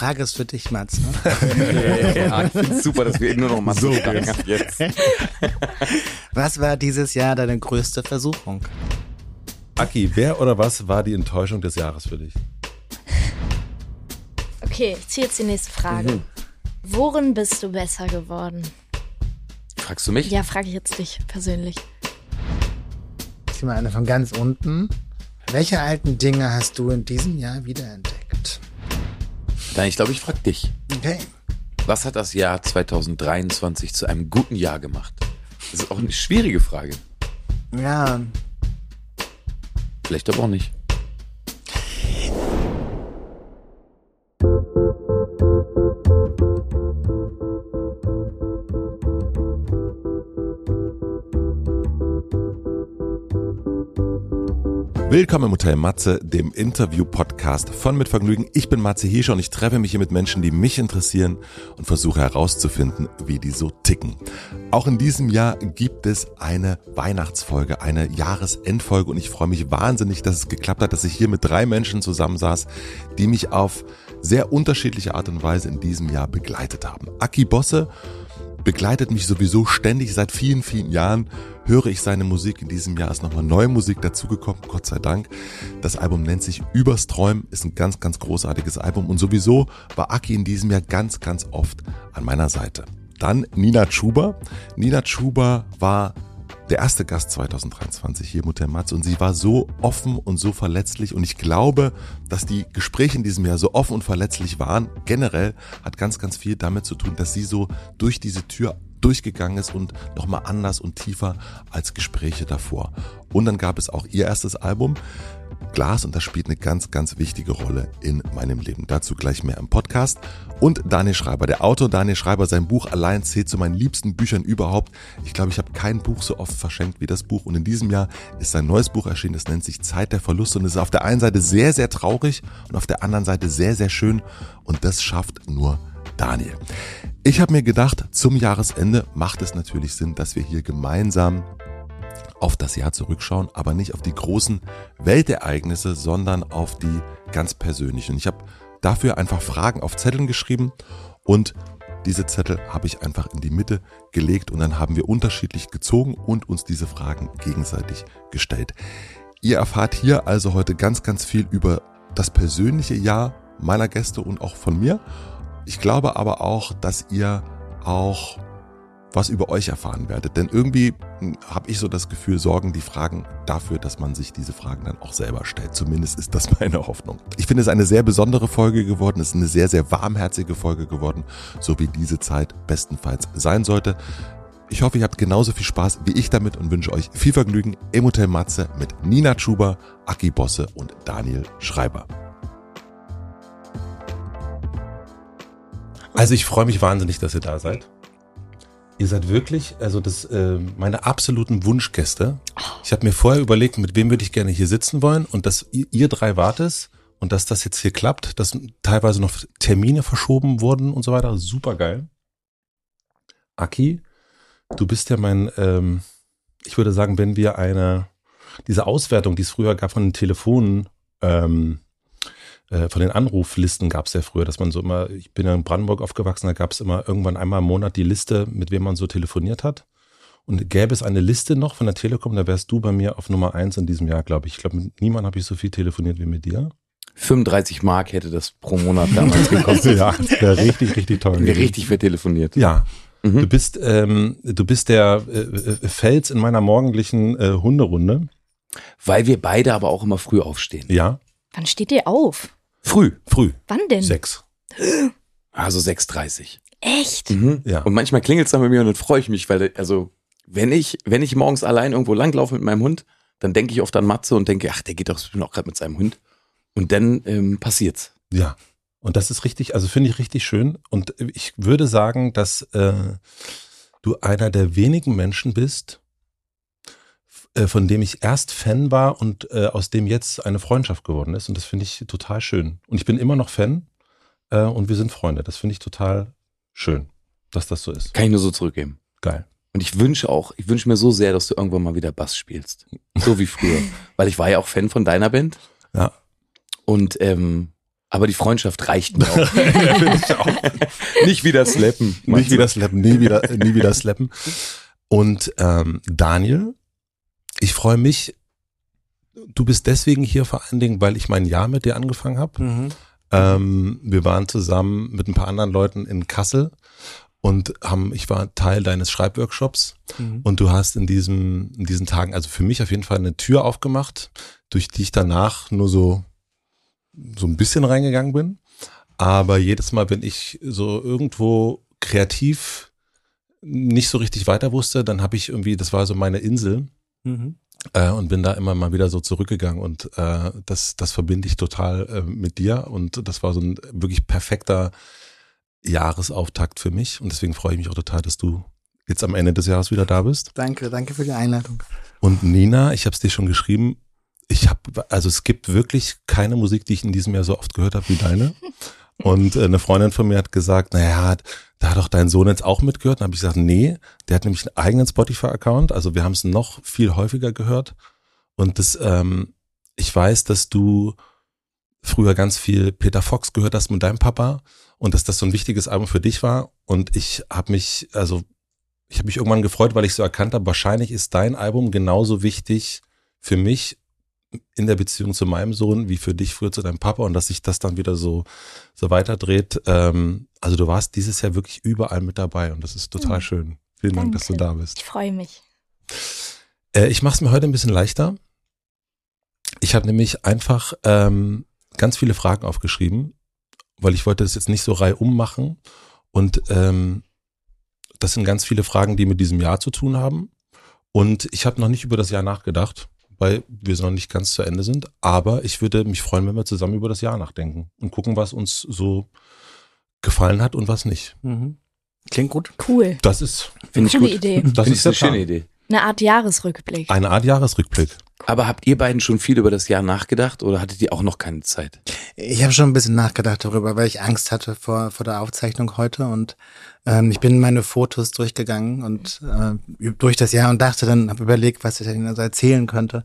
Frage ist für dich, Mats. Ne? ja, ich finde super, dass wir nur noch Mats so jetzt. jetzt. Was war dieses Jahr deine größte Versuchung? Aki, wer oder was war die Enttäuschung des Jahres für dich? Okay, ich ziehe jetzt die nächste Frage. Mhm. Worin bist du besser geworden? Fragst du mich? Ja, frage ich jetzt dich persönlich. Ich zieh mal eine von ganz unten. Welche alten Dinge hast du in diesem Jahr wiederentdeckt? Nein, ich glaube, ich frage dich. Okay. Was hat das Jahr 2023 zu einem guten Jahr gemacht? Das ist auch eine schwierige Frage. Ja. Vielleicht aber auch nicht. Willkommen im Hotel Matze, dem Interview-Podcast von Mit Vergnügen. Ich bin Matze Hiescher und ich treffe mich hier mit Menschen, die mich interessieren und versuche herauszufinden, wie die so ticken. Auch in diesem Jahr gibt es eine Weihnachtsfolge, eine Jahresendfolge und ich freue mich wahnsinnig, dass es geklappt hat, dass ich hier mit drei Menschen zusammensaß, die mich auf sehr unterschiedliche Art und Weise in diesem Jahr begleitet haben. Aki Bosse begleitet mich sowieso ständig seit vielen, vielen Jahren. Höre ich seine Musik. In diesem Jahr ist nochmal neue Musik dazugekommen, Gott sei Dank. Das Album nennt sich Übers Träumen, ist ein ganz, ganz großartiges Album. Und sowieso war Aki in diesem Jahr ganz, ganz oft an meiner Seite. Dann Nina Chuba. Nina Chuba war der erste Gast 2023 hier, Mutter Matz, und sie war so offen und so verletzlich. Und ich glaube, dass die Gespräche in diesem Jahr so offen und verletzlich waren, generell hat ganz, ganz viel damit zu tun, dass sie so durch diese Tür durchgegangen ist und nochmal anders und tiefer als Gespräche davor. Und dann gab es auch ihr erstes Album. Glas und das spielt eine ganz, ganz wichtige Rolle in meinem Leben. Dazu gleich mehr im Podcast. Und Daniel Schreiber, der Autor Daniel Schreiber, sein Buch allein zählt zu meinen liebsten Büchern überhaupt. Ich glaube, ich habe kein Buch so oft verschenkt wie das Buch. Und in diesem Jahr ist sein neues Buch erschienen. Es nennt sich Zeit der Verluste und ist auf der einen Seite sehr, sehr traurig und auf der anderen Seite sehr, sehr schön. Und das schafft nur Daniel. Ich habe mir gedacht, zum Jahresende macht es natürlich Sinn, dass wir hier gemeinsam auf das Jahr zurückschauen, aber nicht auf die großen Weltereignisse, sondern auf die ganz persönlichen. Ich habe dafür einfach Fragen auf Zetteln geschrieben und diese Zettel habe ich einfach in die Mitte gelegt und dann haben wir unterschiedlich gezogen und uns diese Fragen gegenseitig gestellt. Ihr erfahrt hier also heute ganz, ganz viel über das persönliche Jahr meiner Gäste und auch von mir. Ich glaube aber auch, dass ihr auch was über euch erfahren werdet. Denn irgendwie hm, habe ich so das Gefühl, sorgen die Fragen dafür, dass man sich diese Fragen dann auch selber stellt. Zumindest ist das meine Hoffnung. Ich finde es eine sehr besondere Folge geworden. Es ist eine sehr, sehr warmherzige Folge geworden, so wie diese Zeit bestenfalls sein sollte. Ich hoffe, ihr habt genauso viel Spaß wie ich damit und wünsche euch viel Vergnügen im Hotel Matze mit Nina Schuber, Aki Bosse und Daniel Schreiber. Also ich freue mich wahnsinnig, dass ihr da seid. Ihr seid wirklich, also das äh, meine absoluten Wunschgäste. Ich habe mir vorher überlegt, mit wem würde ich gerne hier sitzen wollen und dass ihr, ihr drei wartet und dass das jetzt hier klappt, dass teilweise noch Termine verschoben wurden und so weiter. Super geil. Aki, du bist ja mein, ähm, ich würde sagen, wenn wir eine, diese Auswertung, die es früher gab von den Telefonen, ähm, äh, von den Anruflisten gab es ja früher, dass man so immer, ich bin ja in Brandenburg aufgewachsen, da gab es immer irgendwann einmal im Monat die Liste, mit wem man so telefoniert hat. Und gäbe es eine Liste noch von der Telekom, da wärst du bei mir auf Nummer eins in diesem Jahr, glaube ich. Ich glaube, mit niemandem habe ich so viel telefoniert wie mit dir. 35 Mark hätte das pro Monat damals gekostet. ja, wäre richtig, richtig toll. Wäre richtig viel telefoniert. Ja. Mhm. Du bist, ähm, du bist der äh, äh, Fels in meiner morgendlichen äh, Hunderunde. Weil wir beide aber auch immer früh aufstehen. Ja. Wann steht ihr auf? Früh. Früh. Wann denn? Sechs. Also 6.30. Echt? Mhm. Ja. Und manchmal klingelt es dann bei mir und dann freue ich mich, weil, also, wenn ich, wenn ich morgens allein irgendwo langlaufe mit meinem Hund, dann denke ich oft an Matze und denke, ach, der geht doch auch gerade mit seinem Hund. Und dann ähm, passiert's. Ja. Und das ist richtig, also finde ich richtig schön. Und ich würde sagen, dass äh, du einer der wenigen Menschen bist, von dem ich erst Fan war und äh, aus dem jetzt eine Freundschaft geworden ist. Und das finde ich total schön. Und ich bin immer noch Fan äh, und wir sind Freunde. Das finde ich total schön, dass das so ist. Kann ich nur so zurückgeben. Geil. Und ich wünsche auch, ich wünsche mir so sehr, dass du irgendwann mal wieder Bass spielst. So wie früher. Weil ich war ja auch Fan von deiner Band. Ja. Und ähm, Aber die Freundschaft reicht mir auch. Ich auch. Nicht wieder slappen. Nicht wieder slappen, nie wieder, nie wieder slappen. Und ähm, Daniel, ich freue mich, du bist deswegen hier vor allen Dingen, weil ich mein Jahr mit dir angefangen habe. Mhm. Ähm, wir waren zusammen mit ein paar anderen Leuten in Kassel und haben, ich war Teil deines Schreibworkshops Mhm. und du hast in diesem, in diesen Tagen, also für mich auf jeden Fall eine Tür aufgemacht, durch die ich danach nur so, so ein bisschen reingegangen bin. Aber jedes Mal, wenn ich so irgendwo kreativ nicht so richtig weiter wusste, dann habe ich irgendwie, das war so meine Insel Mhm. äh, und bin da immer mal wieder so zurückgegangen und äh, das, das verbinde ich total äh, mit dir und das war so ein wirklich perfekter Jahresauftakt für mich und deswegen freue ich mich auch total, dass du jetzt am Ende des Jahres wieder da bist. Danke, danke für die Einladung. Und Nina, ich habe es dir schon geschrieben, ich habe, also es gibt wirklich keine Musik, die ich in diesem Jahr so oft gehört habe wie deine. Und äh, eine Freundin von mir hat gesagt, naja, da hat doch dein Sohn jetzt auch mitgehört. Dann habe ich gesagt, nee, der hat nämlich einen eigenen Spotify-Account. Also wir haben es noch viel häufiger gehört. Und das, ähm, ich weiß, dass du früher ganz viel Peter Fox gehört hast mit deinem Papa und dass das so ein wichtiges Album für dich war. Und ich habe mich, also ich habe mich irgendwann gefreut, weil ich so erkannt habe, wahrscheinlich ist dein Album genauso wichtig für mich in der Beziehung zu meinem Sohn wie für dich früher zu deinem Papa und dass sich das dann wieder so so weiterdreht. Ähm, also du warst dieses Jahr wirklich überall mit dabei und das ist total Mhm. schön. Vielen Dank, dass du Danke. da bist. Ich freue mich. Äh, ich mache es mir heute ein bisschen leichter. Ich habe nämlich einfach ähm, ganz viele Fragen aufgeschrieben, weil ich wollte das jetzt nicht so reihum machen. Und ähm, das sind ganz viele Fragen, die mit diesem Jahr zu tun haben. Und ich habe noch nicht über das Jahr nachgedacht, weil wir noch nicht ganz zu Ende sind. Aber ich würde mich freuen, wenn wir zusammen über das Jahr nachdenken und gucken, was uns so gefallen hat und was nicht. Mhm. Klingt gut. Cool. Das ist, Finde ich Coole gut. Idee. das Finde ist eine schöne. Idee. Eine Art Jahresrückblick. Eine Art Jahresrückblick. Aber habt ihr beiden schon viel über das Jahr nachgedacht oder hattet ihr auch noch keine Zeit? Ich habe schon ein bisschen nachgedacht darüber, weil ich Angst hatte vor, vor der Aufzeichnung heute und ähm, ich bin meine Fotos durchgegangen und äh, durch das Jahr und dachte dann, habe überlegt, was ich denn also erzählen könnte.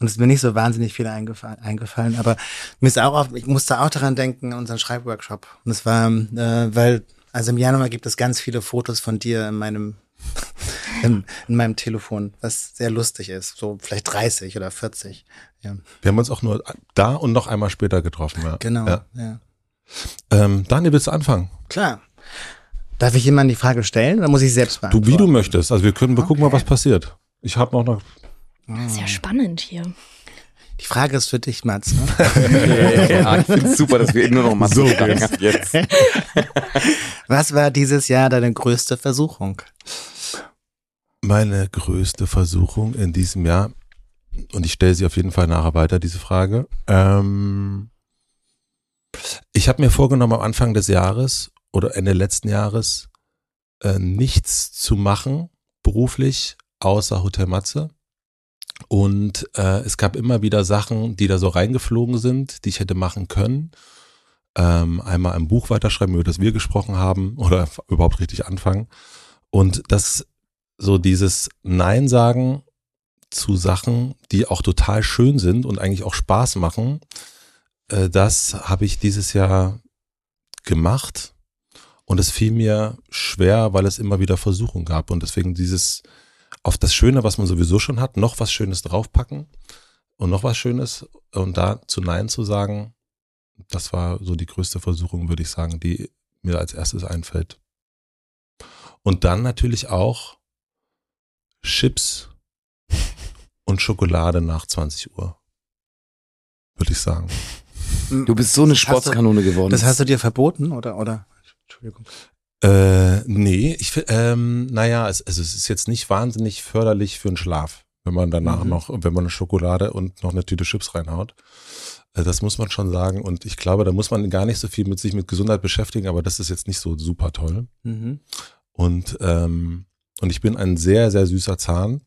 Und es ist mir nicht so wahnsinnig viel eingefallen, eingefallen aber mir ist auch, auf, ich musste auch daran denken, unseren Schreibworkshop. Und es war, äh, weil, also im Januar gibt es ganz viele Fotos von dir in meinem in, in meinem Telefon, was sehr lustig ist. So vielleicht 30 oder 40. Ja, Wir haben uns auch nur da und noch einmal später getroffen. Ja. genau. Ja. Ja. Ähm, Daniel, willst du anfangen? Klar. Darf ich jemandem die Frage stellen oder muss ich selbst Du, beantworten? wie du möchtest. Also wir können, wir gucken mal, Okay. was passiert. Ich habe noch noch. Das ist ja spannend hier. Die Frage ist für dich, Mats. Ne? ja, ich finde es super, dass wir eben nur noch mal So ab jetzt. Was war dieses Jahr deine größte Versuchung? Meine größte Versuchung in diesem Jahr, und ich stelle sie auf jeden Fall nachher weiter, diese Frage. Ähm, ich habe mir vorgenommen, am Anfang des Jahres oder Ende letzten Jahres äh, nichts zu machen, beruflich, außer Hotel Matze. Und äh, es gab immer wieder Sachen, die da so reingeflogen sind, die ich hätte machen können. Ähm, einmal ein Buch weiterschreiben, über das wir gesprochen haben, oder überhaupt richtig anfangen. Und das so dieses Nein sagen zu Sachen, die auch total schön sind und eigentlich auch Spaß machen, äh, das habe ich dieses Jahr gemacht. Und es fiel mir schwer, weil es immer wieder Versuchungen gab. Und deswegen dieses auf das Schöne, was man sowieso schon hat, noch was Schönes draufpacken und noch was Schönes und da zu Nein zu sagen, das war so die größte Versuchung, würde ich sagen, die mir als erstes einfällt. Und dann natürlich auch Chips und Schokolade nach 20 Uhr, würde ich sagen. Du bist so eine Sportskanone geworden. Das hast du dir verboten oder oder? Entschuldigung. Äh, nee, ich ähm, naja, es, also es ist jetzt nicht wahnsinnig förderlich für den Schlaf, wenn man danach Mhm. noch, wenn man eine Schokolade und noch eine Tüte Chips reinhaut. Äh, Das muss man schon sagen. Und ich glaube, da muss man gar nicht so viel mit sich mit Gesundheit beschäftigen, aber das ist jetzt nicht so super toll. Mhm. Und, ähm, und ich bin ein sehr, sehr süßer Zahn.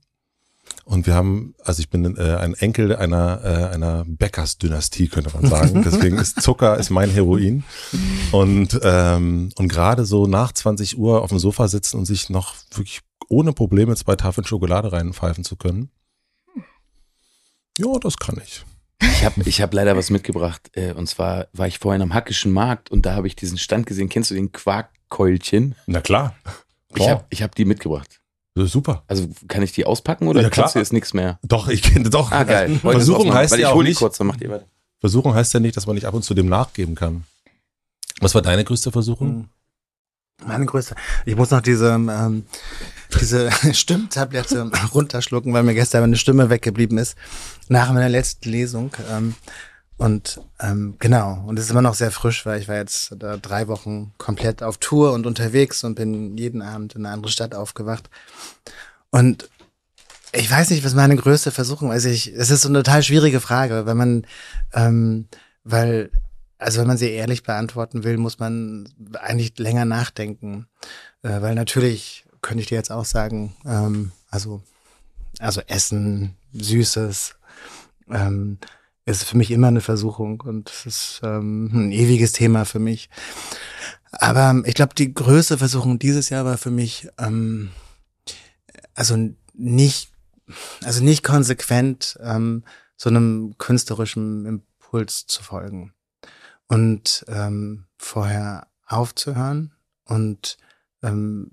Und wir haben, also ich bin äh, ein Enkel einer, äh, einer Bäckersdynastie, könnte man sagen. Deswegen ist Zucker ist mein Heroin. Und, ähm, und gerade so nach 20 Uhr auf dem Sofa sitzen und sich noch wirklich ohne Probleme zwei Tafeln Schokolade reinpfeifen zu können. Ja, das kann ich. Ich habe ich hab leider was mitgebracht. Äh, und zwar war ich vorhin am Hackischen Markt und da habe ich diesen Stand gesehen. Kennst du den Quarkkeulchen? Na klar. Ich habe ich hab die mitgebracht. Das ist super. Also kann ich die auspacken oder Ja, kannst du klar. jetzt nichts mehr? Doch, ich kenne doch. Ah, geil. Versuchung heißt ja ich auch hole die nicht, kurz, dann macht ihr weiter. Versuchung heißt ja nicht, dass man nicht ab und zu dem nachgeben kann. Was war deine größte Versuchung? Meine größte. Ich muss noch diese, ähm, diese Stimmtablette runterschlucken, weil mir gestern meine Stimme weggeblieben ist. Nach meiner letzten Lesung. Ähm, und ähm, genau, und es ist immer noch sehr frisch, weil ich war jetzt da drei Wochen komplett auf Tour und unterwegs und bin jeden Abend in eine andere Stadt aufgewacht. Und ich weiß nicht, was meine größte Versuchung ist. Ich, es ist so eine total schwierige Frage, wenn man, ähm, weil, also wenn man sie ehrlich beantworten will, muss man eigentlich länger nachdenken. Äh, weil natürlich könnte ich dir jetzt auch sagen, ähm, also, also Essen, Süßes, ähm, ist für mich immer eine Versuchung und es ist ähm, ein ewiges Thema für mich. Aber ich glaube, die größte Versuchung dieses Jahr war für mich, ähm, also nicht, also nicht konsequent ähm, so einem künstlerischen Impuls zu folgen und ähm, vorher aufzuhören und ähm,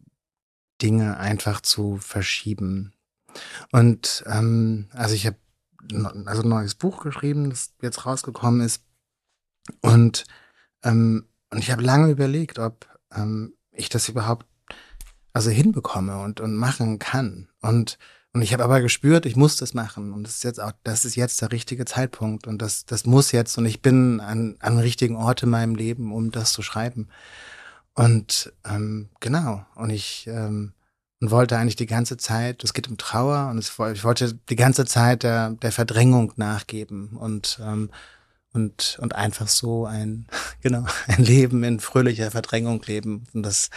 Dinge einfach zu verschieben. Und ähm, also ich habe also ein neues Buch geschrieben, das jetzt rausgekommen ist. Und, ähm, und ich habe lange überlegt, ob ähm, ich das überhaupt also hinbekomme und, und machen kann. Und, und ich habe aber gespürt, ich muss das machen. Und das ist jetzt auch, das ist jetzt der richtige Zeitpunkt. Und das, das muss jetzt. Und ich bin an, an dem richtigen Ort in meinem Leben, um das zu schreiben. Und ähm, genau. Und ich ähm, und wollte eigentlich die ganze Zeit, es geht um Trauer und es, ich wollte die ganze Zeit der, der Verdrängung nachgeben und, ähm, und, und einfach so ein, genau, ein Leben in fröhlicher Verdrängung leben. Und das,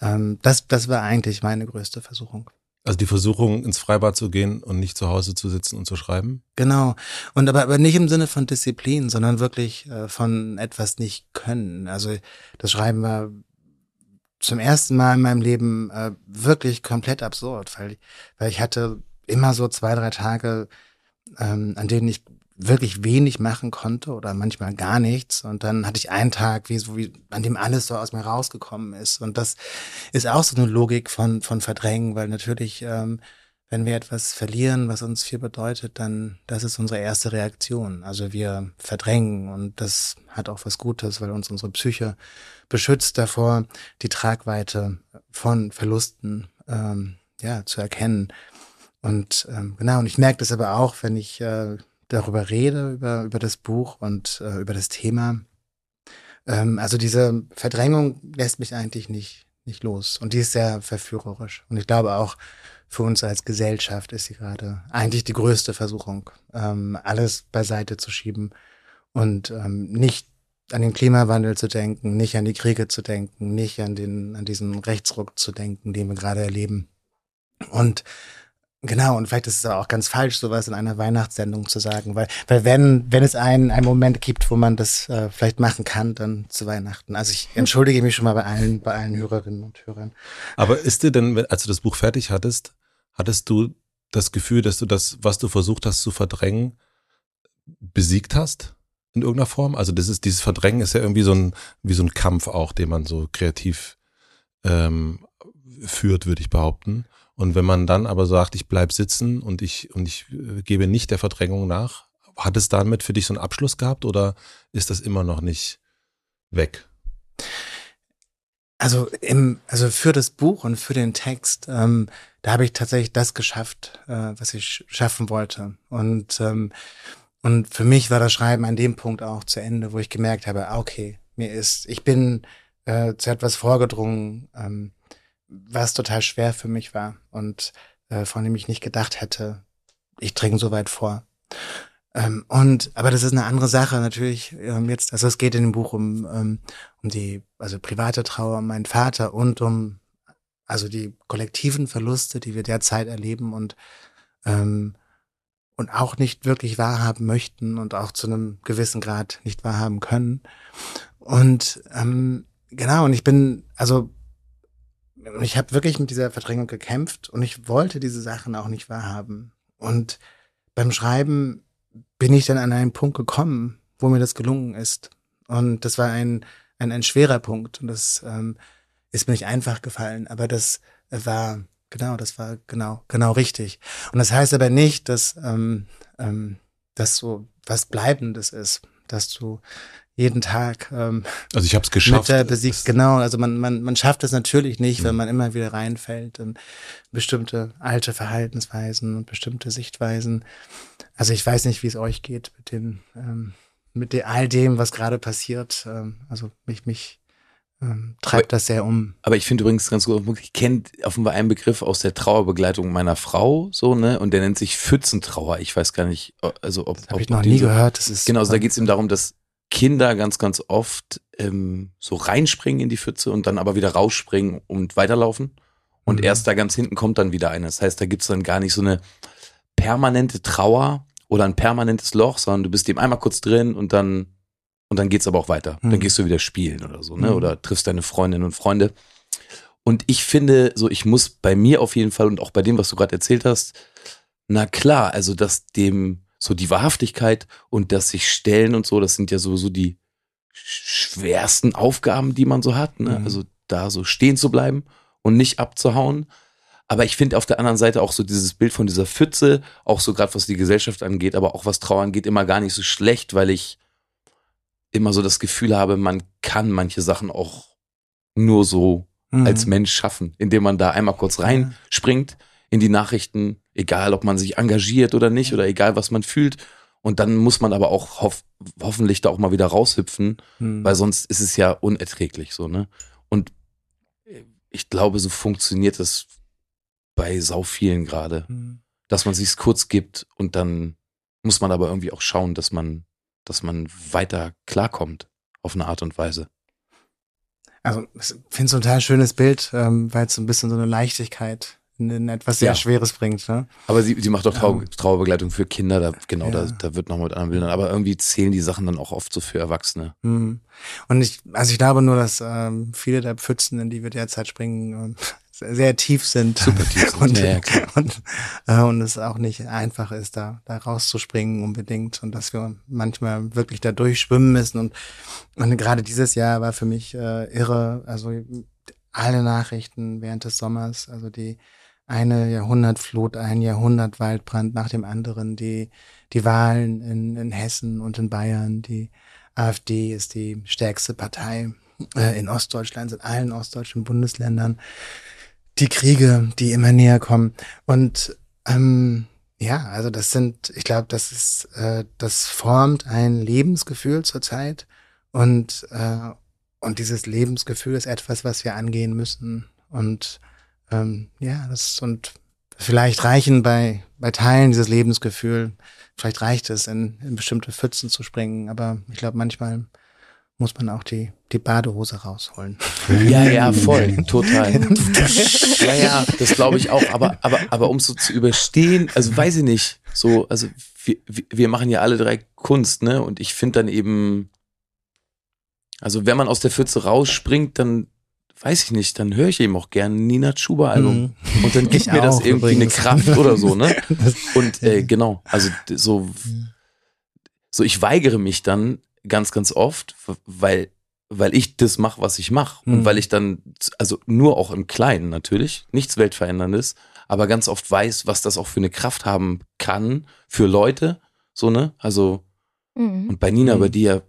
ähm, das, das war eigentlich meine größte Versuchung. Also die Versuchung, ins Freibad zu gehen und nicht zu Hause zu sitzen und zu schreiben? Genau. Und aber, aber nicht im Sinne von Disziplin, sondern wirklich äh, von etwas nicht können. Also das Schreiben war zum ersten Mal in meinem Leben äh, wirklich komplett absurd, weil, weil ich hatte immer so zwei, drei Tage, ähm, an denen ich wirklich wenig machen konnte oder manchmal gar nichts. Und dann hatte ich einen Tag, wie, so wie, an dem alles so aus mir rausgekommen ist. Und das ist auch so eine Logik von, von Verdrängen, weil natürlich, ähm, wenn wir etwas verlieren, was uns viel bedeutet, dann das ist unsere erste Reaktion. Also wir verdrängen und das hat auch was Gutes, weil uns unsere Psyche beschützt davor, die Tragweite von Verlusten ähm, ja zu erkennen. Und ähm, genau, und ich merke das aber auch, wenn ich äh, darüber rede, über, über das Buch und äh, über das Thema. Ähm, also diese Verdrängung lässt mich eigentlich nicht, nicht los. Und die ist sehr verführerisch. Und ich glaube auch, für uns als Gesellschaft ist sie gerade eigentlich die größte Versuchung, ähm, alles beiseite zu schieben und ähm, nicht an den Klimawandel zu denken, nicht an die Kriege zu denken, nicht an den, an diesen Rechtsruck zu denken, den wir gerade erleben. Und genau, und vielleicht ist es auch ganz falsch, sowas in einer Weihnachtssendung zu sagen, weil, weil wenn, wenn es einen, einen Moment gibt, wo man das äh, vielleicht machen kann, dann zu Weihnachten. Also ich entschuldige mich schon mal bei allen, bei allen Hörerinnen und Hörern. Aber ist dir denn, als du das Buch fertig hattest, hattest du das Gefühl, dass du das, was du versucht hast zu verdrängen, besiegt hast? In irgendeiner Form? Also das ist, dieses Verdrängen ist ja irgendwie so ein, wie so ein Kampf auch, den man so kreativ ähm, führt, würde ich behaupten. Und wenn man dann aber sagt, ich bleib sitzen und ich, und ich äh, gebe nicht der Verdrängung nach, hat es damit für dich so einen Abschluss gehabt oder ist das immer noch nicht weg? Also im, also für das Buch und für den Text, ähm, da habe ich tatsächlich das geschafft, äh, was ich schaffen wollte. Und ähm, und für mich war das Schreiben an dem Punkt auch zu Ende, wo ich gemerkt habe, ah, okay, mir ist, ich bin äh, zu etwas vorgedrungen, ähm, was total schwer für mich war und äh, von dem ich nicht gedacht hätte, ich dringe so weit vor. Ähm, und aber das ist eine andere Sache natürlich ähm, jetzt. Also es geht in dem Buch um ähm, um die also private Trauer um meinen Vater und um also die kollektiven Verluste, die wir derzeit erleben und ähm, und auch nicht wirklich wahrhaben möchten und auch zu einem gewissen Grad nicht wahrhaben können. Und ähm, genau, und ich bin, also ich habe wirklich mit dieser Verdrängung gekämpft und ich wollte diese Sachen auch nicht wahrhaben. Und beim Schreiben bin ich dann an einen Punkt gekommen, wo mir das gelungen ist. Und das war ein, ein, ein schwerer Punkt. Und das ähm, ist mir nicht einfach gefallen. Aber das war, genau, das war genau, genau richtig. Und das heißt aber nicht, dass, ähm, ähm, dass so was Bleibendes ist, dass du jeden Tag ähm, also ich habe es geschafft. Mit besiegt, genau, also man, man, man schafft es natürlich nicht, mhm. wenn man immer wieder reinfällt in bestimmte alte Verhaltensweisen und bestimmte Sichtweisen. Also ich weiß nicht, wie es euch geht mit dem, ähm, mit dem, all dem, was gerade passiert. Ähm, also mich, mich ähm, treibt aber, das sehr um. Aber ich finde übrigens ganz gut, ich kenne offenbar einen Begriff aus der Trauerbegleitung meiner Frau, so, ne? Und der nennt sich Pfützentrauer. Ich weiß gar nicht, also ob. Habe ich noch nie so, gehört. Das ist genau, also da geht es eben darum, dass Kinder ganz, ganz oft ähm, so reinspringen in die Pfütze und dann aber wieder rausspringen und weiterlaufen. Und mhm. erst da ganz hinten kommt dann wieder eine. Das heißt, da gibt's dann gar nicht so eine permanente Trauer oder ein permanentes Loch, sondern du bist eben einmal kurz drin und dann und dann geht's aber auch weiter. Mhm. Dann gehst du wieder spielen oder so, ne? Mhm. Oder triffst deine Freundinnen und Freunde. Und ich finde, so ich muss bei mir auf jeden Fall und auch bei dem, was du gerade erzählt hast, na klar, also dass dem so die Wahrhaftigkeit und das sich stellen und so, das sind ja sowieso die schwersten Aufgaben, die man so hat. Ne? Mhm. Also da so stehen zu bleiben und nicht abzuhauen. Aber ich finde auf der anderen Seite auch so dieses Bild von dieser Pfütze, auch so gerade was die Gesellschaft angeht, aber auch was Trauer angeht, immer gar nicht so schlecht, weil ich immer so das Gefühl habe, man kann manche Sachen auch nur so mhm. als Mensch schaffen, indem man da einmal kurz reinspringt in die Nachrichten, egal ob man sich engagiert oder nicht oder egal was man fühlt. Und dann muss man aber auch hoff hoffentlich da auch mal wieder raushüpfen, mhm. weil sonst ist es ja unerträglich so, ne? Und ich glaube, so funktioniert es bei sau vielen gerade, mhm. dass man sich's kurz gibt und dann muss man aber irgendwie auch schauen, dass man dass man weiter klarkommt auf eine Art und Weise. Also ich finde es ein total schönes Bild, ähm, weil es so ein bisschen so eine Leichtigkeit etwas sehr ja. Schweres bringt. Ne? Aber sie, sie macht auch Trau ja. Trauerbegleitung für Kinder, da, genau, ja. da, da wird noch mit anderen Bildern. Aber irgendwie zählen die Sachen dann auch oft so für Erwachsene. Mhm. Und ich, also ich glaube nur, dass ähm, viele der Pfützen, in die wir derzeit springen, sehr tief sind. Super tief sind. und, ja, und, äh, und es auch nicht einfach ist, da, da rauszuspringen unbedingt und dass wir manchmal wirklich da durchschwimmen müssen. Und, und gerade dieses Jahr war für mich äh, irre, also alle Nachrichten während des Sommers, also die eine Jahrhundertflut, ein Jahrhundertwaldbrand nach dem anderen, die, die Wahlen in, in Hessen und in Bayern, die AfD ist die stärkste Partei äh, in Ostdeutschland, in allen ostdeutschen Bundesländern die Kriege, die immer näher kommen. Und ähm, ja, also das sind, ich glaube, das ist, äh, das formt ein Lebensgefühl zurzeit und äh, und dieses Lebensgefühl ist etwas, was wir angehen müssen. Und ähm, ja, das und vielleicht reichen bei bei Teilen dieses Lebensgefühl, vielleicht reicht es, in, in bestimmte Pfützen zu springen. Aber ich glaube, manchmal muss man auch die, die Badehose rausholen. Ja, ja, voll, total. ja, ja, das glaube ich auch. Aber, aber, aber um so zu überstehen, also weiß ich nicht, so, also wir, wir machen ja alle drei Kunst, ne? Und ich finde dann eben, also wenn man aus der Pfütze rausspringt, dann weiß ich nicht, dann höre ich eben auch gerne Nina Chuba Album. Mhm. Und dann gibt mir das irgendwie übrigens. eine Kraft oder so, ne? Und äh, genau, also so, so ich weigere mich dann, ganz, ganz oft, weil, weil ich das mache, was ich mache. Mhm. Und weil ich dann, also nur auch im Kleinen natürlich, nichts Weltveränderndes, aber ganz oft weiß, was das auch für eine Kraft haben kann für Leute. So, ne? Also, mhm. und bei Nina, mhm. bei dir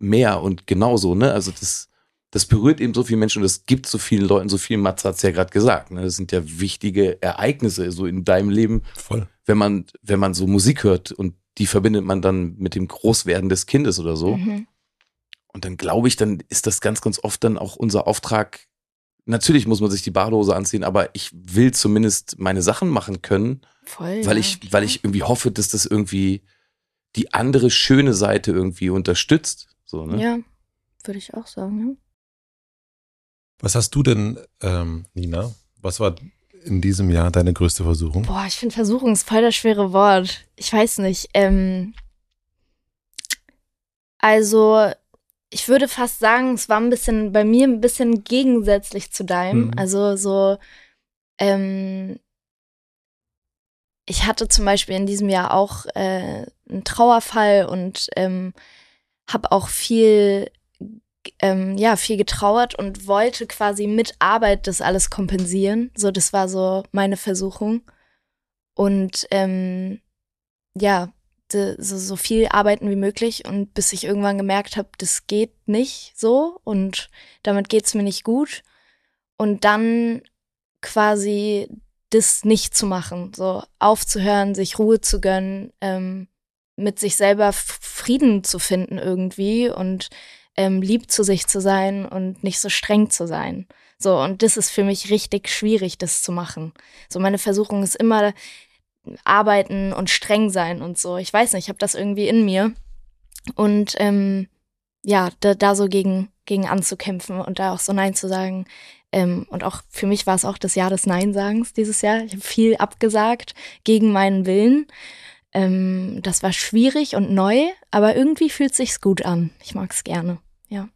mehr und genauso, ne? Also das, das berührt eben so viele Menschen und das gibt so vielen Leuten so viel. Mats hat es ja gerade gesagt. Ne? Das sind ja wichtige Ereignisse so in deinem Leben. Voll. Wenn man, wenn man so Musik hört und die verbindet man dann mit dem Großwerden des Kindes oder so. Mhm. Und dann glaube ich, dann ist das ganz, ganz oft dann auch unser Auftrag. Natürlich muss man sich die Badehose anziehen, aber ich will zumindest meine Sachen machen können, Voll, weil ich, klar. weil ich irgendwie hoffe, dass das irgendwie die andere schöne Seite irgendwie unterstützt. So, ne? Ja, würde ich auch sagen. Ja. Was hast du denn, ähm, Nina? Was war in diesem Jahr deine größte Versuchung? Boah, ich finde Versuchung ist voll das schwere Wort. Ich weiß nicht. Ähm, also, ich würde fast sagen, es war ein bisschen bei mir ein bisschen gegensätzlich zu deinem. Mhm. Also so, ähm, ich hatte zum Beispiel in diesem Jahr auch äh, einen Trauerfall und ähm, habe auch viel, ähm, ja, viel getrauert und wollte quasi mit Arbeit das alles kompensieren. So, das war so meine Versuchung. Und ähm, ja, so, so viel arbeiten wie möglich und bis ich irgendwann gemerkt habe, das geht nicht so und damit geht's mir nicht gut. Und dann quasi das nicht zu machen, so aufzuhören, sich Ruhe zu gönnen, ähm, mit sich selber Frieden zu finden irgendwie und ähm, lieb zu sich zu sein und nicht so streng zu sein. So, und das ist für mich richtig schwierig, das zu machen. So, meine Versuchung ist immer arbeiten und streng sein und so. Ich weiß nicht, ich habe das irgendwie in mir. Und ähm, ja, da, da so gegen, gegen anzukämpfen und da auch so Nein zu sagen. Ähm, und auch für mich war es auch das Jahr des Nein-Sagens dieses Jahr. Ich habe viel abgesagt gegen meinen Willen. Ähm, das war schwierig und neu, aber irgendwie fühlt sich's gut an. Ich mag's gerne, ja.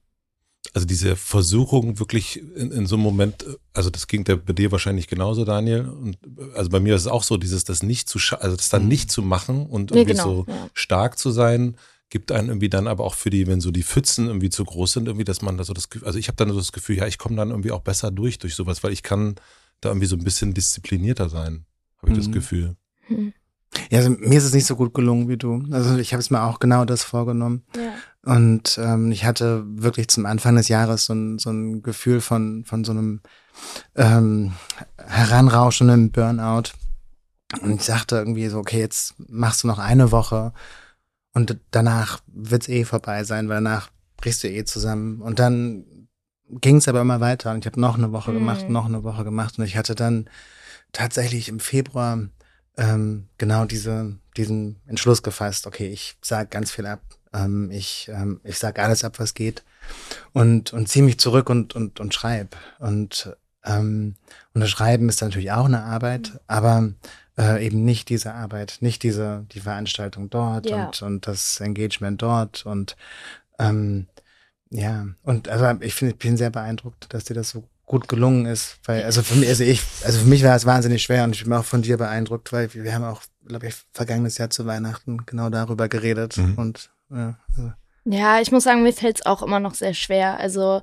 Also diese Versuchung wirklich in, in so einem Moment, also das ging der bei dir wahrscheinlich genauso, Daniel. Und also bei mir ist es auch so, dieses das nicht zu, also das dann mhm. nicht zu machen und irgendwie ja, genau, so ja. stark zu sein, gibt einen irgendwie dann aber auch für die, wenn so die Pfützen irgendwie zu groß sind, irgendwie, dass man da so das Gefühl, also ich habe dann so das Gefühl, ja, ich komme dann irgendwie auch besser durch durch sowas, weil ich kann da irgendwie so ein bisschen disziplinierter sein, habe ich mhm. das Gefühl. Mhm. Ja, also mir ist es nicht so gut gelungen wie du. Also ich habe es mir auch genau das vorgenommen. Ja. Und ähm, ich hatte wirklich zum Anfang des Jahres so ein, so ein Gefühl von, von so einem ähm, heranrauschenden Burnout. Und ich dachte irgendwie so, okay, jetzt machst du noch eine Woche und danach wird's eh vorbei sein, weil danach brichst du eh zusammen. Und dann ging's aber immer weiter und ich habe noch eine Woche mhm. gemacht, noch eine Woche gemacht und ich hatte dann tatsächlich im Februar ähm, genau diese, diesen Entschluss gefasst, okay, ich sag ganz viel ab, ähm, ich, ähm, ich sag alles ab, was geht und, und ziehe mich zurück und, und, und schreib. Und, ähm, und das Schreiben ist natürlich auch eine Arbeit, aber äh, eben nicht diese Arbeit, nicht diese, die Veranstaltung dort ja. und, und das Engagement dort und ähm, ja, und also ich finde, ich bin sehr beeindruckt, dass dir das so gut gelungen ist. Weil, also für mich, also ich, also für mich war es wahnsinnig schwer und ich bin auch von dir beeindruckt, weil wir, wir haben auch, glaube ich, vergangenes Jahr zu Weihnachten genau darüber geredet. Mhm. Und ja, also. ja, ich muss sagen, mir fällt es auch immer noch sehr schwer. Also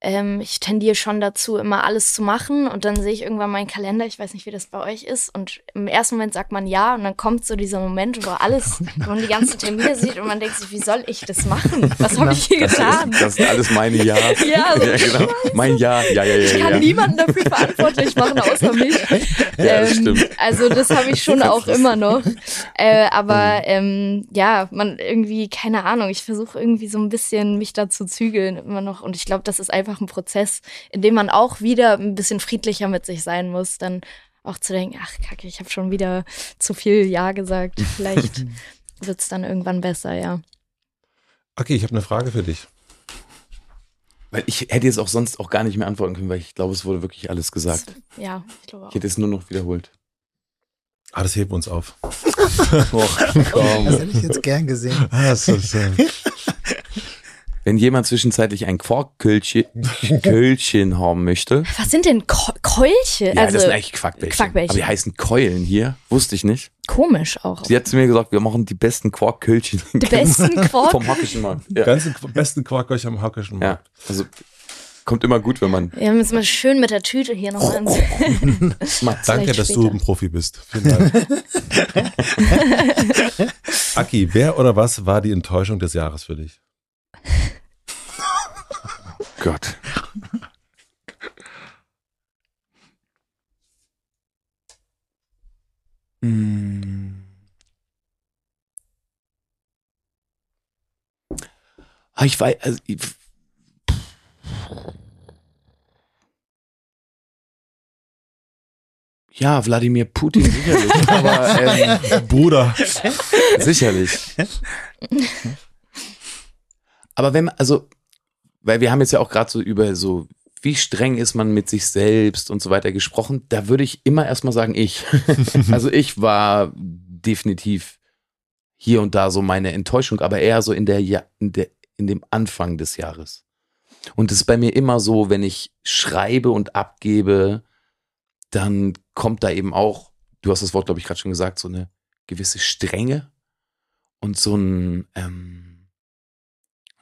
ähm, ich tendiere schon dazu, immer alles zu machen und dann sehe ich irgendwann meinen Kalender, ich weiß nicht, wie das bei euch ist und im ersten Moment sagt man ja und dann kommt so dieser Moment, wo alles, wo man die ganzen Termine sieht und man denkt sich, wie soll ich das machen? Was habe ich hier das getan? Ist, das sind alles meine Ja. Ja, so ja genau. Mein Ja, ja, ja, ja. Ich kann ja. niemanden dafür verantwortlich machen, außer mich. Ja, das ähm, stimmt. Also das habe ich schon auch immer noch. Äh, aber ähm, ja, man irgendwie, keine Ahnung, ich versuche irgendwie so ein bisschen mich da zu zügeln immer noch und ich glaube, das ist einfach einfach ein Prozess, in dem man auch wieder ein bisschen friedlicher mit sich sein muss, dann auch zu denken, ach kacke, ich habe schon wieder zu viel Ja gesagt. Vielleicht wird es dann irgendwann besser, ja. Okay, ich habe eine Frage für dich. Weil ich hätte jetzt auch sonst auch gar nicht mehr antworten können, weil ich glaube, es wurde wirklich alles gesagt. Ja, ich glaube auch. Ich hätte es nur noch wiederholt. Ah, das wir uns auf. Och, komm. Das hätte ich jetzt gern gesehen. Ah, so, so. Wenn jemand zwischenzeitlich ein Quarkköhlchen haben möchte. Was sind denn Ko Keulche? Ja, also, das sind eigentlich Quackbällchen. Quackbällchen. Aber die heißen Keulen hier. Wusste ich nicht. Komisch auch. Sie hat zu mir gesagt, wir machen die besten Quarkköhlchen. Die besten Quark? Vom Hockischen Markt. Ja. Ganzen, besten Quarkköhlchen am Hockischen Markt. Ja, also kommt immer gut, wenn man. Ja, müssen wir schön mit der Tüte hier noch oh, oh. Danke, dass du ein Profi bist. Vielen Dank. Aki, wer oder was war die Enttäuschung des Jahres für dich? Gott. hm. Ah, ich weiß, also, ich, ja, Wladimir Putin sicherlich, aber ähm, Bruder. Sicherlich. Aber wenn, also weil wir haben jetzt ja auch gerade so über so, wie streng ist man mit sich selbst und so weiter gesprochen. Da würde ich immer erstmal sagen, ich. also ich war definitiv hier und da so meine Enttäuschung, aber eher so in der, in der, in dem Anfang des Jahres. Und es ist bei mir immer so, wenn ich schreibe und abgebe, dann kommt da eben auch du hast das Wort, glaube ich, gerade schon gesagt, so eine gewisse Strenge und so ein, ähm,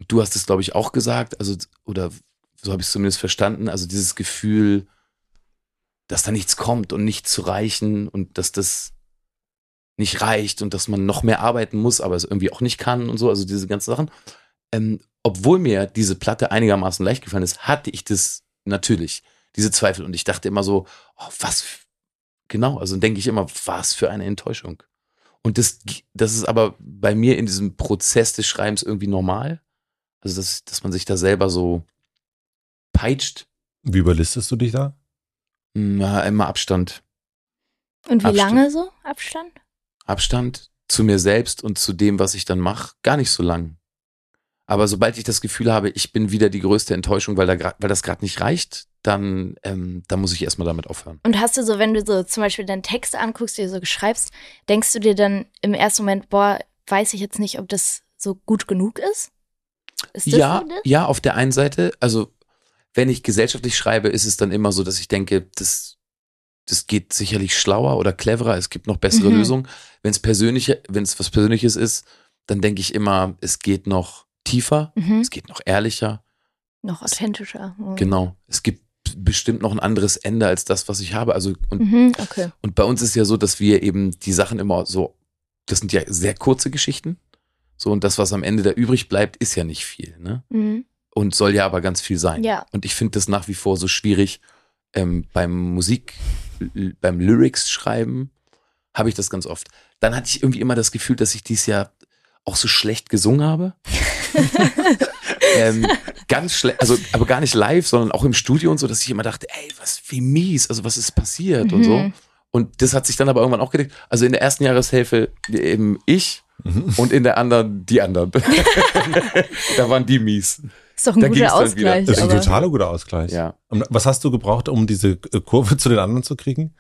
du hast es, glaube ich, auch gesagt, also, oder so habe ich es zumindest verstanden, also dieses Gefühl, dass da nichts kommt und nichts zu reichen und dass das nicht reicht und dass man noch mehr arbeiten muss, aber es irgendwie auch nicht kann und so, also diese ganzen Sachen. Ähm, obwohl mir diese Platte einigermaßen leicht gefallen ist, hatte ich das natürlich, diese Zweifel. Und ich dachte immer so, oh, was, genau, also denke ich immer, was für eine Enttäuschung. Und das, das ist aber bei mir in diesem Prozess des Schreibens irgendwie normal. Also, dass, dass man sich da selber so peitscht. Wie überlistest du dich da? Na, immer Abstand. Und wie Abstand. lange so Abstand? Abstand zu mir selbst und zu dem, was ich dann mache, gar nicht so lang. Aber sobald ich das Gefühl habe, ich bin wieder die größte Enttäuschung, weil, da grad, weil das gerade nicht reicht, dann, ähm, dann muss ich erstmal damit aufhören. Und hast du so, wenn du so zum Beispiel deinen Text anguckst, den du so schreibst, denkst du dir dann im ersten Moment, boah, weiß ich jetzt nicht, ob das so gut genug ist? Ist das Ja, so ja, auf der einen Seite, also wenn ich gesellschaftlich schreibe, ist es dann immer so, dass ich denke, das, das geht sicherlich schlauer oder cleverer, es gibt noch bessere Mhm. Lösungen. Wenn es persönliche, wenn es was Persönliches ist, dann denke ich immer, es geht noch tiefer, Mhm. es geht noch ehrlicher. Noch authentischer. Mhm. Genau. Es gibt bestimmt noch ein anderes Ende als das, was ich habe. Also, und, Mhm, okay. und bei uns ist ja so, dass wir eben die Sachen immer so, das sind ja sehr kurze Geschichten. So, und das, was am Ende da übrig bleibt, ist ja nicht viel, ne? Mhm. Und soll ja aber ganz viel sein. Ja. Und ich finde das nach wie vor so schwierig. Ähm, beim Musik, beim Lyrics schreiben, habe ich das ganz oft. Dann hatte ich irgendwie immer das Gefühl, dass ich dieses Jahr auch so schlecht gesungen habe. ähm, ganz schlecht, also aber gar nicht live, sondern auch im Studio und so, dass ich immer dachte, ey, was wie mies, also was ist passiert und so. Mhm. Und das hat sich dann aber irgendwann auch gedeckt. Also in der ersten Jahreshälfte eben ich und in der anderen die anderen. da waren die mies. Ist doch ein Da guter Ausgleich. Das ist ein totaler guter Ausgleich. Ja. Was hast du gebraucht, um diese Kurve zu den anderen zu kriegen?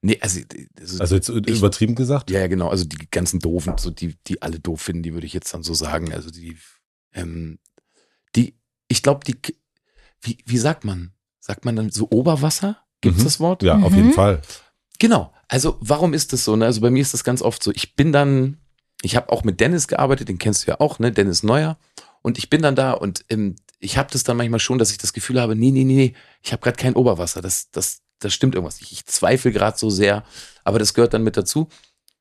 Nee, also, also, Also jetzt Ich- übertrieben gesagt? ja, ja, genau. Also die ganzen Doofen, so die, die alle doof finden, die würde ich jetzt dann so sagen. Also die, ähm, die, ich glaube, die, wie, wie sagt man? Sagt man dann so Oberwasser? Gibt's Mhm. das Wort? Ja, auf Mhm. jeden Fall. Genau. Also warum ist das so? Ne? Also bei mir ist das ganz oft so. Ich bin dann, ich habe auch mit Dennis gearbeitet, den kennst du ja auch, ne? Dennis Neuer. Und ich bin dann da und ähm, ich habe das dann manchmal schon, dass ich das Gefühl habe, nee, nee, nee, nee, ich habe gerade kein Oberwasser. Das, das, das stimmt irgendwas. Ich, ich zweifle gerade so sehr, aber das gehört dann mit dazu.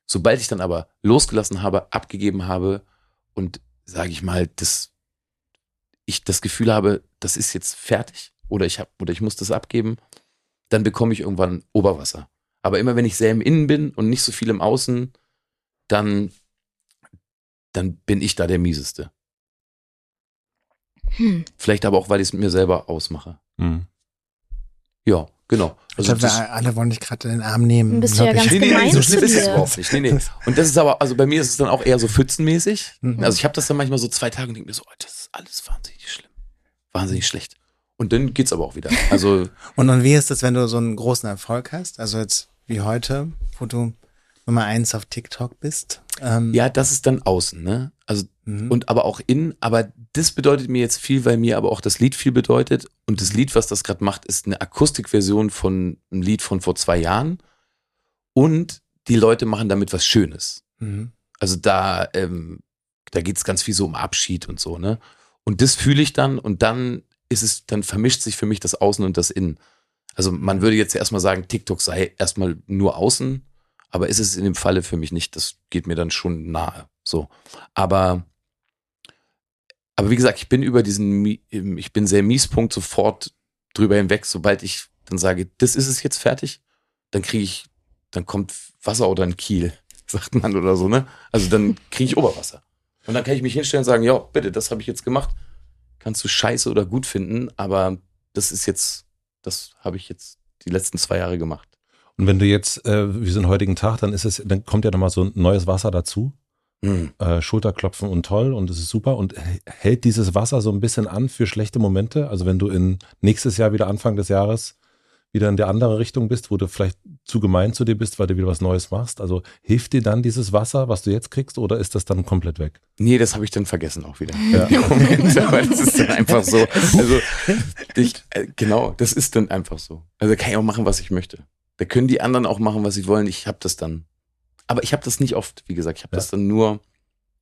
Sobald ich dann aber losgelassen habe, abgegeben habe und sage ich mal, das, ich das Gefühl habe, das ist jetzt fertig oder ich habe oder ich muss das abgeben, dann bekomme ich irgendwann Oberwasser. Aber immer wenn ich sehr im Innen bin und nicht so viel im Außen, dann, dann bin ich da der Mieseste. Hm. Vielleicht aber auch, weil ich es mit mir selber ausmache. Mhm. Ja, genau. Ich Also glaube, das, wir alle wollen dich gerade in den Arm nehmen. Dann bist du ja ich. ganz nee, nee, so schlimm ist es überhaupt nicht. Nee, nee. Und das ist aber, also bei mir ist es dann auch eher so pfützenmäßig. Mhm. Also ich habe das dann manchmal so zwei Tage und denke mir so, oh, das ist alles wahnsinnig schlimm. Wahnsinnig schlecht. Und dann geht's aber auch wieder. Also, Und, und wie ist es, wenn du so einen großen Erfolg hast? Also jetzt wie heute, wo du Nummer eins auf TikTok bist. Ähm, ja, das ist dann außen, ne? Also mhm. und aber auch innen. Aber das bedeutet mir jetzt viel, weil mir aber auch das Lied viel bedeutet. Und das Lied, was das gerade macht, ist eine Akustikversion von einem Lied von vor zwei Jahren. Und die Leute machen damit was Schönes. Mhm. Also da, ähm, da geht's ganz viel so um Abschied und so, ne? Und das fühle ich dann und dann ist es, dann vermischt sich für mich das Außen und das Innen. Also man würde jetzt erstmal sagen, TikTok sei erstmal nur außen, aber ist es in dem Falle für mich nicht. Das geht mir dann schon nahe. So. Aber, aber wie gesagt, ich bin über diesen, Mi- ich bin sehr Miespunkt sofort drüber hinweg, sobald ich dann sage, das ist es jetzt fertig, dann kriege ich, dann kommt Wasser oder ein Kiel, sagt man oder so, ne? Also dann kriege ich Oberwasser. Und dann kann ich mich hinstellen und sagen, ja, bitte, das habe ich jetzt gemacht. Kannst du scheiße oder gut finden, aber das ist jetzt, das habe ich jetzt die letzten zwei Jahre gemacht. Und wenn du jetzt, äh, wie so einen heutigen Tag, dann ist es, dann kommt ja nochmal so ein neues Wasser dazu. Hm. Äh, Schulterklopfen und toll und es ist super. Und hält dieses Wasser so ein bisschen an für schlechte Momente? Also wenn du in nächstes Jahr wieder Anfang des Jahres wieder in der andere Richtung bist, wo du vielleicht zu gemein zu dir bist, weil du wieder was Neues machst. Also hilft dir dann dieses Wasser, was du jetzt kriegst, oder ist das dann komplett weg? Nee, das habe ich dann vergessen auch wieder. Ja. Moment, aber das ist dann einfach so. Also, ich, äh, genau, das ist dann einfach so. Also kann ich auch machen, was ich möchte. Da können die anderen auch machen, was sie wollen. Ich habe das dann. Aber ich habe das nicht oft, wie gesagt. Ich habe Ja. das dann nur.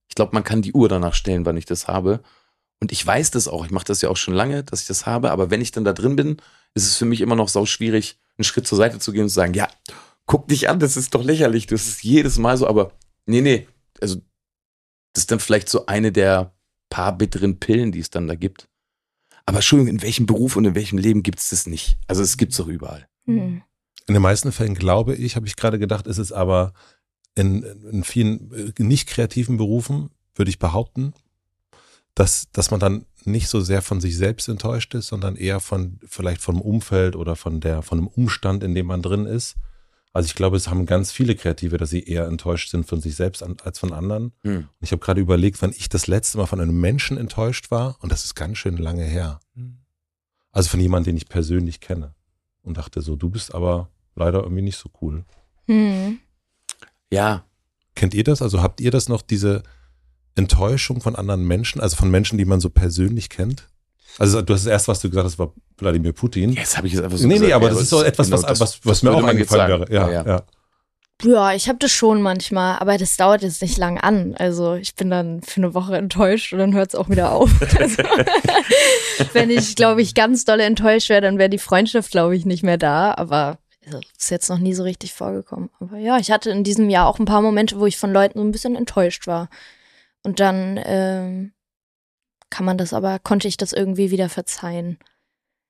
Ich glaube, man kann die Uhr danach stellen, wann ich das habe. Und ich weiß das auch. Ich mache das ja auch schon lange, dass ich das habe. Aber wenn ich dann da drin bin, ist es für mich immer noch sau schwierig, einen Schritt zur Seite zu gehen und zu sagen, ja, guck dich an, das ist doch lächerlich. Das ist jedes Mal so. Aber nee, nee. Also das ist dann vielleicht so eine der paar bitteren Pillen, die es dann da gibt. Aber Entschuldigung, in welchem Beruf und in welchem Leben gibt es das nicht? Also es gibt es doch überall. Hm. In den meisten Fällen glaube ich, habe ich gerade gedacht, ist es aber in, in vielen äh, nicht kreativen Berufen, würde ich behaupten, dass, dass man dann nicht so sehr von sich selbst enttäuscht ist, sondern eher von vielleicht vom Umfeld oder von der, von dem Umstand, in dem man drin ist. Also ich glaube, es haben ganz viele Kreative, dass sie eher enttäuscht sind von sich selbst an, als von anderen. Hm. Und ich habe gerade überlegt, wann ich das letzte Mal von einem Menschen enttäuscht war, und das ist ganz schön lange her. Also von jemandem, den ich persönlich kenne. Und dachte so, du bist aber leider irgendwie nicht so cool. Hm. Ja, Kennt ihr das? Also habt ihr das noch, diese Enttäuschung von anderen Menschen, also von Menschen, die man so persönlich kennt? Also du hast das erste, was du gesagt hast, war Wladimir Putin. jetzt habe ich es einfach so nee, gesagt. nee, aber Ja, das ist so etwas, genau, was, das- was, was mir auch eingefallen wäre. Ja, Ja, ja. Ja, ich habe das schon manchmal, aber das dauert jetzt nicht lang an. Also ich bin dann für eine Woche enttäuscht und dann hört es auch wieder auf. Also, wenn ich, glaube ich, ganz doll enttäuscht wäre, dann wäre die Freundschaft, glaube ich, nicht mehr da. Aber ist jetzt noch nie so richtig vorgekommen. Aber ja, ich hatte in diesem Jahr auch ein paar Momente, wo ich von Leuten so ein bisschen enttäuscht war. Und dann ähm, kann man das aber, konnte ich das irgendwie wieder verzeihen.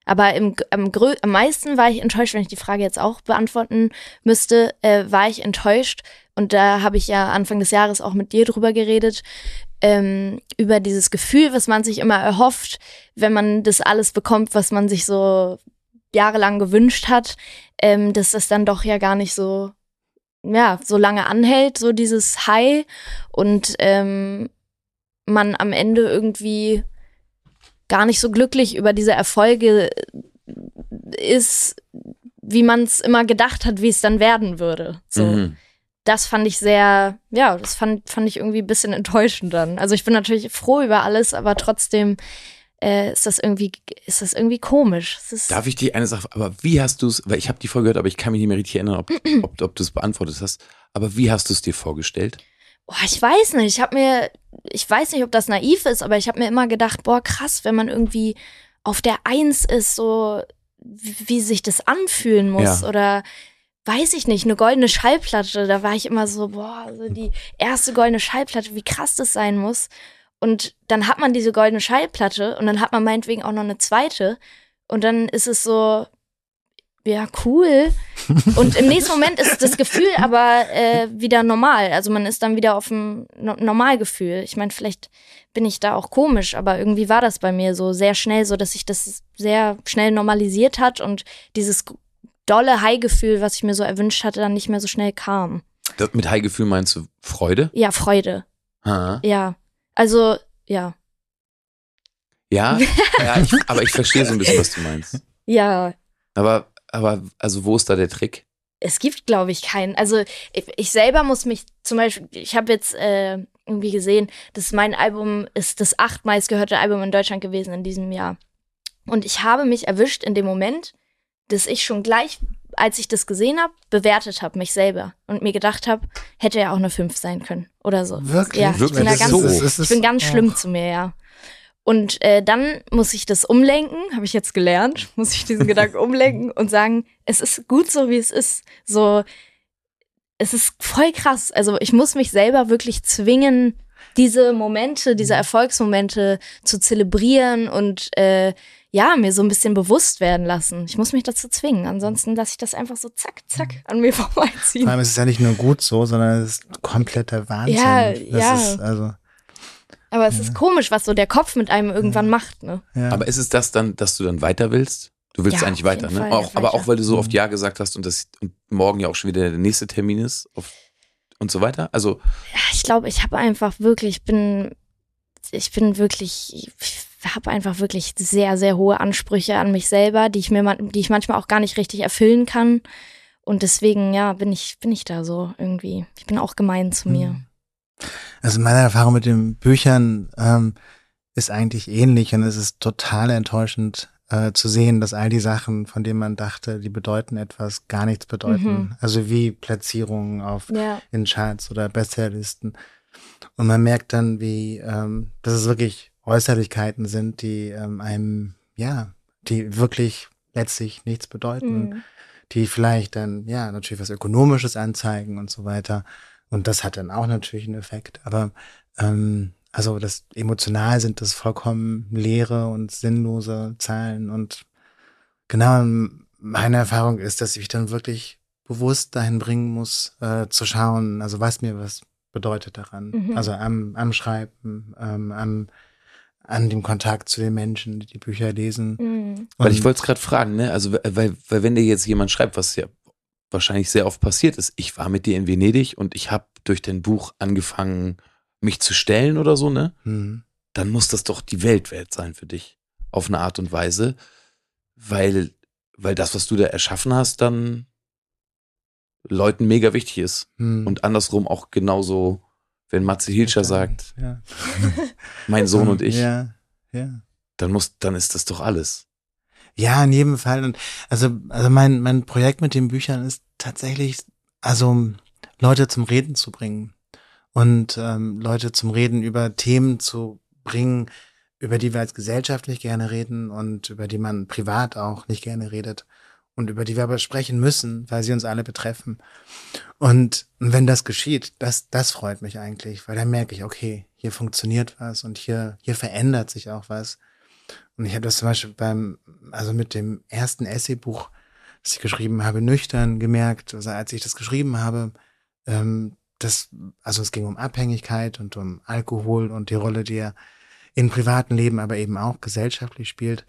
Aber im, am, am meisten war ich enttäuscht, wenn ich die Frage jetzt auch beantworten müsste, äh, war ich enttäuscht. Und da habe ich ja Anfang des Jahres auch mit dir drüber geredet, ähm, über dieses Gefühl, was man sich immer erhofft, wenn man das alles bekommt, was man sich so jahrelang gewünscht hat, ähm, dass das dann doch ja gar nicht so, ja, so lange anhält, so dieses High und ähm, man am Ende irgendwie gar nicht so glücklich über diese Erfolge ist, wie man es immer gedacht hat, wie es dann werden würde. So. Mhm. Das fand ich sehr, ja, das fand, fand ich irgendwie ein bisschen enttäuschend dann. Also ich bin natürlich froh über alles, aber trotzdem äh, ist das irgendwie, ist das irgendwie komisch. Ist, Darf ich dir eine Sache, aber wie hast du es, weil ich habe die Folge gehört, aber ich kann mich nicht mehr richtig erinnern, ob, ob, ob du es beantwortet hast. Aber wie hast du es dir vorgestellt? Boah, ich weiß nicht. Ich habe mir, ich weiß nicht, ob das naiv ist, aber ich habe mir immer gedacht, boah, krass, wenn man irgendwie auf der Eins ist, so wie, wie sich das anfühlen muss Ja. oder weiß ich nicht, eine goldene Schallplatte, da war ich immer so, boah, so die erste goldene Schallplatte, wie krass das sein muss. Und dann hat man diese goldene Schallplatte und dann hat man meinetwegen auch noch eine zweite und dann ist es so, ja, cool. Und im nächsten Moment ist das Gefühl aber äh, wieder normal. Also man ist dann wieder auf dem no Normalgefühl. Ich meine, vielleicht bin ich da auch komisch, aber irgendwie war das bei mir so sehr schnell so, dass sich das sehr schnell normalisiert hat und dieses dolle High-Gefühl, was ich mir so erwünscht hatte, dann nicht mehr so schnell kam. Das, mit High-Gefühl meinst du Freude? Ja, Freude. Ha. Ja. Also, ja. Ja, ja ich, aber ich verstehe so ein bisschen, was du meinst. Ja, Aber, aber, also wo ist da der Trick? es gibt, glaube ich, keinen. Also ich, ich selber muss mich zum Beispiel, ich habe jetzt äh, irgendwie gesehen, dass mein Album ist das acht meistgehörte Album in Deutschland gewesen in diesem Jahr. Und ich habe mich erwischt in dem Moment, dass ich schon gleich, als ich das gesehen habe, bewertet habe, mich selber. Und mir gedacht habe, hätte ja auch eine 5 sein können oder so. Wirklich? Ja, ich Wirklich? bin da Das ganz, so. ich bin ganz oh. schlimm zu mir, ja. Und äh, dann muss ich das umlenken, habe ich jetzt gelernt, muss ich diesen Gedanken umlenken und sagen, es ist gut so, wie es ist. So, es ist voll krass. Also ich muss mich selber wirklich zwingen, diese Momente, diese Erfolgsmomente zu zelebrieren und äh, ja, mir so ein bisschen bewusst werden lassen. Ich muss mich dazu zwingen. Ansonsten lasse ich das einfach so zack, zack an mir vorbeiziehen. Vor allem ist es ja nicht nur gut so, sondern es ist kompletter Wahnsinn. Ja, das ja. Ist, also, Aber es ist komisch, was so der Kopf mit einem irgendwann macht, ne? ja. Aber ist es das dann, dass du dann weiter willst? Du willst Ja, eigentlich weiter, ne? Fall, Auch, aber auch weil du so oft Mhm. Ja gesagt hast und das und morgen ja auch schon wieder der nächste Termin ist auf, und so weiter. Also Ja, ich glaube, ich habe einfach wirklich, ich bin, ich bin wirklich, ich habe einfach wirklich sehr, sehr hohe Ansprüche an mich selber, die ich mir, man- die ich manchmal auch gar nicht richtig erfüllen kann. Und deswegen, ja, bin ich, bin ich da so irgendwie. Ich bin auch gemein zu mir. Mhm. Also meine Erfahrung mit den Büchern ähm, ist eigentlich ähnlich und es ist total enttäuschend, äh, zu sehen, dass all die Sachen, von denen man dachte, die bedeuten etwas, gar nichts bedeuten. Mhm. Also wie Platzierungen auf Ja. in Charts oder Bestsellerlisten. Und man merkt dann, wie, ähm, dass es wirklich Äußerlichkeiten sind, die ähm, einem, ja, die wirklich letztlich nichts bedeuten, Mhm. die vielleicht dann, ja, natürlich was Ökonomisches anzeigen und so weiter. Und das hat dann auch natürlich einen Effekt. Aber ähm, also das emotional sind das vollkommen leere und sinnlose Zahlen. Und genau meine Erfahrung ist, dass ich mich dann wirklich bewusst dahin bringen muss, äh, zu schauen, also was mir was bedeutet daran. Mhm. Also am, am Schreiben, ähm, am, an dem Kontakt zu den Menschen, die die Bücher lesen. Mhm. Weil ich wollte es gerade fragen, ne? Also, weil, weil wenn dir jetzt jemand schreibt, was ja wahrscheinlich sehr oft passiert ist, ich war mit dir in Venedig und ich habe durch dein Buch angefangen, mich zu stellen oder so, ne? Mhm. Dann muss das doch die Welt wert sein für dich. Auf eine Art und Weise. Weil, weil das, was du da erschaffen hast, dann Leuten mega wichtig ist. Mhm. Und andersrum auch genauso, wenn Matze Hilscher sagt, ja. mein Sohn und ich, Ja, ja. dann muss, dann ist das doch alles. Ja, in jedem Fall. Und also, also mein, mein Projekt mit den Büchern ist tatsächlich, also Leute zum Reden zu bringen und ähm, Leute zum Reden über Themen zu bringen, über die wir als Gesellschaft nicht gerne reden und über die man privat auch nicht gerne redet und über die wir aber sprechen müssen, weil sie uns alle betreffen. Und wenn das geschieht, das, das freut mich eigentlich, weil dann merke ich, okay, hier funktioniert was und hier, hier verändert sich auch was. Und ich habe das zum Beispiel beim, also mit dem ersten Essaybuch, das ich geschrieben habe, nüchtern gemerkt, also als ich das geschrieben habe, ähm, das, also es ging um Abhängigkeit und um Alkohol und die Rolle, die er im privaten Leben, aber eben auch gesellschaftlich spielt.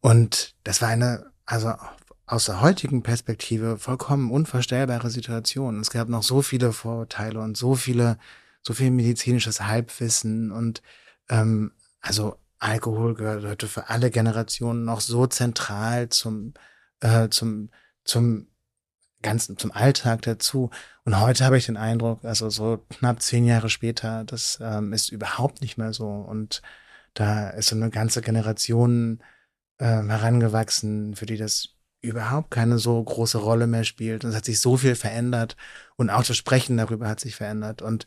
Und das war eine, also aus der heutigen Perspektive vollkommen unvorstellbare Situation. Es gab noch so viele Vorurteile und so viele, so viel medizinisches Halbwissen und ähm, also Alkohol gehörte für alle Generationen noch so zentral zum, äh, zum, zum ganzen, zum Alltag dazu. Und heute habe ich den Eindruck, also so knapp zehn Jahre später, das ähm, ist überhaupt nicht mehr so. Und da ist so eine ganze Generation äh, herangewachsen, für die das überhaupt keine so große Rolle mehr spielt. Und es hat sich so viel verändert und auch das Sprechen darüber hat sich verändert. Und,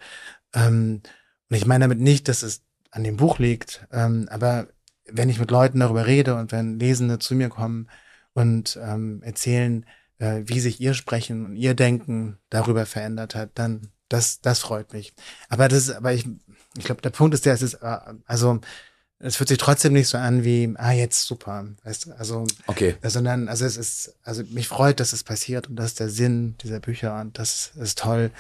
ähm, und ich meine damit nicht, dass es an dem Buch liegt, ähm, aber wenn ich mit Leuten darüber rede und wenn Lesende zu mir kommen und ähm, erzählen, äh, wie sich ihr Sprechen und ihr Denken darüber verändert hat, dann das, das freut mich. Aber das, aber ich, ich glaube, der Punkt ist der, es ist, äh, also es fühlt sich trotzdem nicht so an wie, ah, jetzt super, weißt du, also, Okay. äh, sondern, also es ist, also mich freut, dass es passiert und das ist der Sinn dieser Bücher und das ist toll,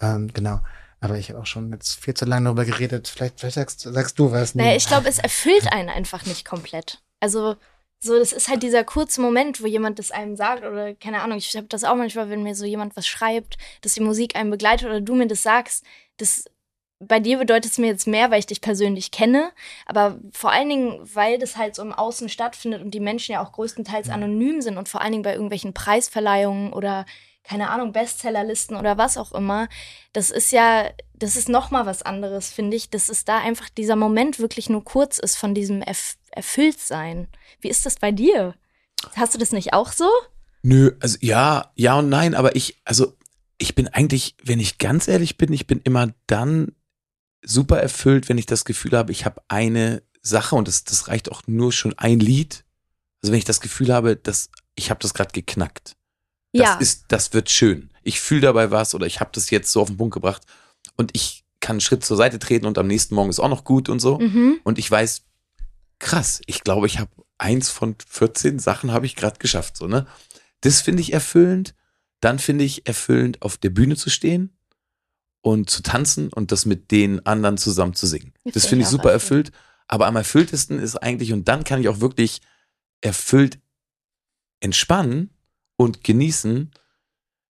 ähm, genau. Aber ich habe auch schon jetzt viel zu lange darüber geredet. Vielleicht, vielleicht sagst, sagst du was. Naja, ich glaube, es erfüllt einen einfach nicht komplett. Also, so, das ist halt dieser kurze Moment, wo jemand das einem sagt oder keine Ahnung, ich habe das auch manchmal, wenn mir so jemand was schreibt, dass die Musik einen begleitet oder du mir das sagst, das bei dir bedeutet es mir jetzt mehr, weil ich dich persönlich kenne, aber vor allen Dingen, weil das halt so im Außen stattfindet und die Menschen ja auch größtenteils anonym sind und vor allen Dingen bei irgendwelchen Preisverleihungen oder keine Ahnung, Bestsellerlisten oder was auch immer, das ist ja, das ist noch mal was anderes, finde ich, dass es da einfach dieser Moment wirklich nur kurz ist von diesem Erf Erfülltsein. Wie ist das bei dir? Hast du das nicht auch so? Nö, also ja, ja und nein, aber ich, also ich bin eigentlich, wenn ich ganz ehrlich bin, ich bin immer dann super erfüllt, wenn ich das Gefühl habe, ich habe eine Sache und das, das reicht auch nur schon ein Lied. Also wenn ich das Gefühl habe, dass ich habe das gerade geknackt. Das ja. ist, das wird schön. Ich fühle dabei was oder ich habe das jetzt so auf den Punkt gebracht und ich kann einen Schritt zur Seite treten und am nächsten Morgen ist auch noch gut und so. mhm. Und ich weiß, krass, ich glaube, ich habe eins von 14 Sachen habe ich gerade geschafft, so, ne? Das finde ich erfüllend. Dann finde ich erfüllend, auf der Bühne zu stehen und zu tanzen und das mit den anderen zusammen zu singen. Das Das finde ich super erfüllt. Aber am erfülltesten ist eigentlich, und dann kann ich auch wirklich erfüllt entspannen und genießen,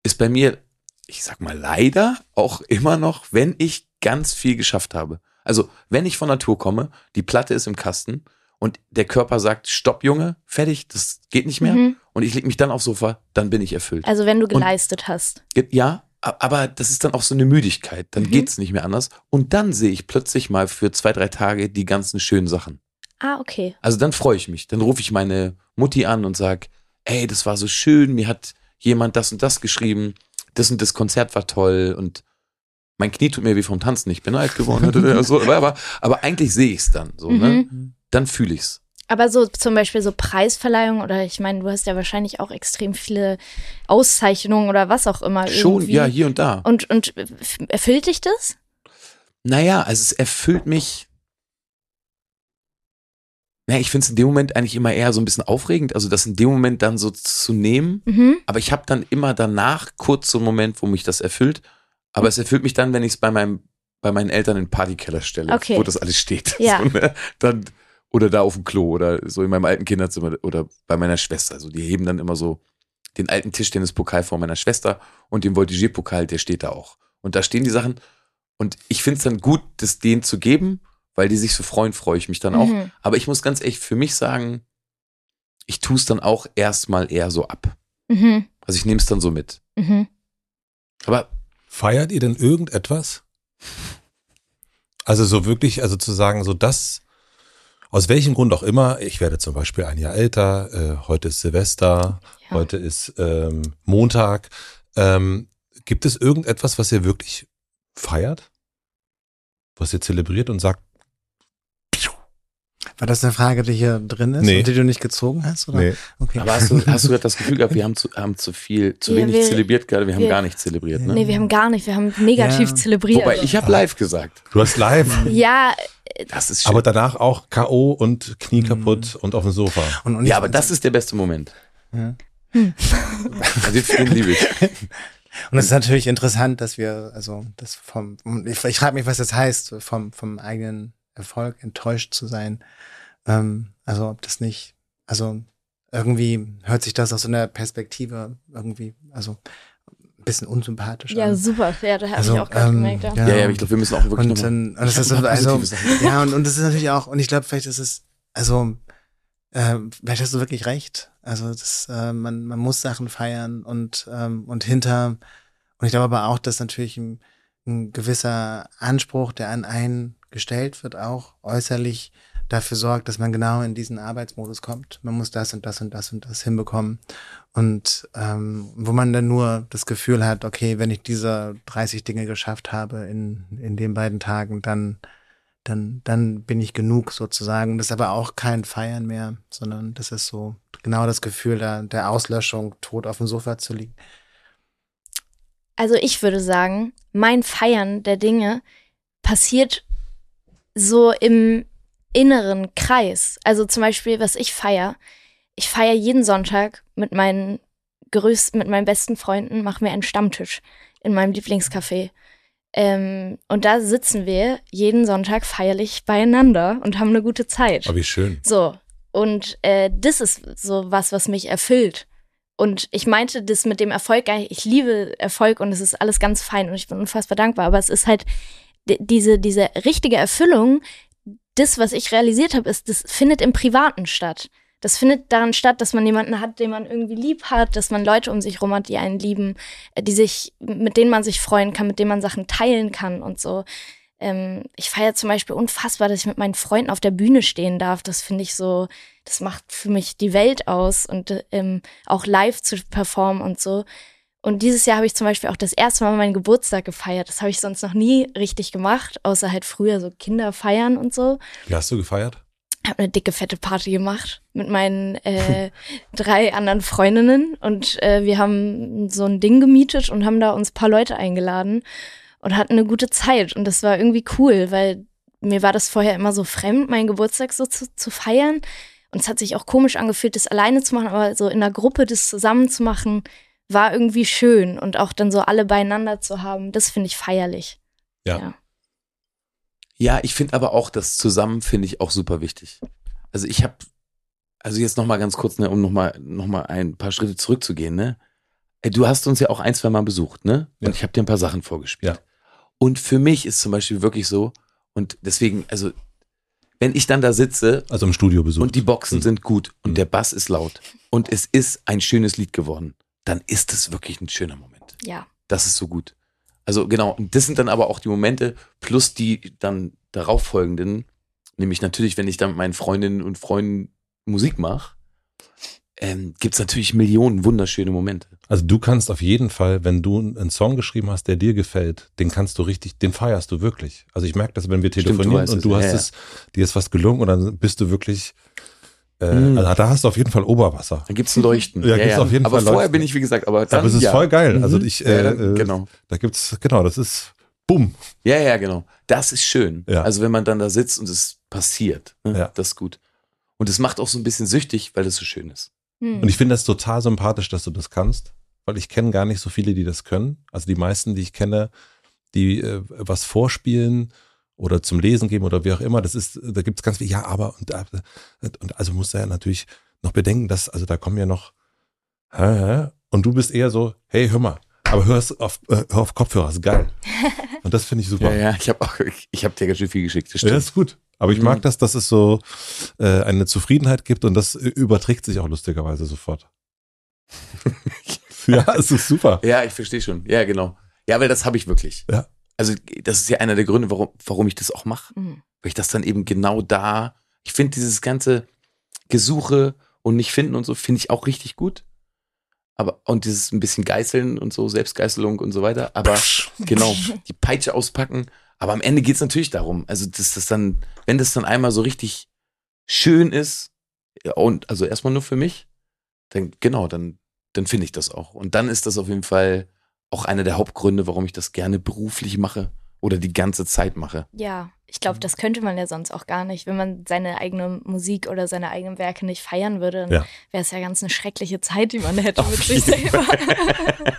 ist bei mir, ich sag mal leider, auch immer noch, wenn ich ganz viel geschafft habe. Also, wenn ich von Natur komme, die Platte ist im Kasten und der Körper sagt, stopp, Junge, fertig, das geht nicht mehr. Mhm. Und ich leg mich dann aufs Sofa, dann bin ich erfüllt. Also wenn du geleistet hast. Ja, aber das ist dann auch so eine Müdigkeit. Dann Mhm. geht's nicht mehr anders. Und dann sehe ich plötzlich mal für zwei, drei Tage die ganzen schönen Sachen. Ah, okay. Also dann freue ich mich. Dann rufe ich meine Mutti an und sag, ey, das war so schön, mir hat jemand das und das geschrieben, das und das Konzert war toll und mein Knie tut mir wie vom Tanzen, ich bin alt geworden. so, aber, aber eigentlich sehe ich es dann so, ne? Mhm. Dann fühle ich's. Aber so zum Beispiel so Preisverleihungen oder ich meine, du hast ja wahrscheinlich auch extrem viele Auszeichnungen oder was auch immer. Schon, irgendwie. ja, hier und da. Und, und erfüllt dich das? Naja, also es erfüllt mich. Naja, ich finde es in dem Moment eigentlich immer eher so ein bisschen aufregend, also das in dem Moment dann so zu nehmen. Mhm. Aber ich habe dann immer danach kurz so einen Moment, wo mich das erfüllt. Aber es erfüllt mich dann, wenn ich es bei meinem bei meinen Eltern in den Partykeller stelle, Okay. wo das alles steht. Ja. So, ne? Dann oder da auf dem Klo oder so in meinem alten Kinderzimmer oder bei meiner Schwester. Also die heben dann immer so den alten Tischtennispokal vor meiner Schwester und den Voltigierpokal, der steht da auch. Und da stehen die Sachen. Und ich finde es dann gut, das denen zu geben, weil die sich so freuen, freue ich mich dann auch. Mhm. Aber ich muss ganz echt für mich sagen, ich tue es dann auch erstmal eher so ab. Mhm. Also ich nehme es dann so mit. Mhm. Aber Feiert ihr denn irgendetwas? Also so wirklich, also zu sagen, so das, aus welchem Grund auch immer, ich werde zum Beispiel ein Jahr älter, äh, heute ist Silvester, Ja. heute ist ähm, Montag. Ähm, gibt es irgendetwas, was ihr wirklich feiert? Was ihr zelebriert und sagt, War das eine Frage, die hier drin ist Nee. und die du nicht gezogen hast? Oder? nee, Okay. Aber hast du, hast du gerade das Gefühl gehabt, wir haben zu, haben zu viel, zu Ja, wenig wir- zelebriert gerade, wir haben wir- gar nicht zelebriert, ne? Nee, wir haben gar nicht, wir haben negativ Ja. zelebriert. Wobei, ich habe live gesagt. du hast live, ja, Das ist schön. aber danach auch K.O. und Knie kaputt und auf dem Sofa. Und, und ja, aber das ist der beste Moment. Ja. Also den liebe ich. Und es ist natürlich interessant, dass wir, also das vom, ich, ich frage mich, was das heißt, vom, vom eigenen Erfolg enttäuscht zu sein. Ähm, also ob das nicht, also irgendwie hört sich das aus so einer Perspektive irgendwie, also ein bisschen unsympathisch ja, an. super. Ja, da habe Also, ich auch gerade ähm, gemerkt. Ja. ja. Ja, ja, ich glaube, wir müssen auch wirklich Und, noch dann, und das ist also, ja, und, und das ist natürlich auch, und ich glaube, vielleicht ist es, also, äh, vielleicht hast du wirklich recht. Also, das, äh, man, man muss Sachen feiern und, ähm, und hinter, und ich glaube aber auch, dass natürlich ein, ein gewisser Anspruch, der an einen gestellt wird, auch äußerlich dafür sorgt, dass man genau in diesen Arbeitsmodus kommt. Man muss das und das und das und das hinbekommen. Und ähm, wo man dann nur das Gefühl hat, okay, wenn ich diese 30 Dinge geschafft habe in, in den beiden Tagen, dann, dann, dann bin ich genug sozusagen. Das ist aber auch kein Feiern mehr, sondern das ist so genau das Gefühl der, der Auslöschung, tot auf dem Sofa zu liegen. Also ich würde sagen, mein Feiern der Dinge passiert so im inneren Kreis. Also zum Beispiel, was ich feier. Ich feier jeden Sonntag mit meinen größten, mit meinen besten Freunden, machen wir einen Stammtisch in meinem Lieblingscafé. Ähm, und da sitzen wir jeden Sonntag feierlich beieinander und haben eine gute Zeit. Aber wie schön. So, und äh, das ist so was, was mich erfüllt. Und ich meinte das mit dem Erfolg, ich liebe Erfolg und es ist alles ganz fein und ich bin unfassbar dankbar, aber es ist halt diese, diese richtige Erfüllung, das, was ich realisiert habe, ist, das findet im Privaten statt. Das findet daran statt, dass man jemanden hat, den man irgendwie lieb hat, dass man Leute um sich rum hat, die einen lieben, äh, die sich, mit denen man sich freuen kann, mit denen man Sachen teilen kann und so. Ähm, ich feiere zum Beispiel unfassbar, dass ich mit meinen Freunden auf der Bühne stehen darf. Das finde ich so, das macht für mich die Welt aus und ähm, auch live zu performen und so. Und dieses Jahr habe ich zum Beispiel auch das erste Mal meinen Geburtstag gefeiert. Das habe ich sonst noch nie richtig gemacht, außer halt früher so Kinder feiern und so. Wie hast du gefeiert? Habe eine dicke, fette Party gemacht mit meinen äh, drei anderen Freundinnen und äh, wir haben so ein Ding gemietet und haben da uns paar Leute eingeladen und hatten eine gute Zeit und das war irgendwie cool, weil mir war das vorher immer so fremd, meinen Geburtstag so zu, zu feiern und es hat sich auch komisch angefühlt, das alleine zu machen, aber so in einer Gruppe das zusammen zu machen, war irgendwie schön und auch dann so alle beieinander zu haben, das finde ich feierlich. Ja. Ja. Ja, ich finde aber auch das Zusammen finde ich auch super wichtig. Also ich habe, also jetzt noch mal ganz kurz, ne, um noch mal, noch mal ein paar Schritte zurückzugehen, ne? Du hast uns ja auch ein, zwei Mal besucht, ne? Und Ja. ich habe dir ein paar Sachen vorgespielt. Ja. Und für mich ist zum Beispiel wirklich so, und deswegen, also wenn ich dann da sitze Also im Studio besucht. und die Boxen Hm. sind gut und Hm. der Bass ist laut und es ist ein schönes Lied geworden, dann ist es wirklich ein schöner Moment. Ja. Das ist so gut. Also genau, und das sind dann aber auch die Momente plus die dann darauffolgenden Nämlich natürlich, wenn ich dann mit meinen Freundinnen und Freunden Musik mache, ähm, gibt es natürlich Millionen wunderschöne Momente. Also du kannst auf jeden Fall, wenn du einen Song geschrieben hast, der dir gefällt, den kannst du richtig, den feierst du wirklich. Also ich merke das, wenn wir telefonieren Stimmt, du und du weißt hast es, es, dir ist was gelungen und dann bist du wirklich, äh, Mm. also da hast du auf jeden Fall Oberwasser. Dann gibt's ein Leuchten. Ja, gibt's auf jeden aber Fall vorher Leuchten. bin ich, wie gesagt, aber dann, Aber es ist ja. voll geil. Also Mhm. ich, Ja, äh, dann, äh, genau. da gibt's, genau, das ist, bumm. Ja, ja, genau. Das ist schön. Ja. Also wenn man dann da sitzt und es passiert, ne? Ja. das ist gut. Und es macht auch so ein bisschen süchtig, weil es so schön ist. Hm. Und ich finde das total sympathisch, dass du das kannst, weil ich kenne gar nicht so viele, die das können. Also die meisten, die ich kenne, die äh, was vorspielen oder zum Lesen geben oder wie auch immer, das ist, da gibt's ganz viel, ja, aber und, äh, und also muss er ja natürlich noch bedenken, dass, also da kommen ja noch, hä, hä? und du bist eher so, hey, hör mal, aber hör's auf, äh, hör auf Kopfhörer, ist geil. Und das finde ich super. Ja, ja, ich habe auch, ich, ich habe dir ganz schön viel geschickt. Das Ja, stimmt. ist gut. Aber ich Mhm. mag das, dass es so äh, eine Zufriedenheit gibt und das überträgt sich auch lustigerweise sofort. ja, es ist super. Ja, ich verstehe schon. Ja, genau. Ja, weil das habe ich wirklich. Ja. Also das ist ja einer der Gründe, warum, warum ich das auch mache. Hm. Weil ich das dann eben genau da, ich finde dieses ganze Gesuche und nicht finden und so, finde ich auch richtig gut. Aber, und dieses ein bisschen Geißeln und so, Selbstgeißelung und so weiter. Aber genau, die Peitsche auspacken. Aber am Ende geht's natürlich darum, also dass das dann, wenn das dann einmal so richtig schön ist, und also erstmal nur für mich, dann genau, dann, dann finde ich das auch. Und dann ist das auf jeden Fall auch einer der Hauptgründe, warum ich das gerne beruflich mache oder die ganze Zeit mache. Ja, ich glaube, das könnte man ja sonst auch gar nicht. Wenn man seine eigene Musik oder seine eigenen Werke nicht feiern würde, dann Ja. wäre es ja ganz eine schreckliche Zeit, die man hätte Auf mit sich selber.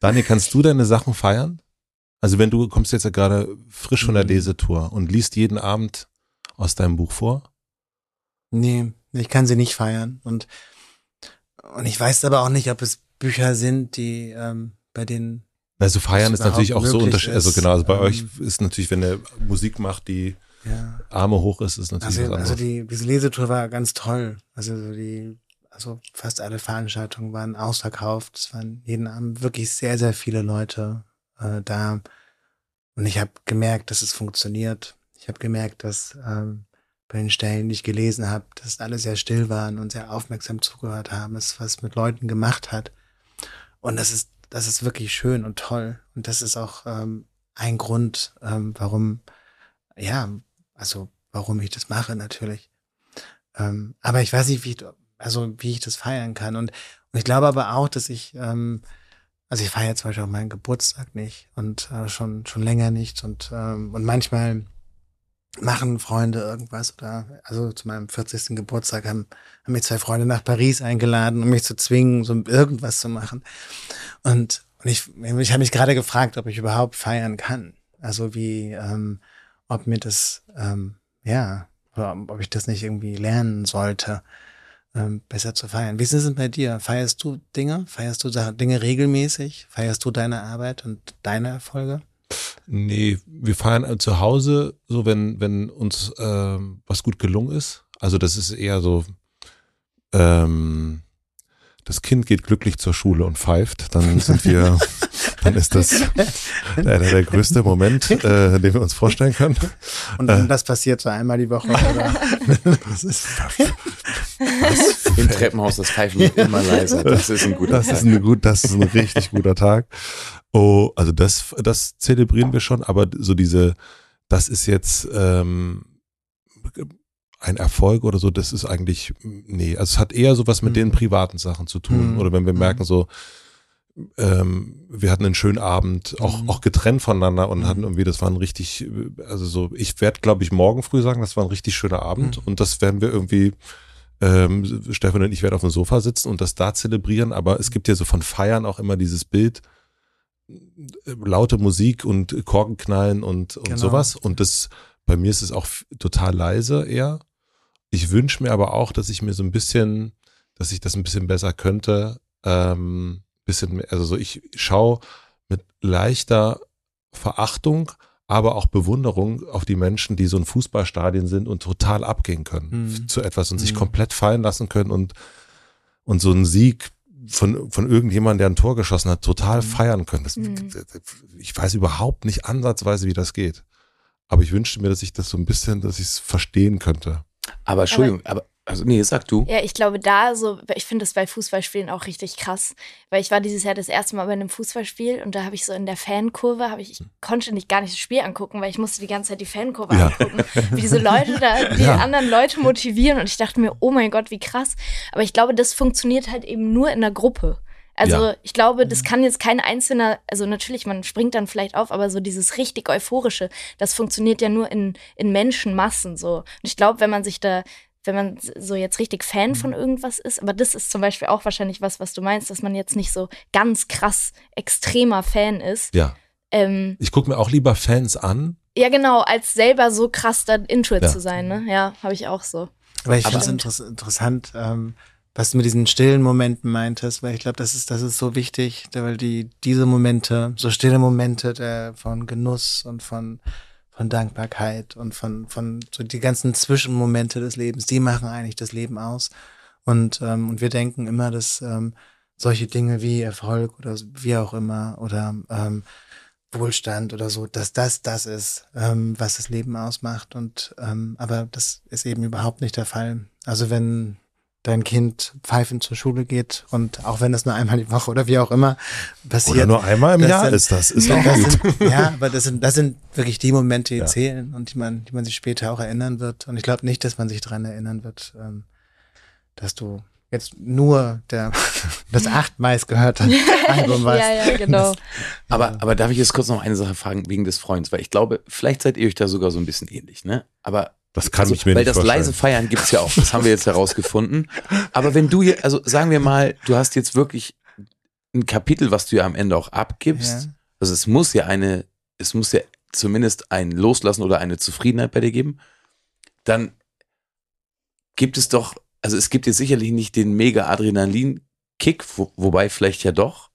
Daniel, kannst du deine Sachen feiern? Also wenn du kommst jetzt ja gerade frisch von der Mhm. Lesetour und liest jeden Abend aus deinem Buch vor. Nee, ich kann sie nicht feiern. Und, und ich weiß aber auch nicht, ob es Bücher sind, die ähm, bei denen Also feiern ist natürlich auch so unterschiedlich. Also genau, also bei ähm, euch ist natürlich, wenn ihr Musik macht, die ja, Arme hoch ist, ist natürlich Also, was also die, diese Lesetour war ganz toll. Also so die, also fast alle Veranstaltungen waren ausverkauft. Es waren jeden Abend wirklich sehr, sehr viele Leute äh, da. Und ich habe gemerkt, dass es funktioniert. Ich habe gemerkt, dass ähm, bei den Stellen, die ich gelesen habe, dass alle sehr still waren und sehr aufmerksam zugehört haben, es was mit Leuten gemacht hat. Und das ist, das ist wirklich schön und toll. Und das ist auch ähm, ein Grund, ähm, warum, ja, also warum ich das mache natürlich. Ähm, aber ich weiß nicht, wie ich, also wie ich das feiern kann. Und, und ich glaube aber auch, dass ich, ähm, also ich feiere zum Beispiel auch meinen Geburtstag nicht und äh, schon schon länger nicht und ähm, und manchmal machen Freunde irgendwas oder also zu meinem 40. Geburtstag haben, haben mich zwei Freunde nach Paris eingeladen, um mich zu zwingen, so irgendwas zu machen. Und, und ich, ich habe mich gerade gefragt, ob ich überhaupt feiern kann. Also wie, ähm, ob mir das, ähm, ja, oder ob ich das nicht irgendwie lernen sollte, ähm, besser zu feiern. Wie ist es denn bei dir? Feierst du Dinge? Feierst du Dinge regelmäßig? Feierst du deine Arbeit und deine Erfolge? Nee, wir feiern zu Hause, so wenn, wenn uns ähm, was gut gelungen ist. Also das ist eher so, ähm, das Kind geht glücklich zur Schule und pfeift, dann sind wir, dann ist das einer der größte Moment, äh, den wir uns vorstellen können. Und Äh. das passiert so einmal die Woche, oder? Das ist, Im Treppenhaus das Pfeifen wird immer leiser. Das ist ein guter das ist Tag. ein gut, das ist ein richtig guter Tag. Oh, also das, das zelebrieren wir schon, aber so diese, das ist jetzt ähm, ein Erfolg oder so, das ist eigentlich, nee, also es hat eher sowas mit Mhm. den privaten Sachen zu tun. Mhm. Oder wenn wir Mhm. merken so, ähm, wir hatten einen schönen Abend, auch, Mhm. auch getrennt voneinander und Mhm. hatten irgendwie, das war ein richtig, also so, ich werde, glaube ich, morgen früh sagen, das war ein richtig schöner Abend Mhm. und das werden wir irgendwie, ähm, Stefan und ich werden auf dem Sofa sitzen und das da zelebrieren, aber es gibt ja so von Feiern auch immer dieses Bild, äh, laute Musik und Korkenknallen und, und Genau. sowas und das, bei mir ist es auch total leise eher. Ich wünsche mir aber auch, dass ich mir so ein bisschen, dass ich das ein bisschen besser könnte, ähm, bisschen, mehr- also so ich schaue mit leichter Verachtung, aber auch Bewunderung auf die Menschen, die so in Fußballstadien sind und total abgehen können Mhm. zu etwas und sich Mhm. komplett fallen lassen können und, und so einen Sieg von, von irgendjemandem, der ein Tor geschossen hat, total Mhm. feiern können. Das, Mhm. Ich weiß überhaupt nicht ansatzweise, wie das geht. aber ich wünschte mir, dass ich das so ein bisschen, dass ich es verstehen könnte. Aber Entschuldigung, aber, also nee, sag du. Ja, ich glaube da so, ich finde das bei Fußballspielen auch richtig krass, weil ich war dieses Jahr das erste Mal bei einem Fußballspiel und da habe ich so in der Fankurve, habe ich, ich konnte nicht gar nicht das Spiel angucken, weil ich musste die ganze Zeit die Fankurve Ja. angucken, wie diese Leute da die Ja. anderen Leute motivieren und ich dachte mir, oh mein Gott, wie krass. Aber ich glaube, das funktioniert halt eben nur in der Gruppe. Also Ja. ich glaube, das kann jetzt kein einzelner, also natürlich, man springt dann vielleicht auf, aber so dieses richtig euphorische, das funktioniert ja nur in, in Menschenmassen so. Und ich glaube, wenn man sich da, wenn man so jetzt richtig Fan von irgendwas ist, aber das ist zum Beispiel auch wahrscheinlich was, was du meinst, dass man jetzt nicht so ganz krass extremer Fan ist. Ja. Ähm, Ich gucke mir auch lieber Fans an. ja, genau, als selber so krass da into it Ja. zu sein, ne? Ja, habe ich auch so. Aber ich Aber- finde es interess interessant, ähm, was du mit diesen stillen Momenten meintest, weil ich glaube, das ist, das ist so wichtig, weil die, diese Momente, so stille Momente der, von Genuss und von, von Dankbarkeit und von, von so die ganzen Zwischenmomente des Lebens, die machen eigentlich das Leben aus. Und, ähm, und wir denken immer, dass ähm, solche Dinge wie Erfolg oder wie auch immer oder ähm, Wohlstand oder so, dass das das ist, ähm, was das Leben ausmacht. Und ähm, aber das ist eben überhaupt nicht der Fall. Also wenn dein Kind pfeifend zur Schule geht und auch wenn das nur einmal die Woche oder wie auch immer passiert. Oder nur einmal im das Jahr sind- ist das. Ist auch das gut. sind, ja, aber das sind, das sind wirklich die Momente, die Ja. zählen und die man, die man sich später auch erinnern wird. Und ich glaube nicht, dass man sich daran erinnern wird, ähm, dass du jetzt nur der, das acht meist gehörte Album warst. ja, ja, genau. Aber, aber darf ich jetzt kurz noch eine Sache fragen wegen des Freundes? Weil ich glaube, vielleicht seid ihr euch da sogar so ein bisschen ähnlich, ne? Aber Das kann also, ich mir weil nicht das leise Feiern gibt's ja auch. Das haben wir jetzt herausgefunden. Aber wenn du hier, also sagen wir mal, du hast jetzt wirklich ein Kapitel, was du ja am Ende auch abgibst. Ja. Also es muss ja eine, es muss ja zumindest ein Loslassen oder eine Zufriedenheit bei dir geben. Dann gibt es doch, also es gibt jetzt sicherlich nicht den mega Adrenalin-Kick, wo, wobei vielleicht ja doch,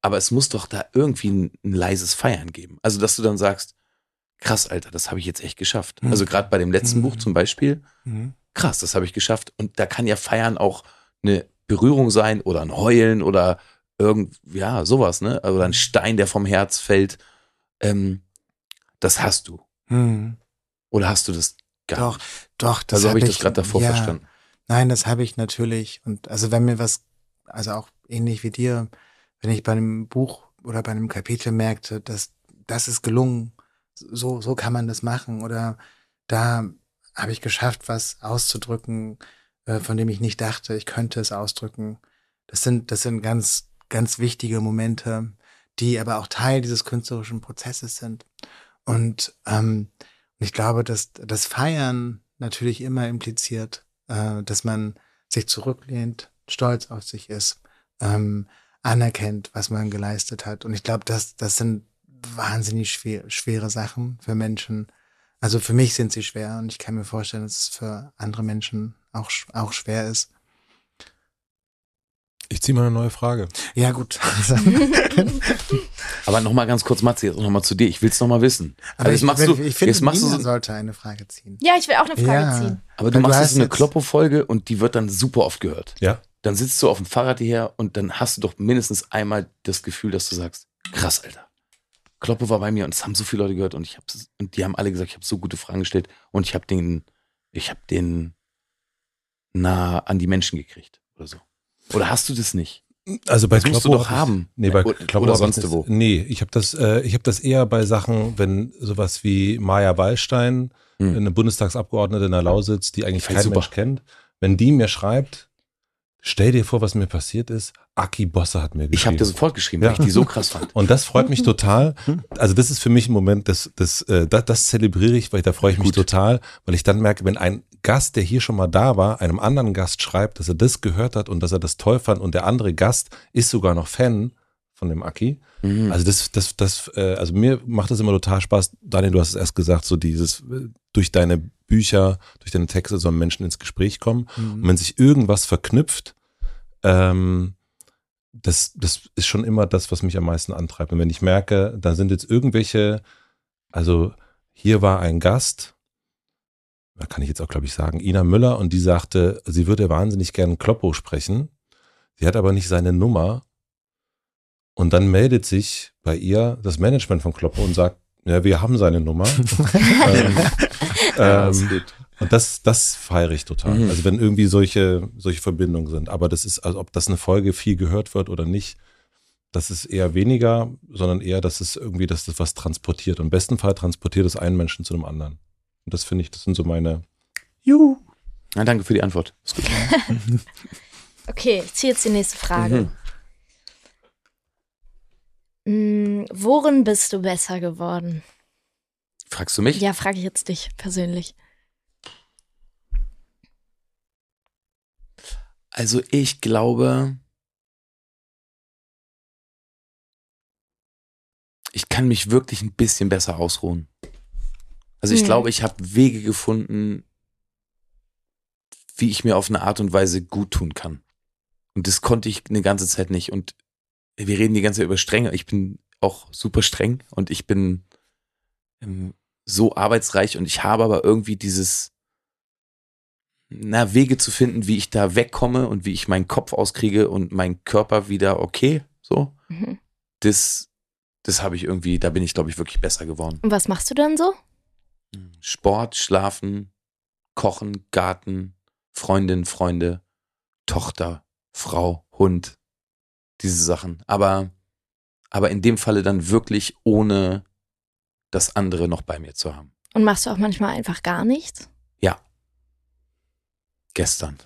aber es muss doch da irgendwie ein, ein leises Feiern geben. Also dass du dann sagst, krass, Alter, das habe ich jetzt echt geschafft. Mhm. Also gerade bei dem letzten Mhm. Buch zum Beispiel, Mhm. krass, das habe ich geschafft. Und da kann ja Feiern auch eine Berührung sein oder ein Heulen oder irgend, ja, sowas, ne? Oder ein Stein, der vom Herz fällt. Ähm, das hast du. Mhm. Oder hast du das gar Doch, nicht? doch, das Also habe hab ich das gerade davor ja, verstanden. Nein, das habe ich natürlich. Und also wenn mir was, also auch ähnlich wie dir, wenn ich bei einem Buch oder bei einem Kapitel merkte, dass das ist gelungen, so, so kann man das machen. Oder da habe ich geschafft, was auszudrücken, äh, von dem ich nicht dachte, ich könnte es ausdrücken. Das sind, das sind ganz, ganz wichtige Momente, die aber auch Teil dieses künstlerischen Prozesses sind. Und ähm, ich glaube, dass das Feiern natürlich immer impliziert, äh, dass man sich zurücklehnt, stolz auf sich ist, ähm, anerkennt, was man geleistet hat. Und ich glaube, das, das sind wahnsinnig schwer, schwere Sachen für Menschen. Also für mich sind sie schwer und ich kann mir vorstellen, dass es für andere Menschen auch, auch schwer ist. Ich ziehe mal eine neue Frage. Ja, gut. Aber nochmal ganz kurz, Matze, jetzt nochmal zu dir. Ich will's noch mal wissen. Aber Also jetzt ich, machst du, ich finde, jetzt machst du so, sollte eine Frage ziehen. Ja, ich will auch eine Frage Ja. ziehen. aber du Weil du machst hast jetzt eine Kloppo-Folge und die wird dann super oft gehört. Ja. Dann sitzt du auf dem Fahrrad hierher und dann hast du doch mindestens einmal das Gefühl, dass du sagst, krass, Alter. Kloppo war bei mir und es haben so viele Leute gehört und ich hab's, und die haben alle gesagt, ich habe so gute Fragen gestellt und ich habe den, ich habe den nah an die Menschen gekriegt oder so. Oder hast du das nicht? Also bei Das musst du Kloppo doch haben. Nee, bei Oder- Kloppo oder sonst das- wo. Nee, ich habe das, äh, ich habe das eher bei Sachen, wenn sowas wie Maja Wallstein, Hm. eine Bundestagsabgeordnete in der Lausitz, die eigentlich kein super. Mensch kennt, wenn die mir schreibt, stell dir vor, was mir passiert ist, Aki Bosse hat mir geschrieben. Ich habe dir sofort geschrieben, Ja. weil ich die so krass fand. Und das freut mich total. Also das ist für mich ein Moment, das, das, äh, das, das zelebriere ich, weil da freue ich mich Gut. total, weil ich dann merke, wenn ein Gast, der hier schon mal da war, einem anderen Gast schreibt, dass er das gehört hat und dass er das toll fand und der andere Gast ist sogar noch Fan von dem Aki. Mhm. Also das, das, das, äh, also mir macht das immer total Spaß. Daniel, du hast es erst gesagt, so dieses äh, durch deine Bücher, durch deine Texte sollen Menschen ins Gespräch kommen. Und wenn sich irgendwas verknüpft, ähm, das, das ist schon immer das, was mich am meisten antreibt. Und wenn ich merke, da sind jetzt irgendwelche, also hier war ein Gast, da kann ich jetzt auch, glaube ich, sagen, Ina Müller, und die sagte, sie würde wahnsinnig gern Kloppo sprechen. Sie hat aber nicht seine Nummer. Und dann meldet sich bei ihr das Management von Kloppo und sagt, Ja, wir haben seine Nummer. ähm, ähm, und das, das feiere ich total. Mhm. Also wenn irgendwie solche, solche Verbindungen sind. Aber das ist, also ob das eine Folge viel gehört wird oder nicht, das ist eher weniger, sondern eher, dass es irgendwie, dass das was transportiert. Im besten Fall transportiert es einen Menschen zu einem anderen. Und das finde ich, das sind so meine. Juhu. Na, danke für die Antwort. Ist gut. Okay, ich ziehe jetzt die nächste Frage. Mhm. Mm, worin bist du besser geworden? Fragst du mich? Ja, frage ich jetzt dich persönlich. Also ich glaube, ich kann mich wirklich ein bisschen besser ausruhen. Also ich Hm. glaube, ich habe Wege gefunden, wie ich mir auf eine Art und Weise gut tun kann. Und das konnte ich eine ganze Zeit nicht. Und wir reden die ganze Zeit über Strenge. Ich bin auch super streng und ich bin ähm, so arbeitsreich und ich habe aber irgendwie dieses, na, Wege zu finden, wie ich da wegkomme und wie ich meinen Kopf auskriege und meinen Körper wieder okay, so. Mhm. Das, das habe ich irgendwie, da bin ich, glaube ich, wirklich besser geworden. Und was machst du dann so? Sport, Schlafen, Kochen, Garten, Freundin, Freunde, Tochter, Frau, Hund, diese Sachen. Aber, aber in dem Falle dann wirklich ohne das andere noch bei mir zu haben. Und machst du auch manchmal einfach gar nichts? Gestern.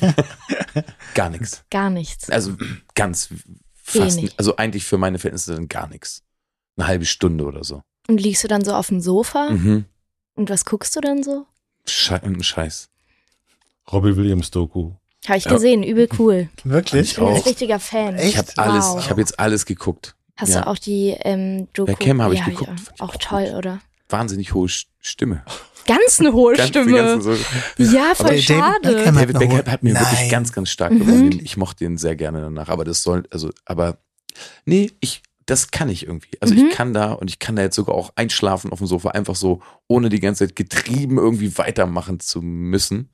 Gar nichts. Gar nichts. Also ganz fast, Wenig. also eigentlich für meine Verhältnisse dann gar nichts. Eine halbe Stunde oder so. Und liegst du dann so auf dem Sofa? Mhm. Und was guckst du dann so? Schei ein Scheiß. Robbie Williams Doku. Habe ich Ja. gesehen, übel cool. Wirklich? Ich bin ein richtiger Fan. Echt? Ich habe alles, Wow. ich habe jetzt alles geguckt. Hast ja. du auch die ähm, Doku? Ja, Cam habe ich Ja, geguckt. Ja, auch auch toll, gut. oder? Wahnsinnig hohe Stimme. Ganz eine hohe Ganz- Stimme. so- ja, voll Aber David schade. Beckham- David Beckham hat mir wirklich Nein. ganz, ganz stark Mhm. gewonnen. Ich mochte ihn sehr gerne danach. Aber das soll, also, aber nee, ich, das kann ich irgendwie. Also Mhm. ich kann da und ich kann da jetzt sogar auch einschlafen auf dem Sofa, einfach so, ohne die ganze Zeit getrieben irgendwie weitermachen zu müssen.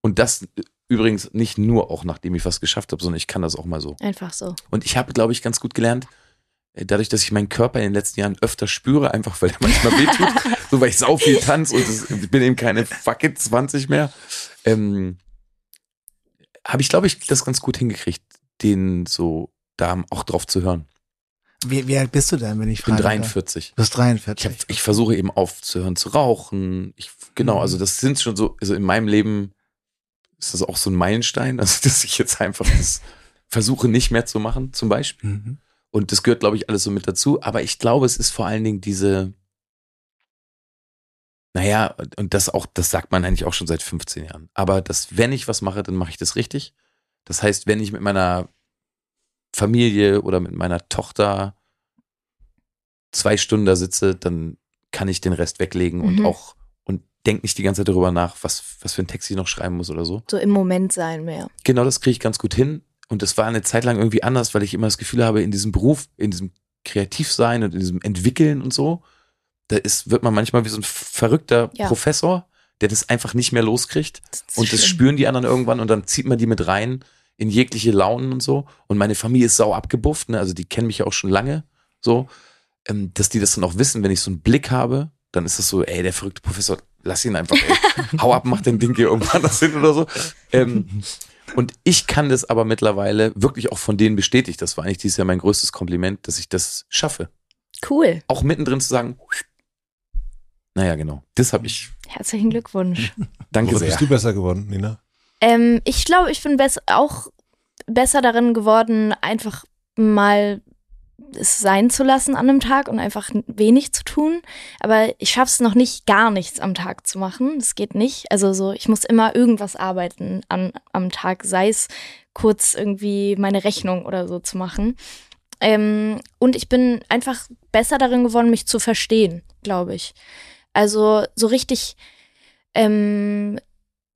Und das übrigens nicht nur auch nachdem ich was geschafft habe, sondern ich kann das auch mal so. Einfach so. Und ich habe, glaube ich, ganz gut gelernt, äh, dadurch, dass ich meinen Körper in den letzten Jahren öfter spüre, einfach weil er manchmal wehtut, so weil ich sau viel tanze und das, ich bin eben keine fuck it 20 mehr, ähm, habe ich, glaube ich, das ganz gut hingekriegt, den so da auch drauf zu hören. Wie, wie alt bist du denn, wenn ich Ich bin frage? 43. Du bist 43. Ich, hab, ich versuche eben aufzuhören zu rauchen. Ich, genau, Mhm. also das sind schon so, also in meinem Leben ist das auch so ein Meilenstein, also dass ich jetzt einfach das versuche nicht mehr zu machen, zum Beispiel. Mhm. Und das gehört, glaube ich, alles so mit dazu. Aber ich glaube, es ist vor allen Dingen diese, naja, und das auch, das sagt man eigentlich auch schon seit 15 Jahren. Aber dass, wenn ich was mache, dann mache ich das richtig. Das heißt, wenn ich mit meiner Familie oder mit meiner Tochter zwei Stunden da sitze, dann kann ich den Rest weglegen und Mhm. auch und denk nicht die ganze Zeit darüber nach, was, was für ein Text ich noch schreiben muss oder so. So im Moment sein mehr. Genau das kriege ich ganz gut hin. Und das war eine Zeit lang irgendwie anders, weil ich immer das Gefühl habe, in diesem Beruf, in diesem Kreativsein und in diesem Entwickeln und so, da ist, wird man manchmal wie so ein verrückter Ja. Professor, der das einfach nicht mehr loskriegt. Das Und das schlimm. spüren die anderen irgendwann und dann zieht man die mit rein in jegliche Launen und so. Und meine Familie ist sau abgebufft, ne? also die kennen mich ja auch schon lange so, ähm, dass die das dann auch wissen, wenn ich so einen Blick habe, dann ist das so, ey, der verrückte Professor, lass ihn einfach, ey, hau ab, mach den Ding hier irgendwann das hin oder so. Ähm, und ich kann das aber mittlerweile wirklich auch von denen bestätigt. Das war eigentlich dieses Jahr mein größtes Kompliment, dass ich das schaffe. Cool. Auch mittendrin zu sagen, naja, genau, das habe ich. Herzlichen Glückwunsch. Danke Worin sehr. bist du besser geworden, Nina? ähm, ich glaube, ich bin bess auch besser darin geworden, einfach mal es sein zu lassen an einem Tag und einfach wenig zu tun. Aber ich schaffe es noch nicht, gar nichts am Tag zu machen. Das geht nicht. Also so, ich muss immer irgendwas arbeiten an, am Tag, sei es kurz irgendwie meine Rechnung oder so zu machen. Ähm, und ich bin einfach besser darin geworden, mich zu verstehen, glaube ich. Also so richtig, ähm,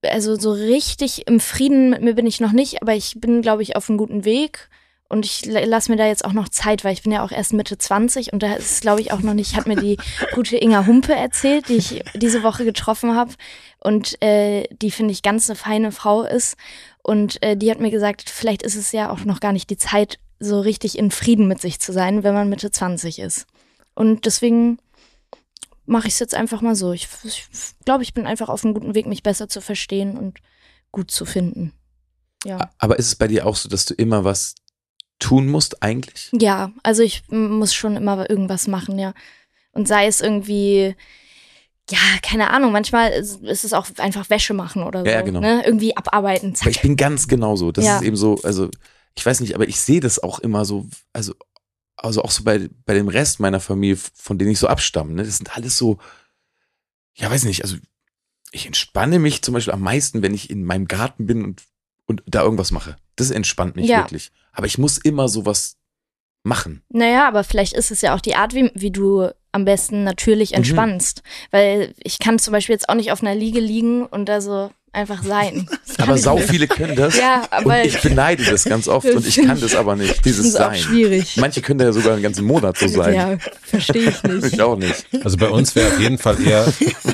also so richtig im Frieden mit mir bin ich noch nicht, aber ich bin, glaube ich, auf einem guten Weg. Und ich lasse mir da jetzt auch noch Zeit, weil ich bin ja auch erst Mitte 20 und da ist, glaube ich, auch noch nicht, hat mir die gute Inga Humpe erzählt, die ich diese Woche getroffen habe. Und äh, die, finde ich, ganz eine feine Frau ist. Und äh, die hat mir gesagt, vielleicht ist es ja auch noch gar nicht die Zeit, so richtig in Frieden mit sich zu sein, wenn man Mitte 20 ist. Und deswegen mache ich es jetzt einfach mal so. Ich, ich glaube, ich bin einfach auf einem guten Weg, mich besser zu verstehen und gut zu finden. Ja. Aber ist es bei dir auch so, dass du immer was tun musst eigentlich? Ja, also ich muss schon immer irgendwas machen, ja. Und sei es irgendwie, ja, keine Ahnung, manchmal ist, ist es auch einfach Wäsche machen oder so. Ja, genau. Ne? Irgendwie abarbeiten. Aber ich bin ganz genauso. Das Ja. ist eben so, also ich weiß nicht, aber ich sehe das auch immer so, also, also auch so bei, bei dem Rest meiner Familie, von denen ich so abstamme, ne? Das sind alles so, ja, weiß nicht, also ich entspanne mich zum Beispiel am meisten, wenn ich in meinem Garten bin und, und da irgendwas mache. Das entspannt mich Ja. wirklich. Aber ich muss immer sowas machen. Naja, aber vielleicht ist es ja auch die Art, wie, wie du am besten natürlich Mhm. entspannst. Weil ich kann zum Beispiel jetzt auch nicht auf einer Liege liegen und da so einfach sein. Aber sau nicht. viele können das. Ja, aber und ich beneide das ganz oft und ich kann das aber nicht, dieses das ist auch Sein. schwierig. Manche können da ja sogar einen ganzen Monat so sein. Ja, verstehe ich nicht. Ich auch nicht. Also bei uns wäre auf jeden Fall eher,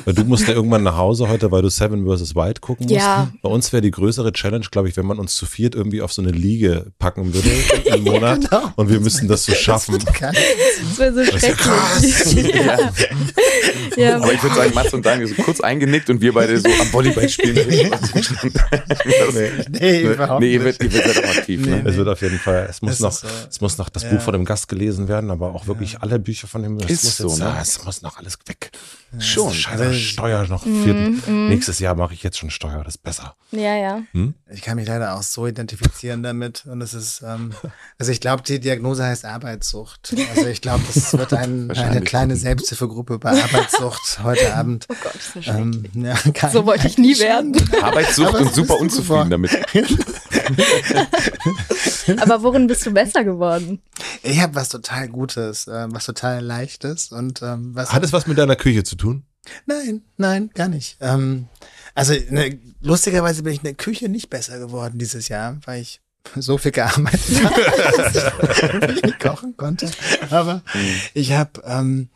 weil du musst ja irgendwann nach Hause heute, weil du Seven vs. Wild gucken musst. Ja. Bei uns wäre die größere Challenge, glaube ich, wenn man uns zu viert irgendwie auf so eine Liege packen würde im Monat Genau. und wir müssen das so schaffen. Kann- Das wäre so ist ja schrecklich. Ja. Ja. Aber ich würde sagen, Mats und Daniel so kurz eingenickt und wir beide so am Volleyball spielen. Nee, nee, überhaupt nee, ihr werdet, ihr aktiv. Nee. Ne? Es wird auf jeden Fall, es muss noch, so. es muss noch das Ja. Buch von dem Gast gelesen werden, aber auch wirklich alle Bücher von dem. Es Ist muss so, jetzt, ne? Es muss noch alles weg. Schon. Scheiße, Also- Steuer noch. Mhm, Vierten. Nächstes Jahr mache ich jetzt schon Steuer, das ist besser. ja, ja. Ich kann mich leider auch so identifizieren damit. Und es ist, ähm, also ich glaube, die Diagnose heißt Arbeitssucht. Also ich glaube, das wird ein, eine kleine Selbsthilfegruppe bei Arbeitssucht heute Abend. Oh Gott, das ist ja schrecklich. Ähm, ja, kein- So wollte ich nie werden. Arbeitssucht und super unzufrieden damit. Aber worin bist du besser geworden? Ich habe was total Gutes, äh, was total Leichtes und ähm, was. Hat es was mit deiner Küche zu tun? Nein, nein, gar nicht. Ähm, also ne, lustigerweise bin ich in der Küche nicht besser geworden dieses Jahr, weil ich so viel gearbeitet habe, dass ich nicht kochen konnte. Aber ich habe ähm,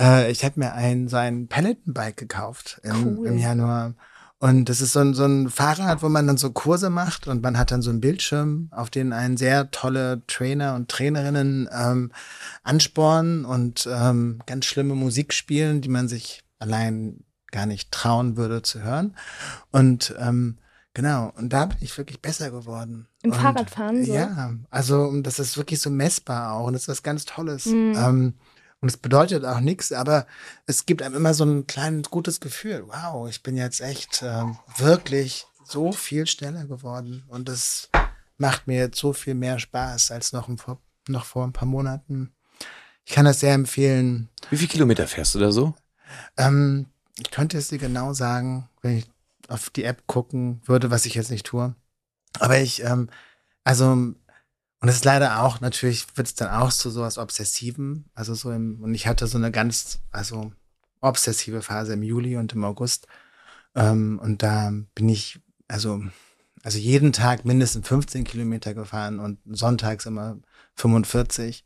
äh, ich habe mir ein so ein Peloton-Bike gekauft im, Cool. im Januar. Und das ist so ein, so ein Fahrrad, wo man dann so Kurse macht und man hat dann so einen Bildschirm, auf den einen sehr tolle Trainer und Trainerinnen ähm, anspornen und ähm, ganz schlimme Musik spielen, die man sich allein gar nicht trauen würde zu hören. Und ähm, genau, und da bin ich wirklich besser geworden. Im und, Fahrradfahren so? Ja, also das ist wirklich so messbar auch und das ist was ganz Tolles. Mhm. Ähm, und es bedeutet auch nichts, aber es gibt einem immer so ein kleines gutes Gefühl. Wow, ich bin jetzt echt ähm, wirklich so viel schneller geworden und das macht mir jetzt so viel mehr Spaß als noch, im, vor- noch vor ein paar Monaten. Ich kann das sehr empfehlen. Wie viele Kilometer fährst du da so? Ähm, ich könnte es dir genau sagen, wenn ich auf die App gucken würde, was ich jetzt nicht tue. Aber ich, ähm, also, und es ist leider auch, natürlich wird es dann auch zu sowas Obsessiven. Also so im, und ich hatte so eine ganz, also obsessive Phase im Juli und im August. Ähm, und da bin ich, also, also jeden Tag mindestens 15 Kilometer gefahren und sonntags immer 45,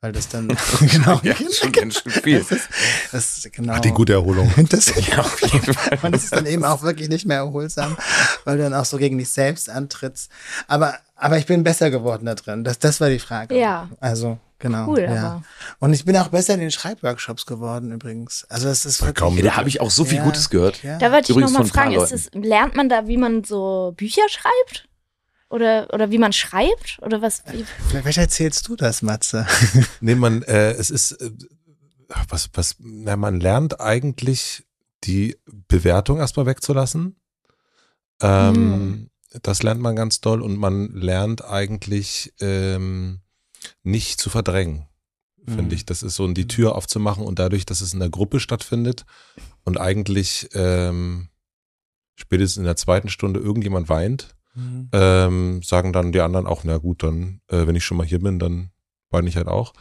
weil das dann, genau, Ja, schon ganz schön viel. das ist, das ist genau. Hat die gute Erholung. Das, Ja, auf jeden Fall. und es ist dann eben auch wirklich nicht mehr erholsam, weil du dann auch so gegen dich selbst antrittst. Aber, aber ich bin besser geworden da drin. Das, das war die Frage. Ja. Also, genau. Cool, ja. aber. Und ich bin auch besser in den Schreibworkshops geworden übrigens. Also es ist wirklich. kaum Ja, da habe ich auch so viel Ja. Gutes gehört. Ja. Da wollte ich Übrigens noch mal von ein paar fragen, ist es, lernt man da, wie man so Bücher schreibt? Oder, oder wie man schreibt? Oder was? Wie, Vielleicht erzählst du das, Matze. Nee, man, äh, es ist, äh, was, was, na, man lernt eigentlich die Bewertung erstmal wegzulassen. Ähm, Das lernt man ganz doll und man lernt eigentlich ähm, nicht zu verdrängen, finde Mhm. ich. Das ist so, die Tür aufzumachen und dadurch, dass es in der Gruppe stattfindet und eigentlich ähm, spätestens in der zweiten Stunde irgendjemand weint, ähm, sagen dann die anderen auch, na gut, dann, äh, wenn ich schon mal hier bin, dann weine ich halt auch.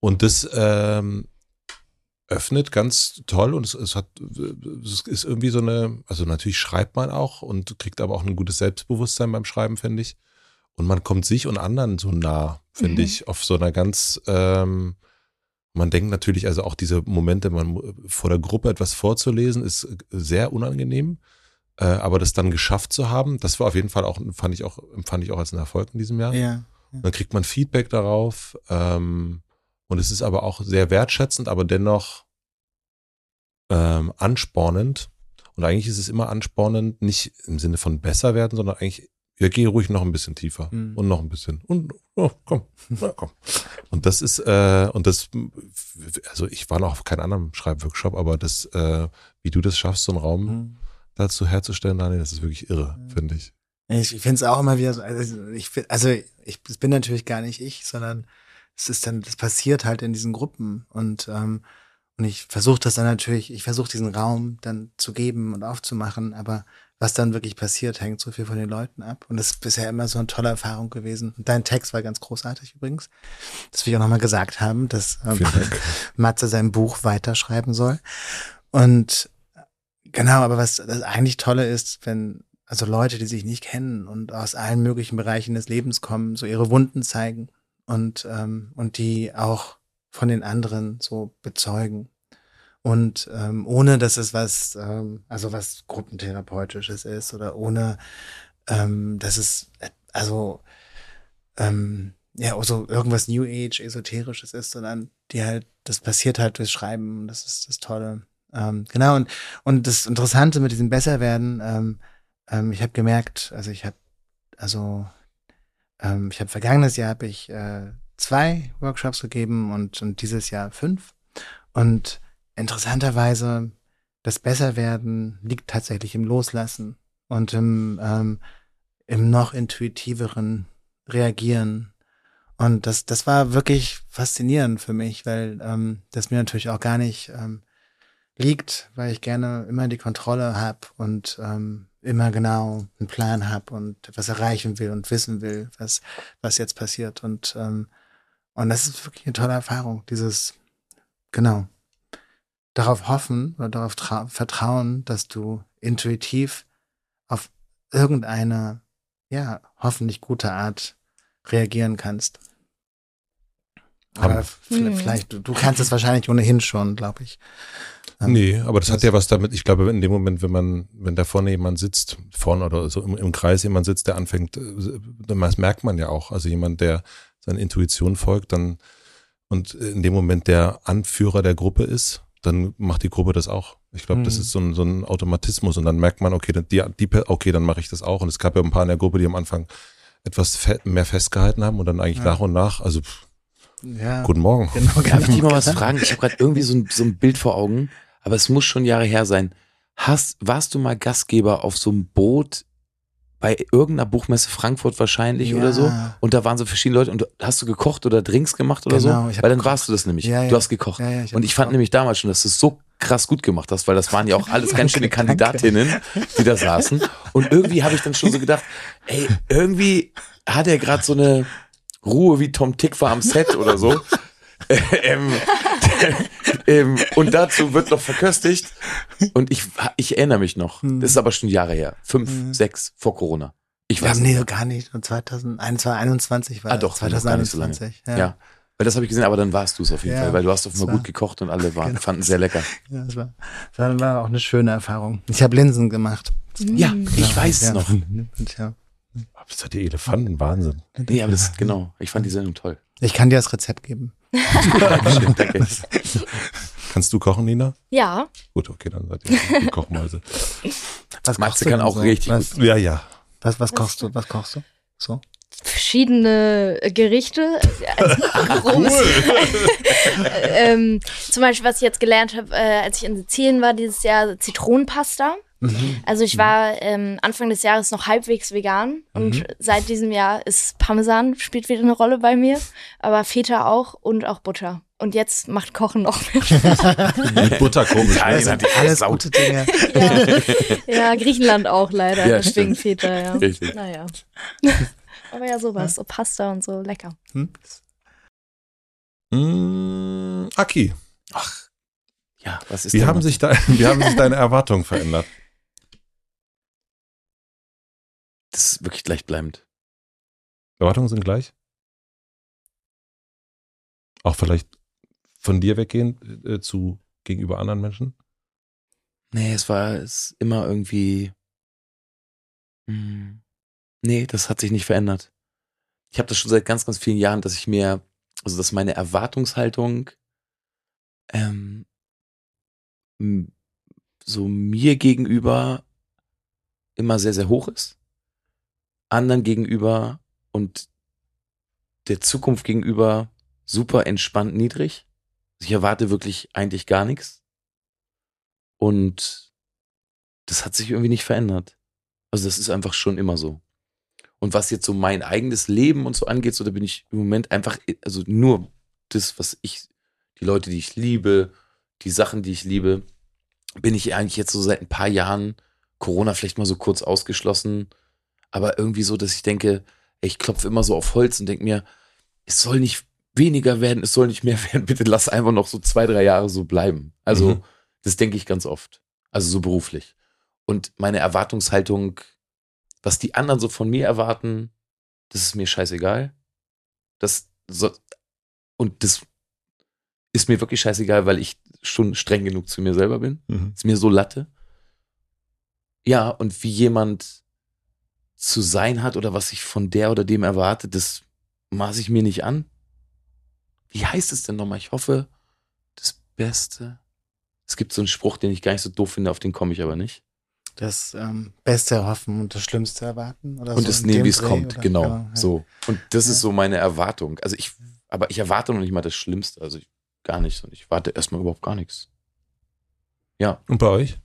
Und das ähm, öffnet ganz toll und es, es hat, es ist irgendwie so eine, also natürlich schreibt man auch und kriegt aber auch ein gutes Selbstbewusstsein beim Schreiben, finde ich. Und man kommt sich und anderen so nah, finde Mhm. ich, auf so einer ganz, ähm, man denkt natürlich, also auch diese Momente, man vor der Gruppe etwas vorzulesen, ist sehr unangenehm. Äh, aber das dann geschafft zu haben, das war auf jeden Fall auch, fand ich auch, empfand ich auch als ein Erfolg in diesem Jahr. Ja. Dann kriegt man Feedback darauf. Ähm, und es ist aber auch sehr wertschätzend, aber dennoch ähm, anspornend. Und eigentlich ist es immer anspornend, nicht im Sinne von besser werden, sondern eigentlich, ja, geh ruhig noch ein bisschen tiefer Mhm. und noch ein bisschen und oh, komm, na, komm. Und das ist, äh, und das, also ich war noch auf keinem anderen Schreibworkshop, aber das, äh, wie du das schaffst, so einen Raum Mhm. Dazu herzustellen, Daniel, das ist wirklich irre, finde ich. Ich, finde es auch immer wieder so, also ich, also ich bin natürlich gar nicht ich, sondern es ist dann, das passiert halt in diesen Gruppen und, ähm, und ich versuche das dann natürlich, ich versuche diesen Raum dann zu geben und aufzumachen, aber was dann wirklich passiert, hängt so viel von den Leuten ab. Und das ist bisher immer so eine tolle Erfahrung gewesen. Und dein Text war ganz großartig übrigens. Das will ich auch nochmal gesagt haben, dass ähm. Matze sein Buch weiterschreiben soll. Und genau, aber was das eigentlich Tolle ist, wenn also Leute, die sich nicht kennen und aus allen möglichen Bereichen des Lebens kommen, so ihre Wunden zeigen und, ähm, und die auch von den anderen so bezeugen. Und ähm, ohne dass es was, ähm, also was Gruppentherapeutisches ist oder ohne, ähm, dass es, also, ähm, ja, also irgendwas New Age, Esoterisches ist, sondern die halt, das passiert halt durch Schreiben, das ist das Tolle. Ähm, genau, und, und das Interessante mit diesem Besserwerden, ähm, ähm, ich habe gemerkt, also ich habe, also ähm, ich habe vergangenes Jahr habe ich äh, zwei Workshops gegeben und, und dieses Jahr fünf. Und interessanterweise, das Besserwerden liegt tatsächlich im Loslassen und im, ähm, im noch intuitiveren Reagieren. Und das, das war wirklich faszinierend für mich, weil ähm, das mir natürlich auch gar nicht ähm, liegt, weil ich gerne immer die Kontrolle habe und ähm, immer genau einen Plan habe und etwas erreichen will und wissen will, was, was jetzt passiert. Und, ähm, und das ist wirklich eine tolle Erfahrung, dieses, genau, darauf hoffen oder darauf trau- vertrauen, dass du intuitiv auf irgendeine, ja, hoffentlich gute Art reagieren kannst. Aber Hm. vielleicht, du, du kannst es wahrscheinlich ohnehin schon, glaube ich. Nee, aber das hat das- ja was damit, ich glaube, in dem Moment, wenn man, wenn da vorne jemand sitzt, vorne oder so im, im Kreis jemand sitzt, der anfängt, äh, das merkt man ja auch. Also jemand, der seiner Intuition folgt, dann und in dem Moment der Anführer der Gruppe ist, dann macht die Gruppe das auch. Ich glaube, das Mhm. ist so ein, so ein Automatismus und dann merkt man, okay, dann- die, die, okay, dann mache ich das auch. Und es gab ja ein paar in der Gruppe, die am Anfang etwas fe mehr festgehalten haben und dann eigentlich Ja. nach und nach, also pff, Ja, guten Morgen. genau. Darf ich dich mal was fragen? Ich habe gerade irgendwie so ein, so ein Bild vor Augen, aber es muss schon Jahre her sein. Hast, warst du mal Gastgeber auf so einem Boot bei irgendeiner Buchmesse Frankfurt wahrscheinlich Ja. oder so? Und da waren so verschiedene Leute und hast du gekocht oder Drinks gemacht oder Genau, so? ich Weil dann gekocht. warst du das nämlich. Ja, ja. Du hast gekocht. Ich und ich fand gekocht. nämlich damals schon, dass du es so krass gut gemacht hast, weil das waren ja auch alles ganz schöne Danke, danke. Kandidatinnen, die da saßen. Und irgendwie habe ich dann schon so gedacht, ey, irgendwie hat er gerade so eine Ruhe wie Tom Tick war am Set oder so. ähm, ähm, und dazu wird noch verköstigt. Und ich, ich erinnere mich noch. Hm. Das ist aber schon Jahre her. Fünf, Hm. sechs vor Corona. Ich Ja, weiß nee, nicht. gar nicht. Und 2021 war Ah, doch, noch gar nicht so lange. 2021. Ja. Weil das habe ich gesehen, aber dann warst du es auf jeden Ja, Fall, weil du hast auf einmal war- gut gekocht und alle waren, Genau. fanden sehr lecker. Ja, das war, das war auch eine schöne Erfahrung. Ich habe Linsen gemacht. Ja, ich weiß es ja. noch. Ja. Das hat die Elefanten, Wahnsinn. Nee, aber das, genau. Ich fand die Sendung toll. Ich kann dir das Rezept geben. Dankeschön, danke. Kannst du kochen, Nina? Ja, Gut, okay, dann seid ihr die Kochmäuse. Was Matze kochst du kann auch so? richtig was, Ja, ja. was, was kochst du? Was kochst du? So? verschiedene Gerichte. Also, groß. ähm, zum Beispiel, was ich jetzt gelernt habe, äh, als ich in Sizilien war dieses Jahr, Zitronenpasta. Mhm. Also ich war ähm, Anfang des Jahres noch halbwegs vegan und seit diesem Jahr ist Parmesan spielt wieder eine Rolle bei mir, aber Feta auch und auch Butter. Und jetzt macht Kochen noch mehr Spaß. Mit Butter komisch. Nein, ne? hat die Alles gute Dinge. ja, Griechenland auch leider, Ja, deswegen stimmt. Feta, ja. Richtig. Naja. aber ja, sowas, so Pasta und so, lecker. Hm? Mm, Aki, Ach, ja, was ist wie haben, sich de wie haben sich deine Erwartungen verändert? Das ist wirklich gleichbleibend. Erwartungen sind gleich? Auch vielleicht von dir weggehen äh, zu gegenüber anderen Menschen? Nee, es war es immer irgendwie. Hm, nee, das hat sich nicht verändert. Ich habe das schon seit ganz, ganz vielen Jahren, dass ich mir, also dass meine Erwartungshaltung ähm, so mir gegenüber immer sehr, sehr hoch ist, anderen gegenüber und der Zukunft gegenüber super entspannt niedrig. Ich erwarte wirklich eigentlich gar nichts. Und das hat sich irgendwie nicht verändert. Also das ist einfach schon immer so. Und was jetzt so mein eigenes Leben und so angeht, so da bin ich im Moment einfach, also nur das, was ich, die Leute, die ich liebe, die Sachen, die ich liebe, bin ich eigentlich jetzt so seit ein paar Jahren Corona vielleicht mal so kurz ausgeschlossen, aber irgendwie so, dass ich denke, ich klopfe immer so auf Holz und denke mir, es soll nicht weniger werden, es soll nicht mehr werden, bitte lass einfach noch so zwei, drei Jahre so bleiben. Also, mhm. das denke ich ganz oft. Also so beruflich. Und meine Erwartungshaltung, was die anderen so von mir erwarten, das ist mir scheißegal. Das so, und das ist mir wirklich scheißegal, weil ich schon streng genug zu mir selber bin. Mhm. Ist mir so Latte. Ja, und wie jemand zu sein hat oder was ich von der oder dem erwarte, das maße ich mir nicht an. Wie heißt es denn nochmal? Ich hoffe, das Beste. Es gibt so einen Spruch, den ich gar nicht so doof finde, auf den komme ich aber nicht. Das ähm, Beste erhoffen und das Schlimmste erwarten? Oder und so das nehmen, wie es kommt, oder? genau. Ja, ja. So. Und das ja. ist so meine Erwartung. Also ich, aber ich erwarte noch nicht mal das Schlimmste. Also ich, gar nichts. Und ich warte erstmal überhaupt gar nichts. Ja. Und bei euch?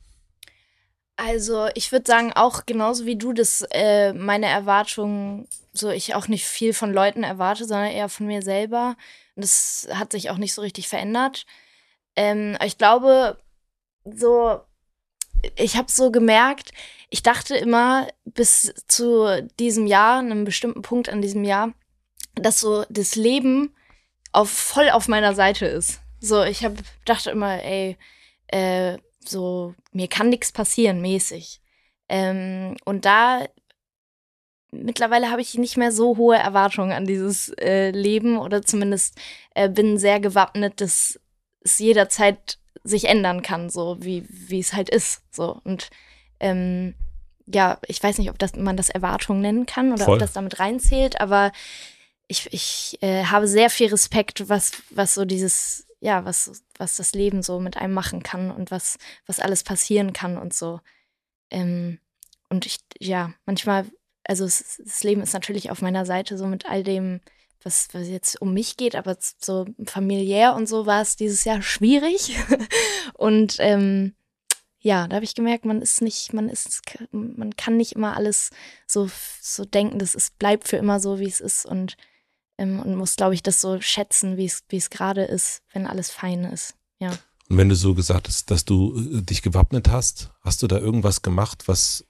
Also ich würde sagen, auch genauso wie du, dass äh, meine Erwartungen, so ich auch nicht viel von Leuten erwarte, sondern eher von mir selber. Und das hat sich auch nicht so richtig verändert. Ähm, ich glaube, so, ich habe so gemerkt, ich dachte immer bis zu diesem Jahr, einem bestimmten Punkt an diesem Jahr, dass so das Leben auf, voll auf meiner Seite ist. So, ich hab, dachte immer, ey, äh, so, mir kann nichts passieren, mäßig. Ähm, und da mittlerweile habe ich nicht mehr so hohe Erwartungen an dieses äh, Leben oder zumindest äh, bin sehr gewappnet, dass es jederzeit sich ändern kann, so wie wie es halt ist, so und ähm, ja, ich weiß nicht, ob das, man das Erwartung nennen kann oder Voll. ob das damit reinzählt, aber ich, ich äh, habe sehr viel Respekt, was, was so dieses, ja, was, was das Leben so mit einem machen kann und was, was alles passieren kann und so. Ähm, und ich, ja, manchmal, also es, das Leben ist natürlich auf meiner Seite, so mit all dem, was, was jetzt um mich geht, aber so familiär und so war es dieses Jahr schwierig. und ähm, ja, da habe ich gemerkt, man ist nicht, man ist, man kann nicht immer alles so, so denken, dass es bleibt für immer so, wie es ist. Und ähm, und muss, glaube ich, das so schätzen, wie es gerade ist, wenn alles fein ist. Ja. Und wenn du so gesagt hast, dass du äh, dich gewappnet hast, hast du da irgendwas gemacht, was,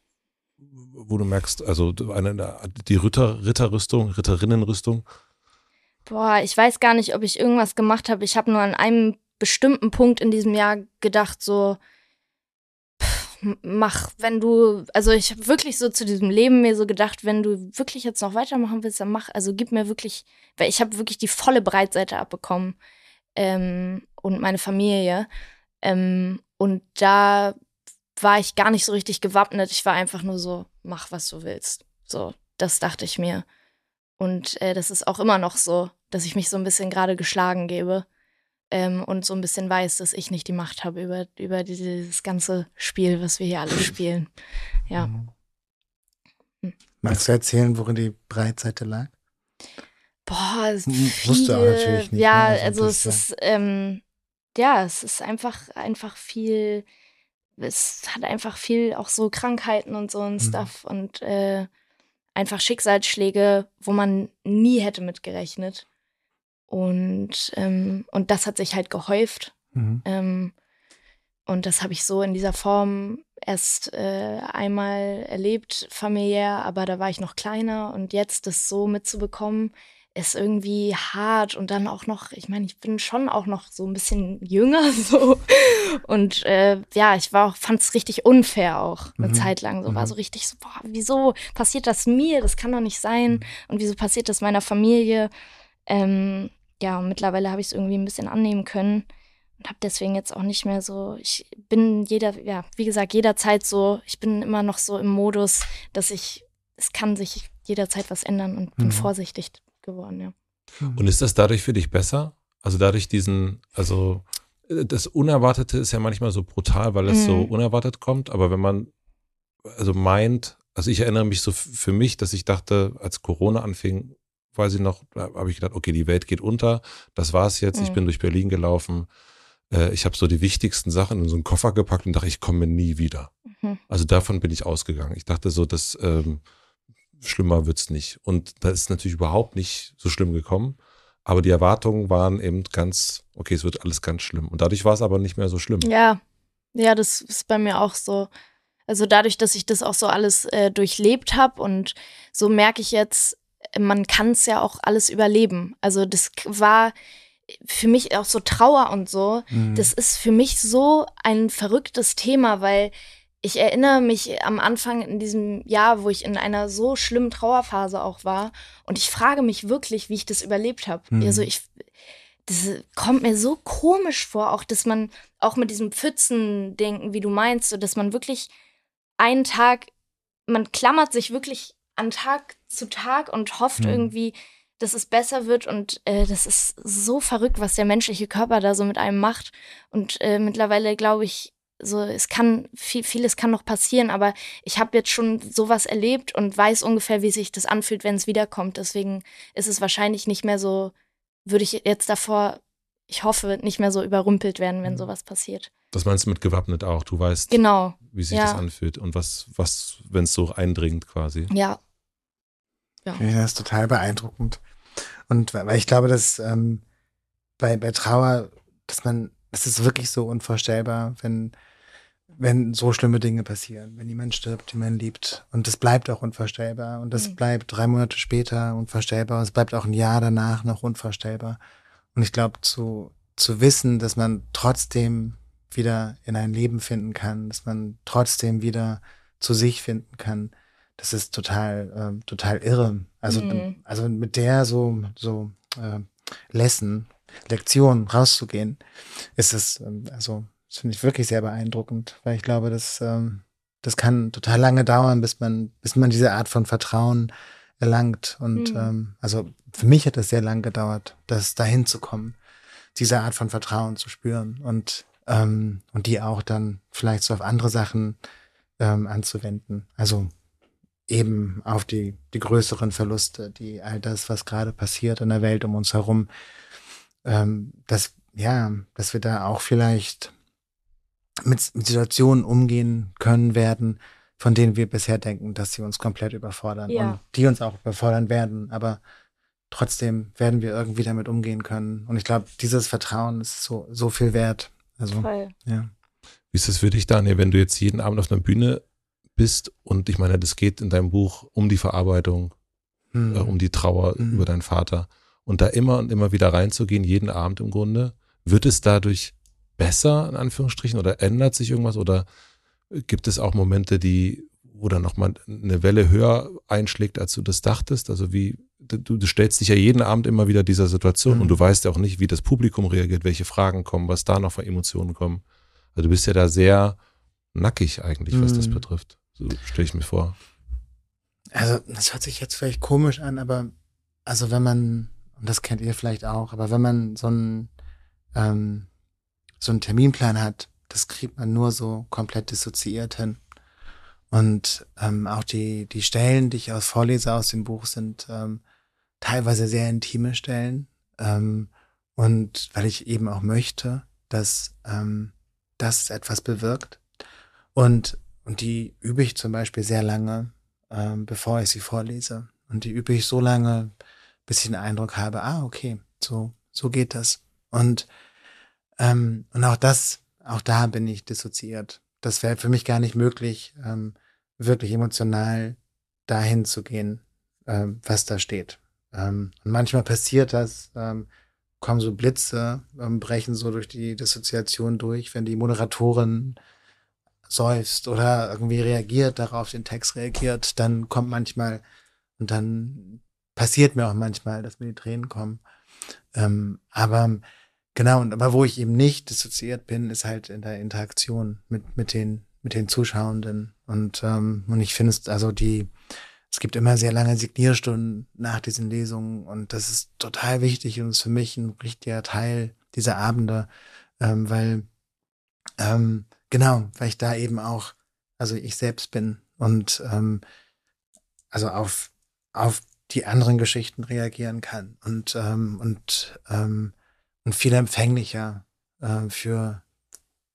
wo du merkst, also eine, die Ritter, Ritterrüstung, Ritterinnenrüstung? Boah, ich weiß gar nicht, ob ich irgendwas gemacht habe. Ich habe nur an einem bestimmten Punkt in diesem Jahr gedacht, so, mach, wenn du, also ich habe wirklich so zu diesem Leben mir so gedacht, wenn du wirklich jetzt noch weitermachen willst, dann mach, also gib mir wirklich, weil ich habe wirklich die volle Breitseite abbekommen ähm, und meine Familie ähm, und da war ich gar nicht so richtig gewappnet. Ich war einfach nur so, mach was du willst. So, das dachte ich mir. Und äh, das ist auch immer noch so, dass ich mich so ein bisschen gerade geschlagen gebe ähm, und so ein bisschen weiß, dass ich nicht die Macht habe über, über dieses ganze Spiel, was wir hier alle spielen. Ja. Mhm. Hm. Magst du erzählen, worin die Breitseite lag? Boah, es hm, viel, du natürlich nicht. Ja, ne? also, also es ist, ähm, ja, es ist einfach, einfach viel, es hat einfach viel auch so Krankheiten und so ein mhm. Stuff und äh, einfach Schicksalsschläge, wo man nie hätte mitgerechnet. Und, ähm, und das hat sich halt gehäuft. Mhm. Ähm, und das habe ich so in dieser Form erst äh, einmal erlebt, familiär, aber da war ich noch kleiner und jetzt das so mitzubekommen, ist irgendwie hart und dann auch noch, ich meine, ich bin schon auch noch so ein bisschen jünger so und äh, ja, ich war auch, fand es richtig unfair auch eine mhm. Zeit lang, so mhm. war so richtig so, boah, wieso passiert das mir? Das kann doch nicht sein mhm. und wieso passiert das meiner Familie? Ähm, ja, und mittlerweile habe ich es irgendwie ein bisschen annehmen können und habe deswegen jetzt auch nicht mehr so, ich bin jeder, ja, wie gesagt, jederzeit so, ich bin immer noch so im Modus, dass ich, es kann sich jederzeit was ändern und bin mhm. vorsichtig geworden, ja. Und ist das dadurch für dich besser? Also dadurch diesen, also äh, das Unerwartete ist ja manchmal so brutal, weil es mhm. so unerwartet kommt. Aber wenn man also meint, also ich erinnere mich so für mich, dass ich dachte, als Corona anfing, weiß ich noch, habe ich gedacht, okay, die Welt geht unter, das war's jetzt, mhm. ich bin durch Berlin gelaufen. Äh, ich habe so die wichtigsten Sachen in so einen Koffer gepackt und dachte, ich komme nie wieder. Mhm. Also davon bin ich ausgegangen. Ich dachte so, dass ähm, schlimmer wird's nicht. Und da ist natürlich überhaupt nicht so schlimm gekommen. Aber die Erwartungen waren eben ganz, okay, es wird alles ganz schlimm. Und dadurch war es aber nicht mehr so schlimm. Ja, ja, das ist bei mir auch so. Also dadurch, dass ich das auch so alles äh, durchlebt habe und so merke ich jetzt, man kann es ja auch alles überleben. Also das war für mich auch so Trauer und so. Mhm. Das ist für mich so ein verrücktes Thema, weil ich erinnere mich am Anfang in diesem Jahr, wo ich in einer so schlimmen Trauerphase auch war. Und ich frage mich wirklich, wie ich das überlebt habe. Mhm. Also ich, das kommt mir so komisch vor, auch dass man auch mit diesem Pfützen-Denken, wie du meinst, so dass man wirklich einen Tag, man klammert sich wirklich an Tag zu Tag und hofft mhm. irgendwie, dass es besser wird. Und äh, das ist so verrückt, was der menschliche Körper da so mit einem macht. Und äh, mittlerweile glaube ich, so es kann viel, vieles kann noch passieren, aber ich habe jetzt schon sowas erlebt und weiß ungefähr, wie sich das anfühlt, wenn es wiederkommt. Deswegen ist es wahrscheinlich nicht mehr so, würde ich jetzt davor, ich hoffe, nicht mehr so überrumpelt werden, wenn mhm. sowas passiert. Das meinst du mit gewappnet auch? Du weißt, genau. wie sich ja. das anfühlt und was, was, wenn es so eindringt quasi. Ja. ja. Das ist total beeindruckend. Und weil ich glaube, dass ähm, bei, bei Trauer, dass man es ist wirklich so unvorstellbar, wenn, wenn so schlimme Dinge passieren, wenn jemand stirbt, den man liebt. Und es bleibt auch unvorstellbar. Und das mhm. bleibt drei Monate später unvorstellbar. Und es bleibt auch ein Jahr danach noch unvorstellbar. Und ich glaube, zu, zu wissen, dass man trotzdem wieder in ein Leben finden kann, dass man trotzdem wieder zu sich finden kann, das ist total, äh, total irre. Also, mhm. also mit der so, so äh, Lesson Lektion rauszugehen, ist es, ähm, also, das finde ich wirklich sehr beeindruckend, weil ich glaube, dass, ähm, das kann total lange dauern, bis man, bis man diese Art von Vertrauen erlangt. Und mhm. ähm, also für mich hat es sehr lang gedauert, das dahin zu kommen, diese Art von Vertrauen zu spüren und, ähm, und die auch dann vielleicht so auf andere Sachen ähm, anzuwenden. Also eben auf die, die größeren Verluste, die all das, was gerade passiert in der Welt um uns herum, ähm, dass, ja, dass wir da auch vielleicht mit, mit Situationen umgehen können werden, von denen wir bisher denken, dass sie uns komplett überfordern ja. und die uns auch überfordern werden. Aber trotzdem werden wir irgendwie damit umgehen können. Und ich glaube, dieses Vertrauen ist so, so viel wert. Also, Voll. ja. Wie ist es für dich, Daniel, wenn du jetzt jeden Abend auf einer Bühne bist und ich meine, das geht in deinem Buch um die Verarbeitung, hm. äh, um die Trauer hm. über deinen Vater und da immer und immer wieder reinzugehen, jeden Abend im Grunde, wird es dadurch besser, in Anführungsstrichen, oder ändert sich irgendwas oder gibt es auch Momente, die, dann nochmal eine Welle höher einschlägt, als du das dachtest? Also wie, du, du stellst dich ja jeden Abend immer wieder dieser Situation mhm. und du weißt ja auch nicht, wie das Publikum reagiert, welche Fragen kommen, was da noch für Emotionen kommen. Also du bist ja da sehr nackig eigentlich, was mhm. das betrifft. So stelle ich mir vor. Also, das hört sich jetzt vielleicht komisch an, aber also wenn man und das kennt ihr vielleicht auch, aber wenn man so einen, ähm, so einen Terminplan hat, das kriegt man nur so komplett dissoziiert hin. Und ähm, auch die, die Stellen, die ich aus vorlese aus dem Buch, sind ähm, teilweise sehr intime Stellen. Ähm, und weil ich eben auch möchte, dass ähm, das etwas bewirkt. Und, und die übe ich zum Beispiel sehr lange, ähm, bevor ich sie vorlese. Und die übe ich so lange, bis ich den Eindruck habe, ah, okay, so, so geht das. Und, ähm, und auch das, auch da bin ich dissoziiert. Das wäre für mich gar nicht möglich, ähm, wirklich emotional dahin zu gehen, ähm, was da steht. Ähm, und manchmal passiert das, ähm, kommen so Blitze, ähm, brechen so durch die Dissoziation durch, wenn die Moderatorin seufzt oder irgendwie reagiert, darauf den Text reagiert, dann kommt manchmal und dann passiert mir auch manchmal, dass mir die Tränen kommen. Ähm, aber genau, und aber wo ich eben nicht dissoziiert bin, ist halt in der Interaktion mit, mit den, mit den Zuschauenden. Und, ähm, und ich finde es, also die, es gibt immer sehr lange Signierstunden nach diesen Lesungen und das ist total wichtig und ist für mich ein richtiger Teil dieser Abende, ähm, weil ähm, genau, weil ich da eben auch, also ich selbst bin und ähm, also auf auf die anderen Geschichten reagieren kann und ähm, und ähm, und viel empfänglicher äh, für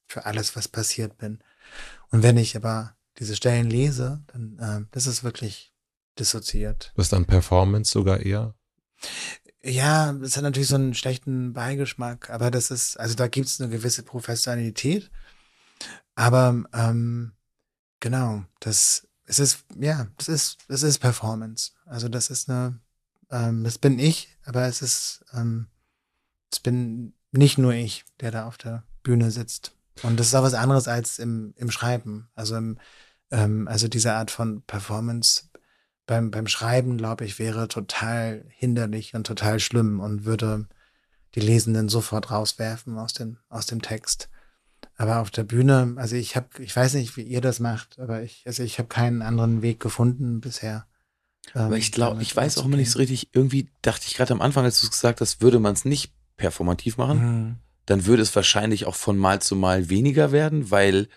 für alles, was passiert bin. Und wenn ich aber diese Stellen lese, dann äh, das ist wirklich dissoziiert. Was dann Performance sogar eher? Ja, das hat natürlich so einen schlechten Beigeschmack, aber das ist, also da gibt es eine gewisse Professionalität. Aber ähm, genau, das es ist, ja, das ist, das ist Performance. Also das ist eine, ähm, das bin ich, aber es ist, ähm, es bin nicht nur ich, der da auf der Bühne sitzt. Und das ist auch was anderes als im, im Schreiben. Also im, ähm, also diese Art von Performance beim, beim Schreiben, glaube ich, wäre total hinderlich und total schlimm und würde die Lesenden sofort rauswerfen aus dem, aus dem Text. Aber auf der Bühne, also ich habe, ich weiß nicht, wie ihr das macht, aber ich, also ich habe keinen anderen Weg gefunden bisher. Ähm, aber ich glaube, ich weiß auch immer nicht so richtig, irgendwie dachte ich gerade am Anfang, als du es gesagt hast, würde man es nicht performativ machen, mhm. dann würde es wahrscheinlich auch von Mal zu Mal weniger werden, weil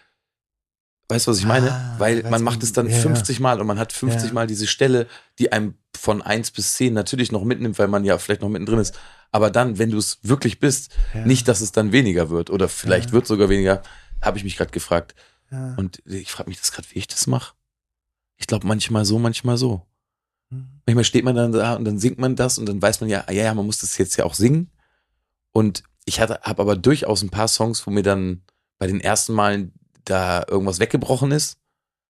Weißt du, was ich meine? Ah, Weil man macht es dann ja, 50 Mal und man hat 50 ja. Mal diese Stelle, die einem von 1 bis 10 natürlich noch mitnimmt, weil man ja vielleicht noch mittendrin ist. Aber dann, wenn du es wirklich bist, ja. nicht, dass es dann weniger wird oder vielleicht wird sogar weniger, habe ich mich gerade gefragt. Und ich frage mich das gerade, wie ich das mache. Ich glaube, manchmal so, manchmal so. Mhm. Manchmal steht man dann da und dann singt man das und dann weiß man ja, ja, ja, man muss das jetzt ja auch singen. Und ich habe aber durchaus ein paar Songs, wo mir dann bei den ersten Malen da irgendwas weggebrochen ist,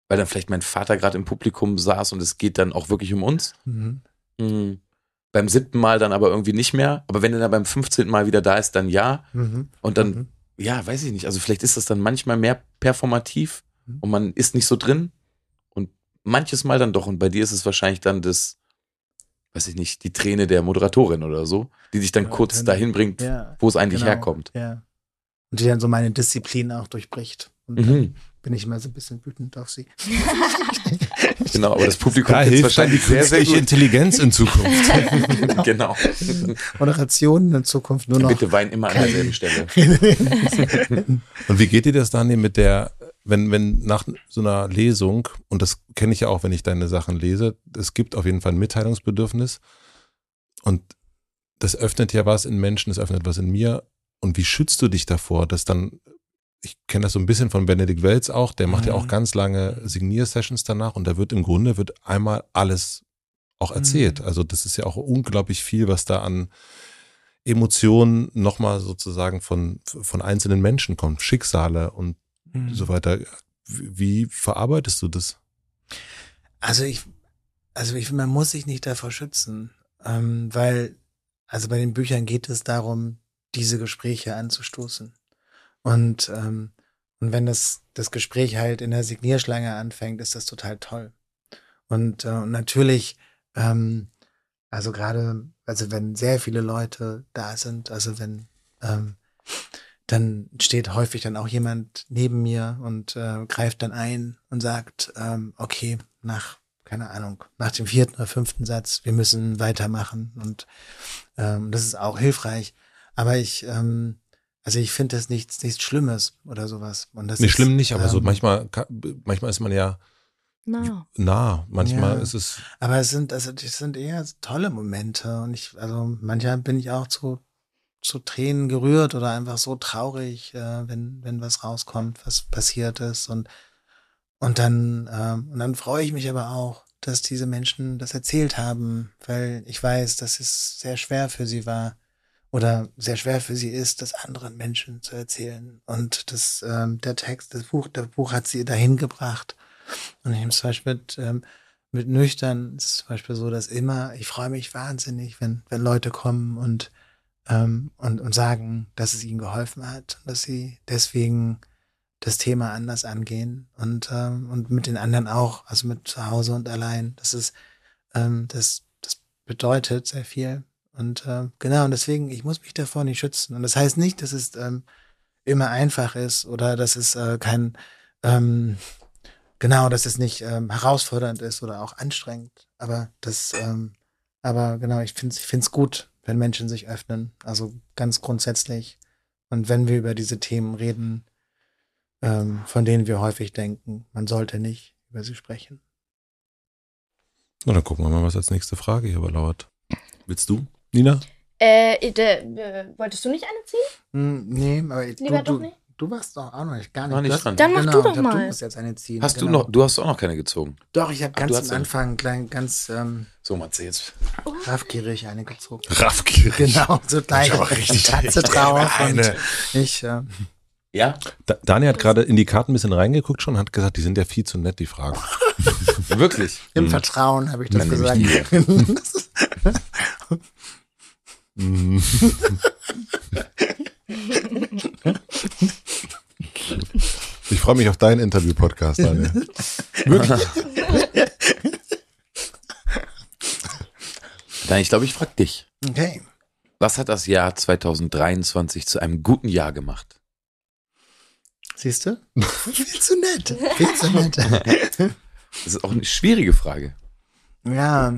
weil dann vielleicht mein Vater gerade im Publikum saß und es geht dann auch wirklich um uns. Mhm. Mhm. Beim siebten Mal dann aber irgendwie nicht mehr. Aber wenn er dann beim 15. Mal wieder da ist, dann ja. Mhm. Und dann, mhm. ja, weiß ich nicht. Also vielleicht ist das dann manchmal mehr performativ mhm. und man ist nicht so drin. Und manches Mal dann doch. Und bei dir ist es wahrscheinlich dann das, weiß ich nicht, die Träne der Moderatorin oder so, die dich dann ja, kurz dahin bringt, ja, wo es eigentlich genau, herkommt. Ja. Und die dann so meine Disziplin auch durchbricht. Und mhm. bin ich immer so ein bisschen wütend auf sie. genau, aber das Publikum da hilft wahrscheinlich die sehr, sehr gut. Intelligenz in Zukunft. genau. genau. Moderation in Zukunft nur noch. Bitte wein immer an derselben Stelle. und wie geht dir das dann mit der, wenn, wenn nach so einer Lesung, und das kenne ich ja auch, wenn ich deine Sachen lese, es gibt auf jeden Fall ein Mitteilungsbedürfnis und das öffnet ja was in Menschen, es öffnet was in mir. Und wie schützt du dich davor, dass dann ich kenne das so ein bisschen von Benedikt Welz auch, der macht mhm. ja auch mhm. ganz lange Signier-Sessions danach und da wird im Grunde wird einmal alles auch erzählt. Mhm. Also das ist ja auch unglaublich viel, was da an Emotionen nochmal sozusagen von, von einzelnen Menschen kommt, Schicksale und mhm. so weiter. Wie, wie verarbeitest du das? Also ich, also ich, man muss sich nicht davor schützen, ähm, weil, also bei den Büchern geht es darum, diese Gespräche anzustoßen. Und, ähm, und wenn das, das Gespräch halt in der Signierschlange anfängt, ist das total toll. Und, äh, und natürlich, ähm, also gerade, also wenn sehr viele Leute da sind, also wenn, ähm, dann steht häufig dann auch jemand neben mir und äh, greift dann ein und sagt, ähm, okay, nach, keine Ahnung, nach dem vierten oder fünften Satz, wir müssen weitermachen. Und ähm, das ist auch hilfreich. Aber ich, ähm, also ich finde das nichts, nichts Schlimmes oder sowas. Und das nicht ist, schlimm nicht, aber ähm, so manchmal, manchmal ist man ja nah. nah. Manchmal ja. ist es. Aber es sind, also das sind eher tolle Momente. Und ich, also manchmal bin ich auch zu, zu Tränen gerührt oder einfach so traurig, äh, wenn, wenn was rauskommt, was passiert ist. Und, und dann, ähm, und dann freue ich mich aber auch, dass diese Menschen das erzählt haben, weil ich weiß, dass es sehr schwer für sie war oder sehr schwer für sie ist, das anderen Menschen zu erzählen. Und das, ähm, der Text, das Buch, der Buch hat sie dahin gebracht. Und ich nehme zum Beispiel mit, ähm, mit nüchtern ist zum Beispiel so, dass immer, ich freue mich wahnsinnig, wenn, wenn Leute kommen und, ähm, und, und sagen, dass es ihnen geholfen hat, dass sie deswegen das Thema anders angehen und, ähm, und mit den anderen auch, also mit zu Hause und allein. Das ist, ähm, das, das bedeutet sehr viel. Und äh, genau, und deswegen, ich muss mich davor nicht schützen. Und das heißt nicht, dass es ähm, immer einfach ist oder dass es äh, kein, ähm, genau, dass es nicht ähm, herausfordernd ist oder auch anstrengend. Aber das, ähm, aber genau, ich finde es ich gut, wenn Menschen sich öffnen. Also ganz grundsätzlich. Und wenn wir über diese Themen reden, ähm, von denen wir häufig denken, man sollte nicht über sie sprechen. Na, dann gucken wir mal, was als nächste Frage hier überlauert. Willst du, Nina? Äh, de, äh, wolltest du nicht eine ziehen? Hm, nee, aber Lieber du, doch nicht? Du, du warst doch auch noch nicht, gar nicht. Noch nicht Du hast- dran. Dann mach genau, du doch ich glaub, mal. Du musst jetzt eine ziehen. Hast du genau. noch, du hast auch noch keine gezogen. Doch, ich habe ganz du am. Anfang klein, ganz ähm, So, Matze, jetzt. raffgierig eine gezogen. Raffgierig. Genau, so gleich aber richtig Katze drauf eine. ich, äh, Ja? Da, Dani hat gerade in die Karten ein bisschen reingeguckt schon und hat gesagt, die sind ja viel zu nett, die Fragen. Wirklich? im Mhm. Vertrauen habe ich das Dann gesagt. Mhm. Ich freue mich auf deinen Interview-Podcast, Daniel. Wirklich? Nein, ich glaube, ich frage dich. okay. Was hat das Jahr 2023 zu einem guten Jahr gemacht? Siehst du? Viel zu nett. Viel zu nett. Das ist auch eine schwierige Frage. ja,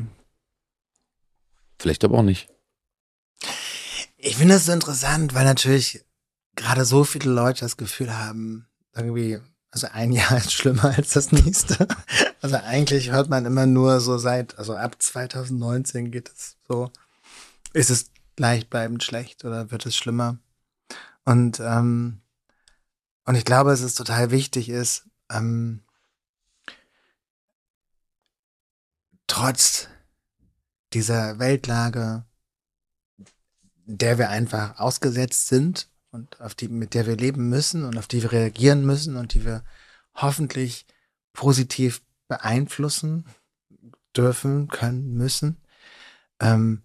Vielleicht aber auch nicht. Ich finde es so interessant, weil natürlich gerade so viele Leute das Gefühl haben, irgendwie, also ein Jahr ist schlimmer als das nächste. Also eigentlich hört man immer nur so seit, also ab 2019 geht es so, ist es gleichbleibend schlecht oder wird es schlimmer? Und, ähm, und ich glaube, es total wichtig ist, ähm, trotz dieser Weltlage, der wir einfach ausgesetzt sind und auf die, mit der wir leben müssen und auf die wir reagieren müssen und die wir hoffentlich positiv beeinflussen dürfen, können, müssen, ähm,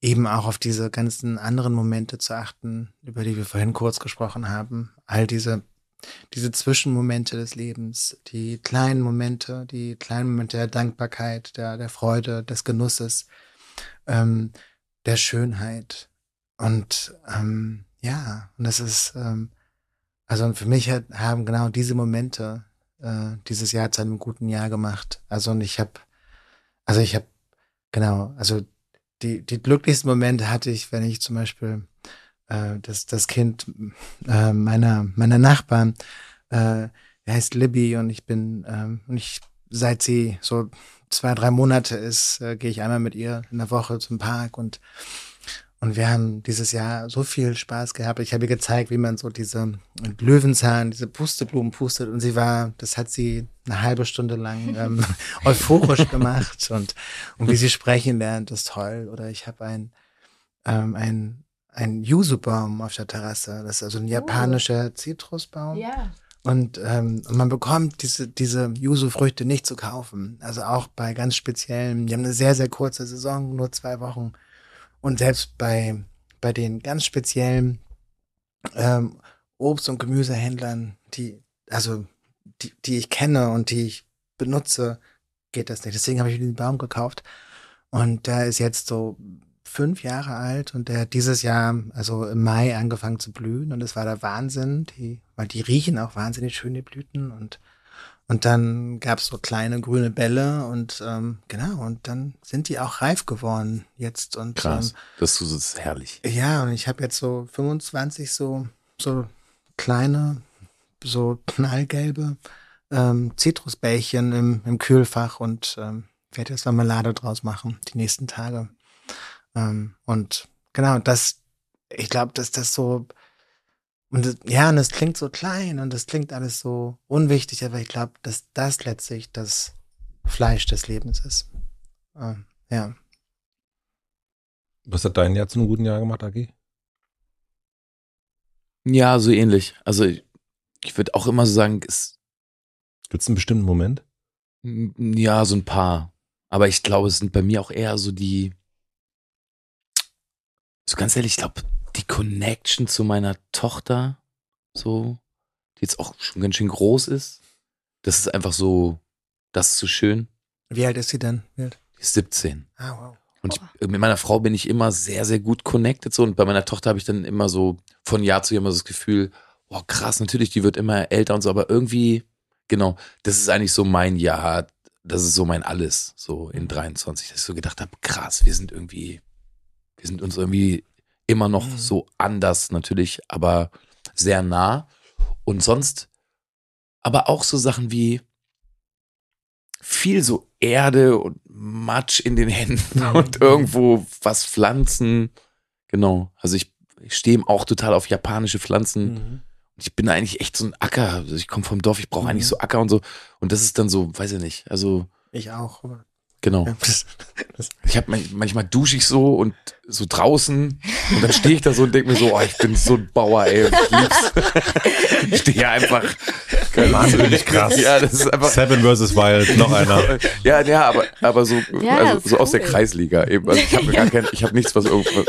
eben auch auf diese ganzen anderen Momente zu achten, über die wir vorhin kurz gesprochen haben. All diese, diese Zwischenmomente des Lebens, die kleinen Momente, die kleinen Momente der Dankbarkeit, der, der Freude, des Genusses, ähm, der Schönheit. Und ähm, ja, und das ist, ähm, also für mich hat, haben genau diese Momente äh, dieses Jahr zu einem guten Jahr gemacht. Also und ich habe, also ich habe, genau, also die, die glücklichsten Momente hatte ich, wenn ich zum Beispiel äh, das, das Kind äh, meiner, meiner Nachbarn, äh, der heißt Libby und ich bin, ähm, und ich, seit sie so zwei, drei Monate ist, äh, gehe ich einmal mit ihr in der Woche zum Park und und wir haben dieses Jahr so viel Spaß gehabt. Ich habe ihr gezeigt, wie man so diese Löwenzahn, diese Pusteblumen pustet. Und sie war, das hat sie eine halbe Stunde lang ähm, euphorisch gemacht. Und, und wie sie sprechen lernt, ist toll. Oder ich habe ein, ähm, ein, ein Yuzu-Baum auf der Terrasse. Das ist also ein japanischer Zitrusbaum. Ja. Und, ähm, und man bekommt diese, diese Yuzu-Früchte nicht zu kaufen. Also auch bei ganz speziellen, die haben eine sehr, sehr kurze Saison, nur zwei Wochen. Und selbst bei, bei den ganz speziellen ähm, Obst- und Gemüsehändlern, die, also die, die ich kenne und die ich benutze, geht das nicht. Deswegen habe ich mir den Baum gekauft. Und der ist jetzt so fünf Jahre alt und der hat dieses Jahr, also im Mai, angefangen zu blühen. Und es war der Wahnsinn, die, weil die riechen auch wahnsinnig schön, die Blüten. Und und dann gab es so kleine grüne Bälle und ähm, genau, und dann sind die auch reif geworden jetzt. Und Krass. Das ist, das ist herrlich. Ähm, ja, und ich habe jetzt so 25 so, so kleine, so knallgelbe ähm, Zitrusbällchen im, im Kühlfach und ähm, werde jetzt Marmelade draus machen, die nächsten Tage. Ähm, und genau, das, ich glaube, dass das so und das, ja, und es klingt so klein und es klingt alles so unwichtig, aber ich glaube, dass das letztlich das Fleisch des Lebens ist. Ähm, ja. Was hat dein Jahr zu einem guten Jahr gemacht, Agi? Ja, so ähnlich. Also ich, ich würde auch immer so sagen, es, Gibt es einen bestimmten Moment? ja, so ein paar. Aber ich glaube, es sind bei mir auch eher so die, so ganz ehrlich, ich glaube, die Connection zu meiner Tochter, so, die jetzt auch schon ganz schön groß ist. Das ist einfach so, das ist so schön. Wie alt ist sie denn? Wie alt? Die ist 17. Ah, wow. Und ich, mit meiner Frau bin ich immer sehr, sehr gut connected so. Und bei meiner Tochter habe ich dann immer so von Jahr zu Jahr immer so das Gefühl, oh krass, natürlich, die wird immer älter und so, aber irgendwie, genau, das ist eigentlich so mein Jahr, das ist so mein Alles, so in 23, dass ich so gedacht habe, krass, wir sind irgendwie, wir sind uns irgendwie immer noch Mhm. so anders natürlich, aber sehr nah. Und sonst aber auch so Sachen wie viel so Erde und Matsch in den Händen und irgendwo was pflanzen. Genau. Also ich, ich stehe auch total auf japanische Pflanzen. Mhm. Ich bin eigentlich echt so ein Acker. Also ich komme vom Dorf, ich brauche Mhm. eigentlich so Acker und so. Und das ist dann so, weiß ich nicht. Also, Ich auch. Genau. Das, das, Ich habe manchmal dusche ich so und so draußen und dann stehe ich da so und denke mir so, oh, ich bin so ein Bauer, ey, ich lieb's. Ich stehe einfach. Wahnsinnig krass. Ja, das ist einfach. Seven vs. Wild, noch einer. Ja, ja, aber, aber so, Ja, also so aus der cool. Kreisliga eben. Also ich habe gar kein, ich habe nichts, was irgendwo.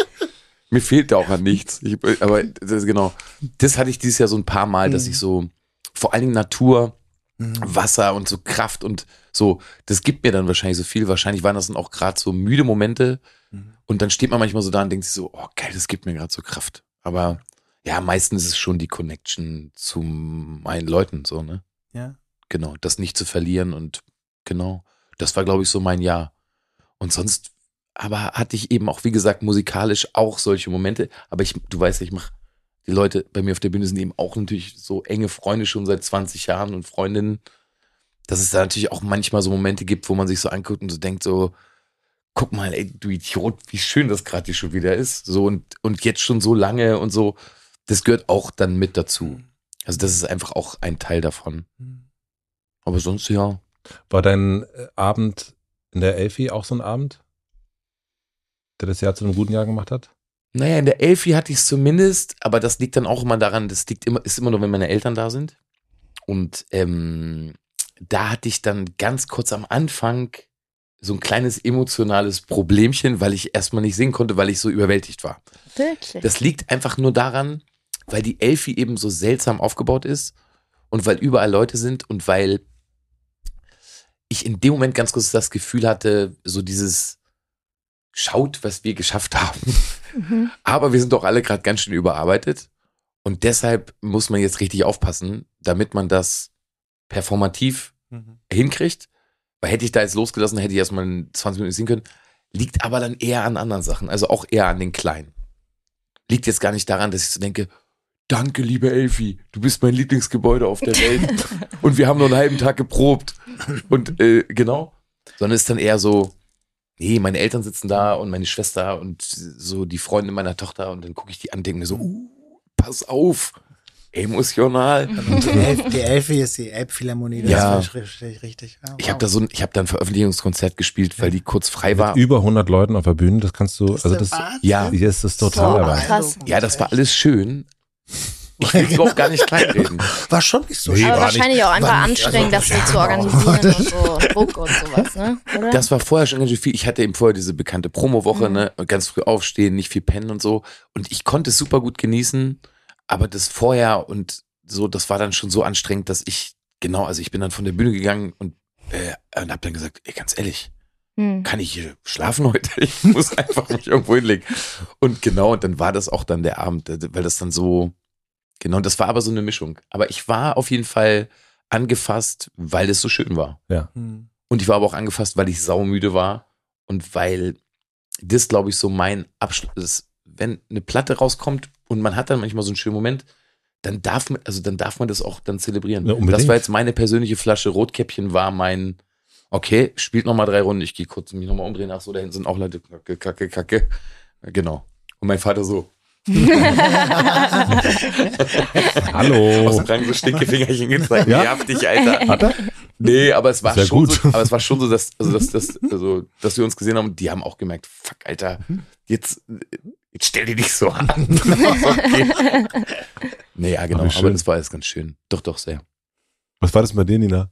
Mir fehlt da auch an nichts. Ich, aber das genau. Das hatte ich dieses Jahr so ein paar Mal, dass ich so, vor allen Dingen Natur, Mhm. Wasser und so Kraft und so, das gibt mir dann wahrscheinlich so viel. Wahrscheinlich waren das dann auch gerade so müde Momente. Mhm. Und dann steht man manchmal so da und denkt sich so, oh geil, das gibt mir gerade so Kraft. Aber ja, meistens ist es schon die Connection zu meinen Leuten, so, ne? ja. Genau, das nicht zu verlieren und genau, das war, glaube ich, so mein Jahr. Und sonst, aber hatte ich eben auch, wie gesagt, musikalisch auch solche Momente. Aber ich, du weißt, ich mache, die Leute bei mir auf der Bühne sind eben auch natürlich so enge Freunde schon seit 20 Jahren und Freundinnen, dass es da natürlich auch manchmal so Momente gibt, wo man sich so anguckt und so denkt, so, guck mal, ey, du Idiot, wie schön das gerade hier schon wieder ist. So und, und jetzt schon so lange und so. Das gehört auch dann mit dazu. Also das ist einfach auch ein Teil davon. Mhm. Aber sonst ja. War dein äh, Abend in der Elfi auch so ein Abend, der das Jahr zu einem guten Jahr gemacht hat? Naja, in der Elfi hatte ich es zumindest, aber das liegt dann auch immer daran, das liegt immer, ist immer nur, wenn meine Eltern da sind. Und ähm, da hatte ich dann ganz kurz am Anfang so ein kleines emotionales Problemchen, weil ich erstmal nicht singen konnte, weil ich so überwältigt war. Wirklich. Das liegt einfach nur daran, weil die Elfi eben so seltsam aufgebaut ist und weil überall Leute sind und weil ich in dem Moment ganz kurz das Gefühl hatte, so dieses schaut, was wir geschafft haben. Mhm. Aber wir sind doch alle gerade ganz schön überarbeitet und deshalb muss man jetzt richtig aufpassen, damit man das performativ Mhm. hinkriegt. Weil hätte ich da jetzt losgelassen, hätte ich erstmal in 20 Minuten singen können. Liegt aber dann eher an anderen Sachen, also auch eher an den Kleinen. Liegt jetzt gar nicht daran, dass ich so denke, danke, liebe Elfi, du bist mein Lieblingsgebäude auf der Welt und wir haben nur einen halben Tag geprobt. Und äh, genau, sondern es ist dann eher so, nee, meine Eltern sitzen da und meine Schwester und so die Freunde meiner Tochter und dann gucke ich die an und denke mir so, uh, pass auf, emotional. Die, Elf, die Elfi ist die Elbphilharmonie, das Ja. ist richtig, richtig. Ja, Ich habe wow. da so ein, ich habe da ein Veröffentlichungskonzert gespielt, weil die kurz frei war. Mit über 100 Leuten auf der Bühne, das kannst du, ist also das, Wahnsinn. Ja. hier ist das total So, krass. Ja, das war alles schön. Ich will überhaupt gar nicht kleinreden. War schon nicht so Nee, schön. Aber war nicht- wahrscheinlich auch einfach war anstrengend, das so zu organisieren und so Druck und sowas, ne? Oder? Das war vorher schon ganz schön viel. Ich hatte eben vorher diese bekannte Promo-Woche, Mhm. ne? Ganz früh aufstehen, nicht viel pennen und so. Und ich konnte es super gut genießen. Aber das vorher und so, das war dann schon so anstrengend, dass ich, genau, also ich bin dann von der Bühne gegangen und, äh, und hab dann gesagt, ey, ganz ehrlich, Hm. kann ich hier schlafen heute? Ich muss einfach mich irgendwo hinlegen. Und genau, und dann war das auch dann der Abend, weil das dann so, genau, das war aber so eine Mischung. Aber ich war auf jeden Fall angefasst, weil es so schön war. Hm. Und ich war aber auch angefasst, weil ich saumüde war und weil das, glaube ich, so mein Abschluss ist. Wenn eine Platte rauskommt und man hat dann manchmal so einen schönen Moment, dann darf man, also dann darf man das auch dann zelebrieren. Ja, das war jetzt meine persönliche Flasche. Rotkäppchen war mein, okay, spielt nochmal drei Runden, ich gehe kurz mich nochmal umdrehen. Ach so, da hinten sind auch Leute, kacke, kacke, kacke. Genau. Und mein Vater so, aus Hallo. dem Rang so Stinkefingerchen gezeigt. Ja? Ja? dich, Alter. Hat er? Nee, aber es war Sehr schon gut. so, aber es war schon so, dass, also, dass, dass, also, dass wir uns gesehen haben und die haben auch gemerkt, fuck, Alter, jetzt, jetzt stell dich nicht so an. okay. Nee, ja, genau, Aber aber, das war alles ganz schön. Doch, doch, sehr. Was war das bei dir, Nina?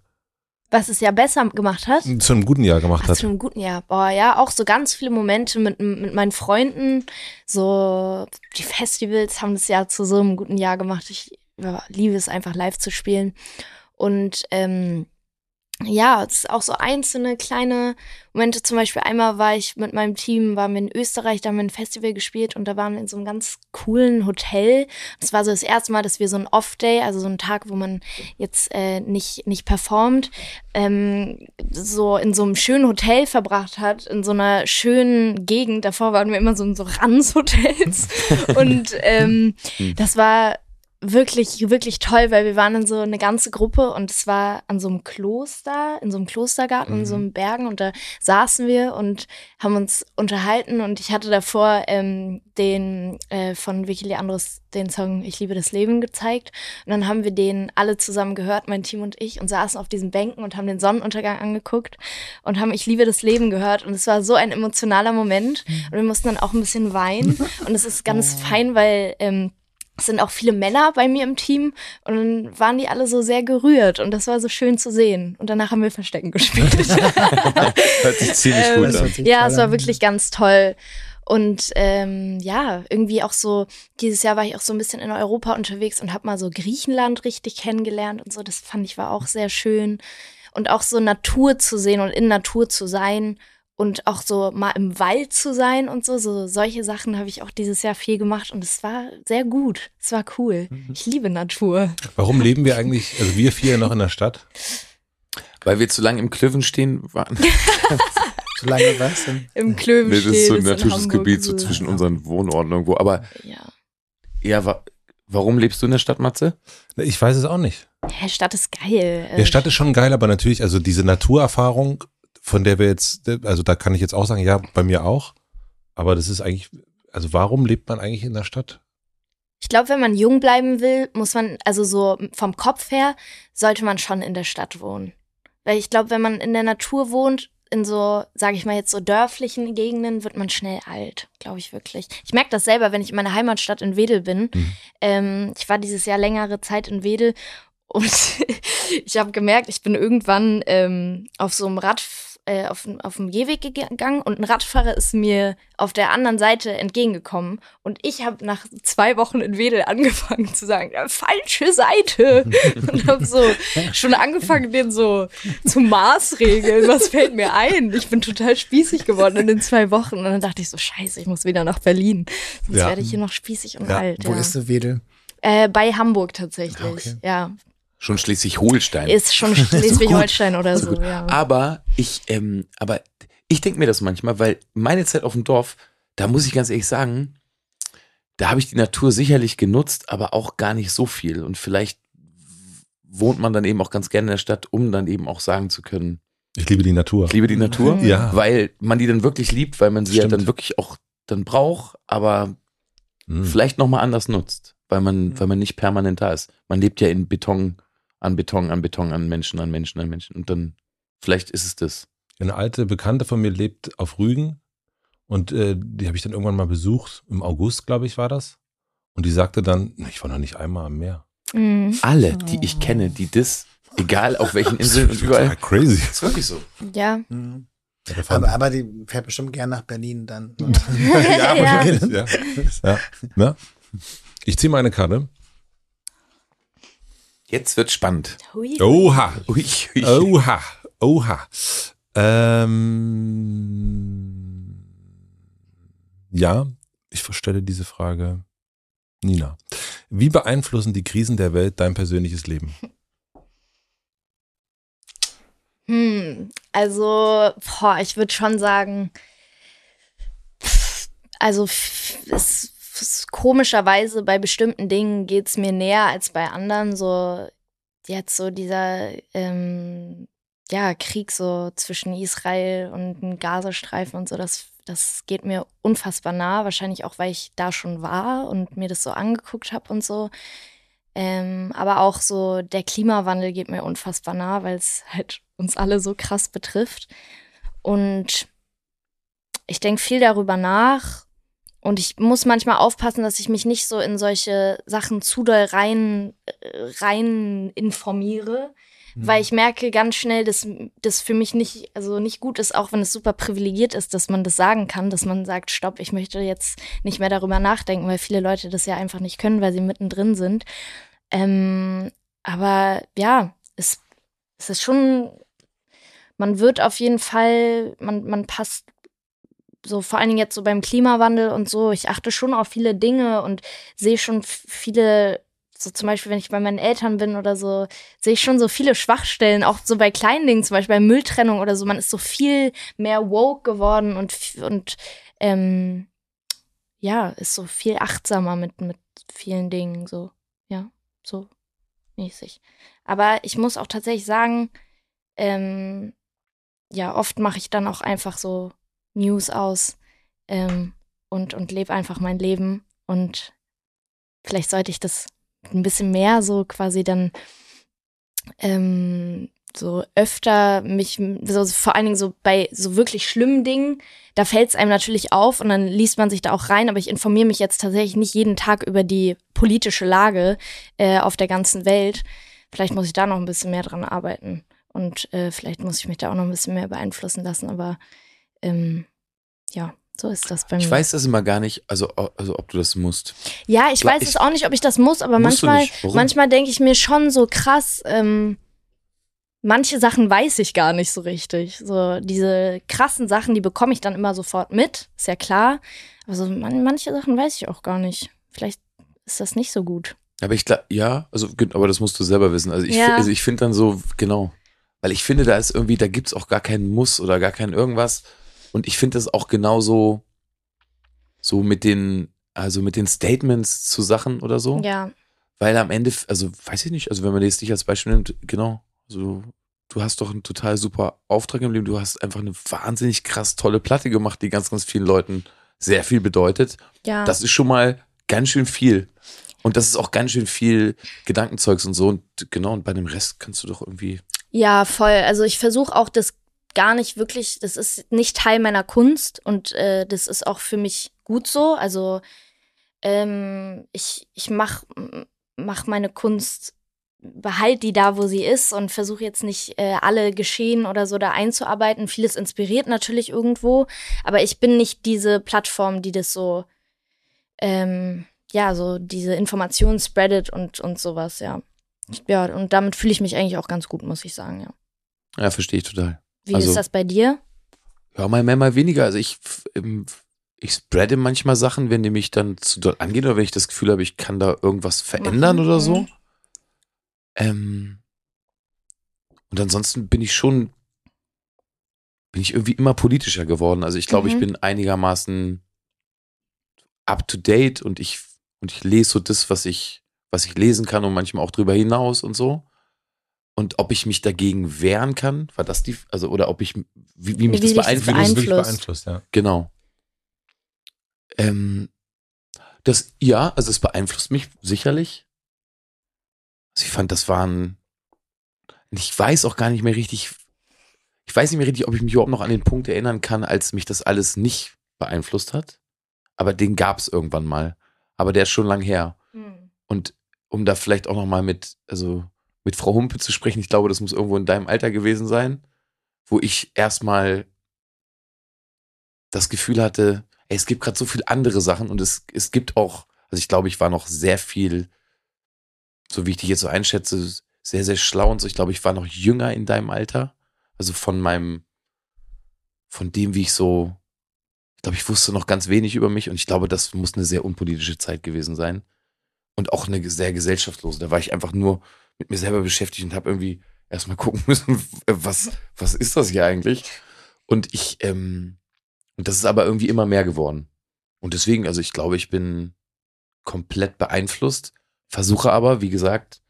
Was es ja besser gemacht hat. Zu einem guten Jahr gemacht Ach, hat. zu einem guten Jahr. Boah, ja, auch so ganz viele Momente mit, mit meinen Freunden. So, die Festivals haben das ja zu so einem guten Jahr gemacht. Ich ja, liebe es einfach live zu spielen. Und ähm, ja, es ist auch so einzelne kleine Momente. Zum Beispiel einmal war ich mit meinem Team, waren wir in Österreich, da haben wir ein Festival gespielt und da waren wir in so einem ganz coolen Hotel. Das war so das erste Mal, dass wir so ein Off-Day, also so einen Tag, wo man jetzt äh, nicht, nicht performt, ähm, so in so einem schönen Hotel verbracht hat, in so einer schönen Gegend. Davor waren wir immer so in so Ranz-Hotels. und ähm, hm. das war wirklich, wirklich toll, weil wir waren in so eine ganze Gruppe und es war an so einem Kloster, in so einem Klostergarten, mhm. in so einem Bergen und da saßen wir und haben uns unterhalten und ich hatte davor ähm, den äh, von Vicky Leandros den Song Ich liebe das Leben gezeigt und dann haben wir den alle zusammen gehört, mein Team und ich und saßen auf diesen Bänken und haben den Sonnenuntergang angeguckt und haben Ich liebe das Leben gehört und es war so ein emotionaler Moment mhm. und wir mussten dann auch ein bisschen weinen und es ist ganz oh. fein, weil ähm, es sind auch viele Männer bei mir im Team und dann waren die alle so sehr gerührt und das war so schön zu sehen. Und danach haben wir Verstecken gespielt. Hört sich ziemlich ähm, gut an. Ja, es war wirklich ganz toll. Und ähm, ja, irgendwie auch so, dieses Jahr war ich auch so ein bisschen in Europa unterwegs und habe mal so Griechenland richtig kennengelernt und so. Das fand ich war auch sehr schön. Und auch so Natur zu sehen und in Natur zu sein und auch so mal im Wald zu sein und so, so solche Sachen habe ich auch dieses Jahr viel gemacht und es war sehr gut. Es war cool. Mhm. Ich liebe Natur. Warum leben wir eigentlich, also wir vier noch in der Stadt? Weil wir zu lange im Klöven stehen waren. zu lange was denn? Im Klöven nee, Das ist so ein natürliches Gebiet so zwischen ja. unseren Wohnorten irgendwo. Aber ja, ja wa warum lebst du in der Stadt, Matze? Ich weiß es auch nicht. Ja, Stadt ist geil. Ja, Stadt ist schon geil, aber natürlich, also diese Naturerfahrung von der wir jetzt, also da kann ich jetzt auch sagen, ja, bei mir auch. Aber das ist eigentlich, also warum lebt man eigentlich in der Stadt? Ich glaube, wenn man jung bleiben will, muss man, also so vom Kopf her, sollte man schon in der Stadt wohnen. Weil ich glaube, wenn man in der Natur wohnt, in so, sage ich mal jetzt so dörflichen Gegenden, wird man schnell alt, glaube ich wirklich. Ich merke das selber, wenn ich in meiner Heimatstadt in Wedel bin. Mhm. Ähm, ich war dieses Jahr längere Zeit in Wedel und ich habe gemerkt, ich bin irgendwann ähm, auf so einem Rad äh, auf, auf dem Gehweg gegangen und ein Radfahrer ist mir auf der anderen Seite entgegengekommen. Und ich habe nach zwei Wochen in Wedel angefangen zu sagen, falsche Seite. und habe so schon angefangen, den so zu maßregeln. Was fällt mir ein? Ich bin total spießig geworden in den zwei Wochen. Und dann dachte ich so, scheiße, ich muss wieder nach Berlin. Sonst ja. werde ich hier noch spießig und ja. alt. Wo ja. ist Wedel? Äh, bei Hamburg tatsächlich. Ah, okay. Ja, Schon Schleswig-Holstein. Ist schon Schleswig-Holstein oder so, so ja. Aber ich, ähm, aber ich denke mir das manchmal, weil meine Zeit auf dem Dorf, da muss ich ganz ehrlich sagen, da habe ich die Natur sicherlich genutzt, aber auch gar nicht so viel. Und vielleicht wohnt man dann eben auch ganz gerne in der Stadt, um dann eben auch sagen zu können, ich liebe die Natur. Ich liebe die Natur, ja. weil man die dann wirklich liebt, weil man sie Stimmt. ja dann wirklich auch dann braucht, aber hm. vielleicht nochmal anders nutzt, weil man, weil man nicht permanent da ist. Man lebt ja in Beton, an Beton, an Beton, an Menschen, an Menschen, an Menschen. Und dann, vielleicht ist es das. Eine alte Bekannte von mir lebt auf Rügen und äh, die habe ich dann irgendwann mal besucht. Im August, glaube ich, war das. Und die sagte dann, ich war noch nicht einmal am Meer. Mhm. Alle, die ich kenne, die das, egal auf welchen Inseln und überall. Crazy. Das ist wirklich so. Ja. Mhm. Aber, aber, die fährt bestimmt gern nach Berlin dann. ja, ja. ja. ja. ja. Ich ziehe meine Karte. Jetzt wird spannend. Hui. Oha. Ui, ui. Oha. Oha. Ähm, ja, ich stelle diese Frage. Nina, wie beeinflussen die Krisen der Welt dein persönliches Leben? Hm, also, boah, ich würde schon sagen, also es komischerweise bei bestimmten Dingen geht es mir näher als bei anderen. So jetzt so dieser ähm, ja, Krieg so zwischen Israel und dem Gazastreifen und so, das, das geht mir unfassbar nah. Wahrscheinlich auch, weil ich da schon war und mir das so angeguckt habe und so. Ähm, aber auch so der Klimawandel geht mir unfassbar nah, weil es halt uns alle so krass betrifft. Und ich denke viel darüber nach und ich muss manchmal aufpassen, dass ich mich nicht so in solche Sachen zu doll rein, rein informiere, mhm. weil ich merke ganz schnell, dass das für mich nicht, also nicht gut ist, auch wenn es super privilegiert ist, dass man das sagen kann, dass man sagt, stopp, ich möchte jetzt nicht mehr darüber nachdenken, weil viele Leute das ja einfach nicht können, weil sie mittendrin sind. Ähm, aber ja, es, es ist schon man wird auf jeden Fall, man, man passt so vor allen Dingen jetzt so beim Klimawandel und so, ich achte schon auf viele Dinge und sehe schon viele, so zum Beispiel, wenn ich bei meinen Eltern bin oder so, sehe ich schon so viele Schwachstellen, auch so bei kleinen Dingen, zum Beispiel bei Mülltrennung oder so, man ist so viel mehr woke geworden und, und ähm, ja, ist so viel achtsamer mit, mit vielen Dingen, so, ja, so mäßig. Aber ich muss auch tatsächlich sagen, ähm, ja, oft mache ich dann auch einfach so News aus ähm, und, und lebe einfach mein Leben. Und vielleicht sollte ich das ein bisschen mehr so quasi dann ähm, so öfter mich, so, vor allen Dingen so bei so wirklich schlimmen Dingen, da fällt es einem natürlich auf und dann liest man sich da auch rein, aber ich informiere mich jetzt tatsächlich nicht jeden Tag über die politische Lage äh, auf der ganzen Welt. Vielleicht muss ich da noch ein bisschen mehr dran arbeiten und äh, vielleicht muss ich mich da auch noch ein bisschen mehr beeinflussen lassen, aber ähm, ja, so ist das bei mir. Ich weiß das immer gar nicht, also, also ob du das musst. Ja, ich weiß ich, es auch nicht, ob ich das muss, aber manchmal, manchmal denke ich mir schon so krass, ähm, manche Sachen weiß ich gar nicht so richtig. So diese krassen Sachen, die bekomme ich dann immer sofort mit, ist ja klar. Also man, manche Sachen weiß ich auch gar nicht. Vielleicht ist das nicht so gut. Aber ich glaube, ja, also aber das musst du selber wissen. Also ich, ja. also ich finde dann so, genau, weil ich finde, da ist irgendwie, da gibt es auch gar keinen Muss oder gar kein irgendwas. Und ich finde das auch genauso so mit den, also mit den Statements zu Sachen oder so. Ja. Weil am Ende, also weiß ich nicht, also wenn man jetzt dich als Beispiel nimmt, genau, also du hast doch einen total super Auftrag im Leben, du hast einfach eine wahnsinnig krass tolle Platte gemacht, die ganz, ganz vielen Leuten sehr viel bedeutet. Ja. Das ist schon mal ganz schön viel. Und das ist auch ganz schön viel Gedankenzeugs und so. Und genau, und bei dem Rest kannst du doch irgendwie. Ja, voll. Also ich versuche auch das gar nicht wirklich, das ist nicht Teil meiner Kunst und äh, das ist auch für mich gut so. Also ähm, ich, ich mach, mach meine Kunst, behalte die da, wo sie ist und versuche jetzt nicht äh, alle Geschehen oder so da einzuarbeiten. Vieles inspiriert natürlich irgendwo, aber ich bin nicht diese Plattform, die das so, ähm, ja, so diese Informationen spreadet und, und sowas, ja. Ja, und damit fühle ich mich eigentlich auch ganz gut, muss ich sagen, ja. Ja, verstehe ich total. Wie also, ist das bei dir? Ja, mal mehr, mal weniger. Also ich, ich spreade manchmal Sachen, wenn die mich dann zu dort angehen oder wenn ich das Gefühl habe, ich kann da irgendwas verändern Machen. oder so. Mhm. Ähm, und ansonsten bin ich schon, bin ich irgendwie immer politischer geworden. Also ich glaube, mhm. ich bin einigermaßen up to date und ich, und ich lese so das, was ich, was ich lesen kann und manchmal auch drüber hinaus und so. Und ob ich mich dagegen wehren kann, war das die, also, oder ob ich, wie, wie mich wie das beeinflusst. beeinflusst. Wie das beeinflusst, ja. Genau. Ähm, das, ja, also es beeinflusst mich sicherlich. Also ich fand, das waren, ich weiß auch gar nicht mehr richtig, ich weiß nicht mehr richtig, ob ich mich überhaupt noch an den Punkt erinnern kann, als mich das alles nicht beeinflusst hat. Aber den gab es irgendwann mal. Aber der ist schon lang her. Mhm. Und um da vielleicht auch noch mal mit, also mit Frau Humpe zu sprechen. Ich glaube, das muss irgendwo in deinem Alter gewesen sein, wo ich erstmal das Gefühl hatte, ey, es gibt gerade so viele andere Sachen und es, es gibt auch, also ich glaube, ich war noch sehr viel, so wie ich dich jetzt so einschätze, sehr, sehr schlau und so. Ich glaube, ich war noch jünger in deinem Alter. Also von meinem, von dem, wie ich so, ich glaube, ich wusste noch ganz wenig über mich und ich glaube, das muss eine sehr unpolitische Zeit gewesen sein. Und auch eine sehr gesellschaftslose. Da war ich einfach nur mit mir selber beschäftigt und habe irgendwie erstmal gucken müssen, was, was ist das hier eigentlich? Und ich, ähm, und das ist aber irgendwie immer mehr geworden. Und deswegen, also ich glaube, ich bin komplett beeinflusst, versuche aber, wie gesagt,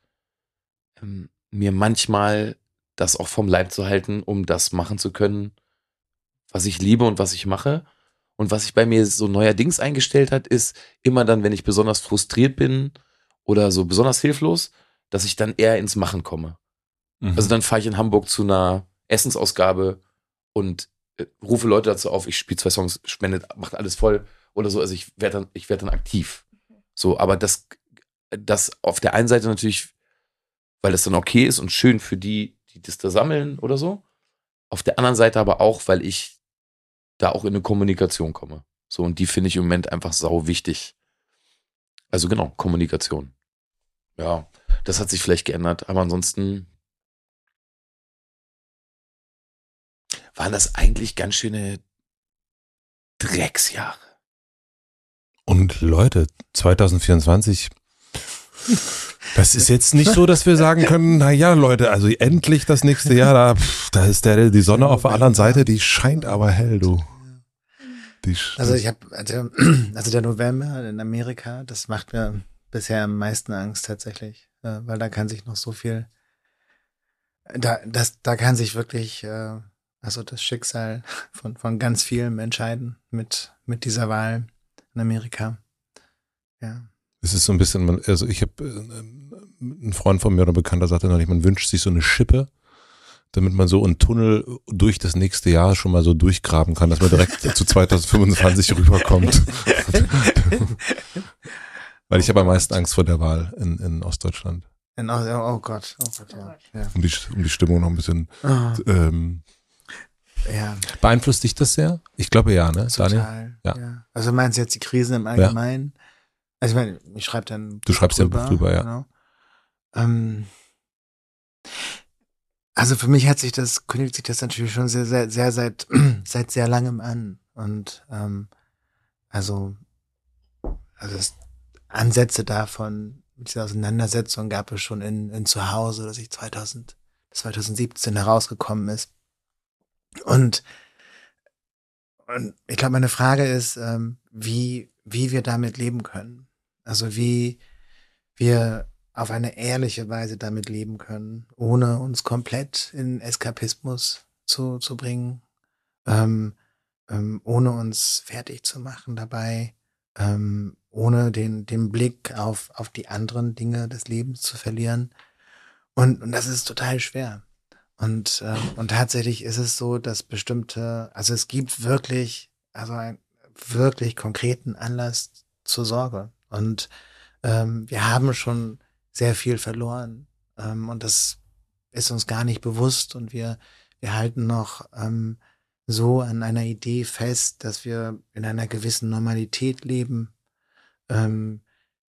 ähm, mir manchmal das auch vom Leib zu halten, um das machen zu können, was ich liebe und was ich mache. Und was sich bei mir so neuerdings eingestellt hat, ist immer dann, wenn ich besonders frustriert bin oder so besonders hilflos, dass ich dann eher ins Machen komme. Mhm. Also dann fahre ich in Hamburg zu einer Essensausgabe und äh, rufe Leute dazu auf, ich spiele zwei Songs, spendet, macht alles voll oder so. Also ich werde dann, ich werde dann aktiv. So, aber das, das auf der einen Seite natürlich, weil das dann okay ist und schön für die, die das da sammeln oder so. Auf der anderen Seite aber auch, weil ich da auch in eine Kommunikation komme. So, und die finde ich im Moment einfach sau wichtig. Also genau, Kommunikation. Ja. Das hat sich vielleicht geändert, aber ansonsten waren das eigentlich ganz schöne Drecksjahre. Und Leute, 2024, das ist jetzt nicht so, dass wir sagen können, na ja, Leute, also endlich das nächste Jahr, da, da ist der, die Sonne auf der anderen Seite, die scheint aber hell, du. Die Also ich habe, also, also der November in Amerika, das macht mir bisher am meisten Angst tatsächlich, äh, weil da kann sich noch so viel, da, das, da kann sich wirklich, äh, also das Schicksal von, von ganz vielen entscheiden mit, mit dieser Wahl in Amerika. Ja. Es ist so ein bisschen, also ich habe äh, ein Freund von mir oder ein Bekannter sagte neulich, man wünscht sich so eine Schippe, damit man so einen Tunnel durch das nächste Jahr schon mal so durchgraben kann, dass man direkt zu 2025 rüberkommt. Weil ich habe am meisten Angst vor der Wahl in, in Ostdeutschland, In, oh, oh Gott, oh Gott, ja. Ja. um die, um die Stimmung noch ein bisschen. Oh, Ähm, ja. beeinflusst dich das sehr? Ich glaube ja, ne, Daniel? Total. Ja. Ja. Also meinst du jetzt die Krisen im Allgemeinen? Also ich meine, ich schreibe dann. Du schreibst ja ein Buch drüber, ja. Genau. Ähm, also für mich hat sich das, kündigt sich das natürlich schon sehr, sehr, sehr seit, seit sehr langem an. Und ähm, also, also es, Ansätze davon, mit dieser Auseinandersetzung gab es schon in, in Zuhause, dass ich 2000, 2017 herausgekommen ist. Und, und ich glaube, meine Frage ist, ähm, wie, wie wir damit leben können. Also wie wir auf eine ehrliche Weise damit leben können, ohne uns komplett in Eskapismus zu, zu bringen, ähm, ähm, ohne uns fertig zu machen dabei, ähm, ohne den, den Blick auf, auf die anderen Dinge des Lebens zu verlieren. Und, und das ist total schwer. Und, ähm, und tatsächlich ist es so, dass bestimmte, also es gibt wirklich, also einen wirklich konkreten Anlass zur Sorge. Und ähm, wir haben schon sehr viel verloren. Ähm, und das ist uns gar nicht bewusst. Und wir, wir halten noch ähm, so an einer Idee fest, dass wir in einer gewissen Normalität leben, ähm,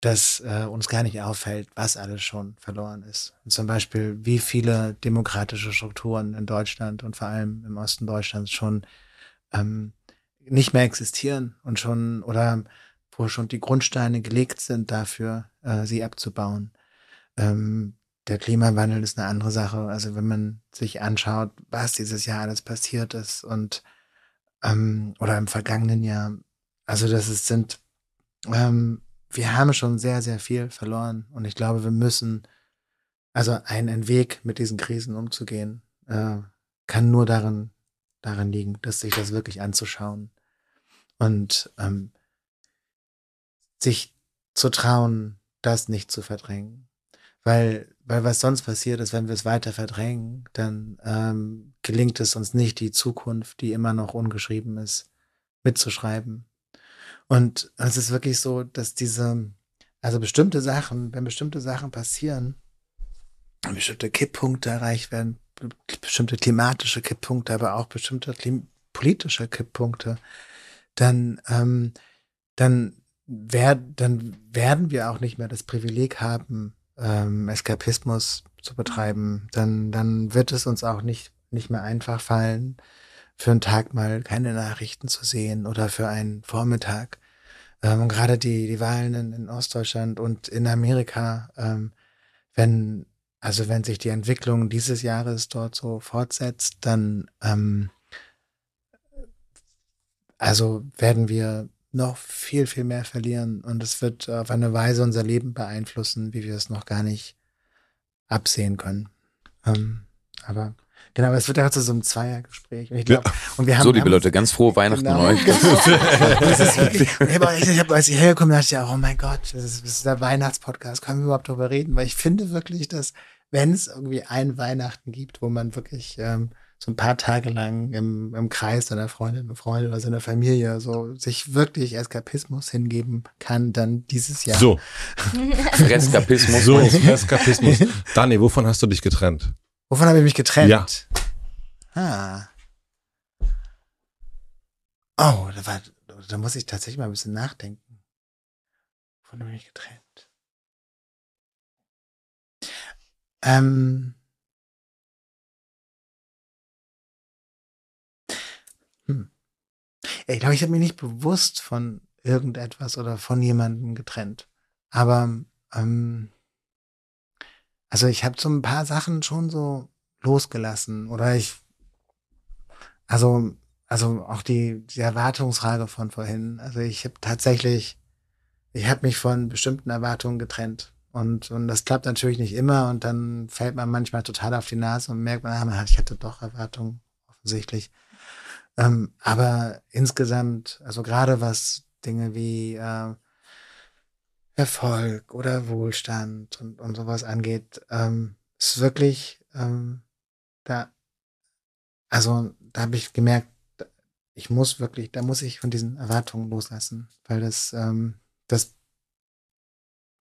dass äh, uns gar nicht auffällt, was alles schon verloren ist. Und zum Beispiel, wie viele demokratische Strukturen in Deutschland und vor allem im Osten Deutschlands schon ähm, nicht mehr existieren und schon oder wo schon die Grundsteine gelegt sind dafür, äh, sie abzubauen. Ähm, der Klimawandel ist eine andere Sache. Also wenn man sich anschaut, was dieses Jahr alles passiert ist und ähm, oder im vergangenen Jahr, also das ist, sind, ähm, wir haben schon sehr, sehr viel verloren und ich glaube, wir müssen, also ein, Weg mit diesen Krisen umzugehen, äh, kann nur darin, darin liegen, dass sich das wirklich anzuschauen und ähm, sich zu trauen, das nicht zu verdrängen. Weil, weil was sonst passiert ist, wenn wir es weiter verdrängen, dann ähm, gelingt es uns nicht, die Zukunft, die immer noch ungeschrieben ist, mitzuschreiben. Und es ist wirklich so, dass diese, also bestimmte Sachen, wenn bestimmte Sachen passieren, bestimmte Kipppunkte erreicht werden, bestimmte klimatische Kipppunkte, aber auch bestimmte politische Kipppunkte, dann, ähm, dann, wer, dann werden wir auch nicht mehr das Privileg haben, ähm, Eskapismus zu betreiben. Dann, dann wird es uns auch nicht, nicht mehr einfach fallen, für einen Tag mal keine Nachrichten zu sehen oder für einen Vormittag. Ähm, gerade die, die Wahlen in, in Ostdeutschland und in Amerika, ähm, wenn, also wenn sich die Entwicklung dieses Jahres dort so fortsetzt, dann ähm, also werden wir noch viel, viel mehr verlieren und es wird auf eine Weise unser Leben beeinflussen, wie wir es noch gar nicht absehen können. Ähm, aber genau, es wird ja zu so einem Zweiergespräch. Und, ich glaub, und wir haben, So, liebe haben, Leute, ganz frohe Weihnachten Genau. euch. das ist wirklich, ich habe, als ich hergekommen bin, dachte ich ja, oh mein Gott, das ist, das ist der Weihnachtspodcast, können wir überhaupt darüber reden? Weil ich finde wirklich, dass wenn es irgendwie ein Weihnachten gibt, wo man wirklich ähm, so ein paar Tage lang im, im Kreis seiner Freundinnen und Freunde oder seiner Familie so sich wirklich Eskapismus hingeben kann, dann dieses Jahr. So, Eskapismus. so, Eskapismus. Dani, wovon hast du dich getrennt? Wovon habe ich mich getrennt? Ja. Ah. Oh, da, war, da muss ich tatsächlich mal ein bisschen nachdenken. Wovon habe ich mich getrennt? Ähm. ich glaube, ich habe mich nicht bewusst von irgendetwas oder von jemandem getrennt. Aber ähm, also ich habe so ein paar Sachen schon so losgelassen oder ich also also auch die, die Erwartungsfrage von vorhin. Also ich habe tatsächlich, ich habe mich von bestimmten Erwartungen getrennt. Und, und das klappt natürlich nicht immer und dann fällt man manchmal total auf die Nase und merkt man, ah, ich hatte doch Erwartungen, offensichtlich. Ähm, aber insgesamt, also gerade was Dinge wie äh, Erfolg oder Wohlstand und, und sowas angeht, ähm, ist wirklich ähm, da, also da habe ich gemerkt, ich muss wirklich, da muss ich von diesen Erwartungen loslassen, weil das, ähm, das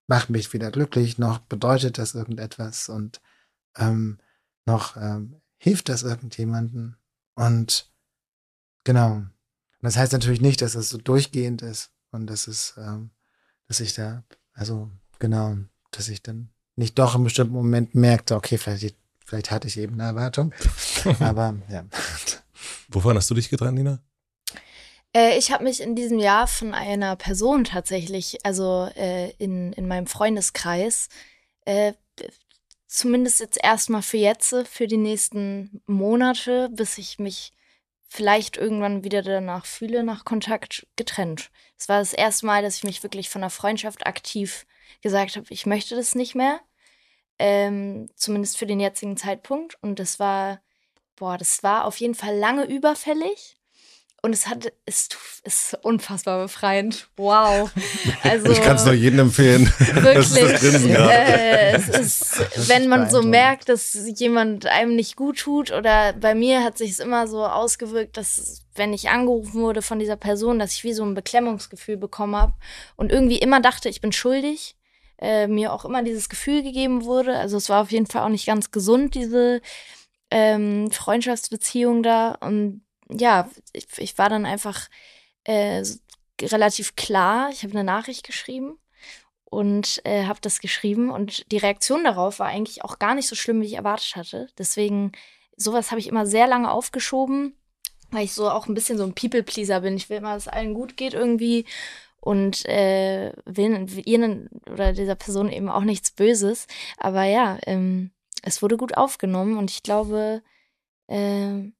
macht mich wieder glücklich, noch bedeutet das irgendetwas und ähm, noch ähm, hilft das irgendjemanden und genau. Und das heißt natürlich nicht, dass es so durchgehend ist und dass es, ähm, dass ich da, also genau, dass ich dann nicht doch im bestimmten Moment merkte, okay, vielleicht, vielleicht hatte ich eben eine Erwartung, aber ja. Wovon hast du dich getrennt, Nina? Äh, ich habe mich in diesem Jahr von einer Person tatsächlich, also äh, in, in meinem Freundeskreis, äh, zumindest jetzt erstmal für jetzt, für die nächsten Monate, bis ich mich vielleicht irgendwann wieder danach fühle, nach Kontakt getrennt. Es war das erste Mal, dass ich mich wirklich von einer Freundschaft aktiv gesagt habe, ich möchte das nicht mehr. Ähm, zumindest für den jetzigen Zeitpunkt. Und das war boah, das war auf jeden Fall lange überfällig. Und es hat, es ist unfassbar befreiend. Wow. Also, ich kann es nur jedem empfehlen. Wirklich. Grinsen, ja. äh, es ist, wenn man so merkt, dass jemand einem nicht gut tut, oder bei mir hat sich es immer so ausgewirkt, dass wenn ich angerufen wurde von dieser Person, dass ich wie so ein Beklemmungsgefühl bekommen habe und irgendwie immer dachte, ich bin schuldig. Äh, mir auch immer dieses Gefühl gegeben wurde. Also es war auf jeden Fall auch nicht ganz gesund, diese ähm, Freundschaftsbeziehung da. Und ja, ich, ich war dann einfach äh, relativ klar. Ich habe eine Nachricht geschrieben und äh, habe das geschrieben. Und die Reaktion darauf war eigentlich auch gar nicht so schlimm, wie ich erwartet hatte. Deswegen, sowas habe ich immer sehr lange aufgeschoben, weil ich so auch ein bisschen so ein People-Pleaser bin. Ich will immer, dass es allen gut geht irgendwie und äh, will ihnen oder dieser Person eben auch nichts Böses. Aber ja, ähm, es wurde gut aufgenommen und ich glaube, äh,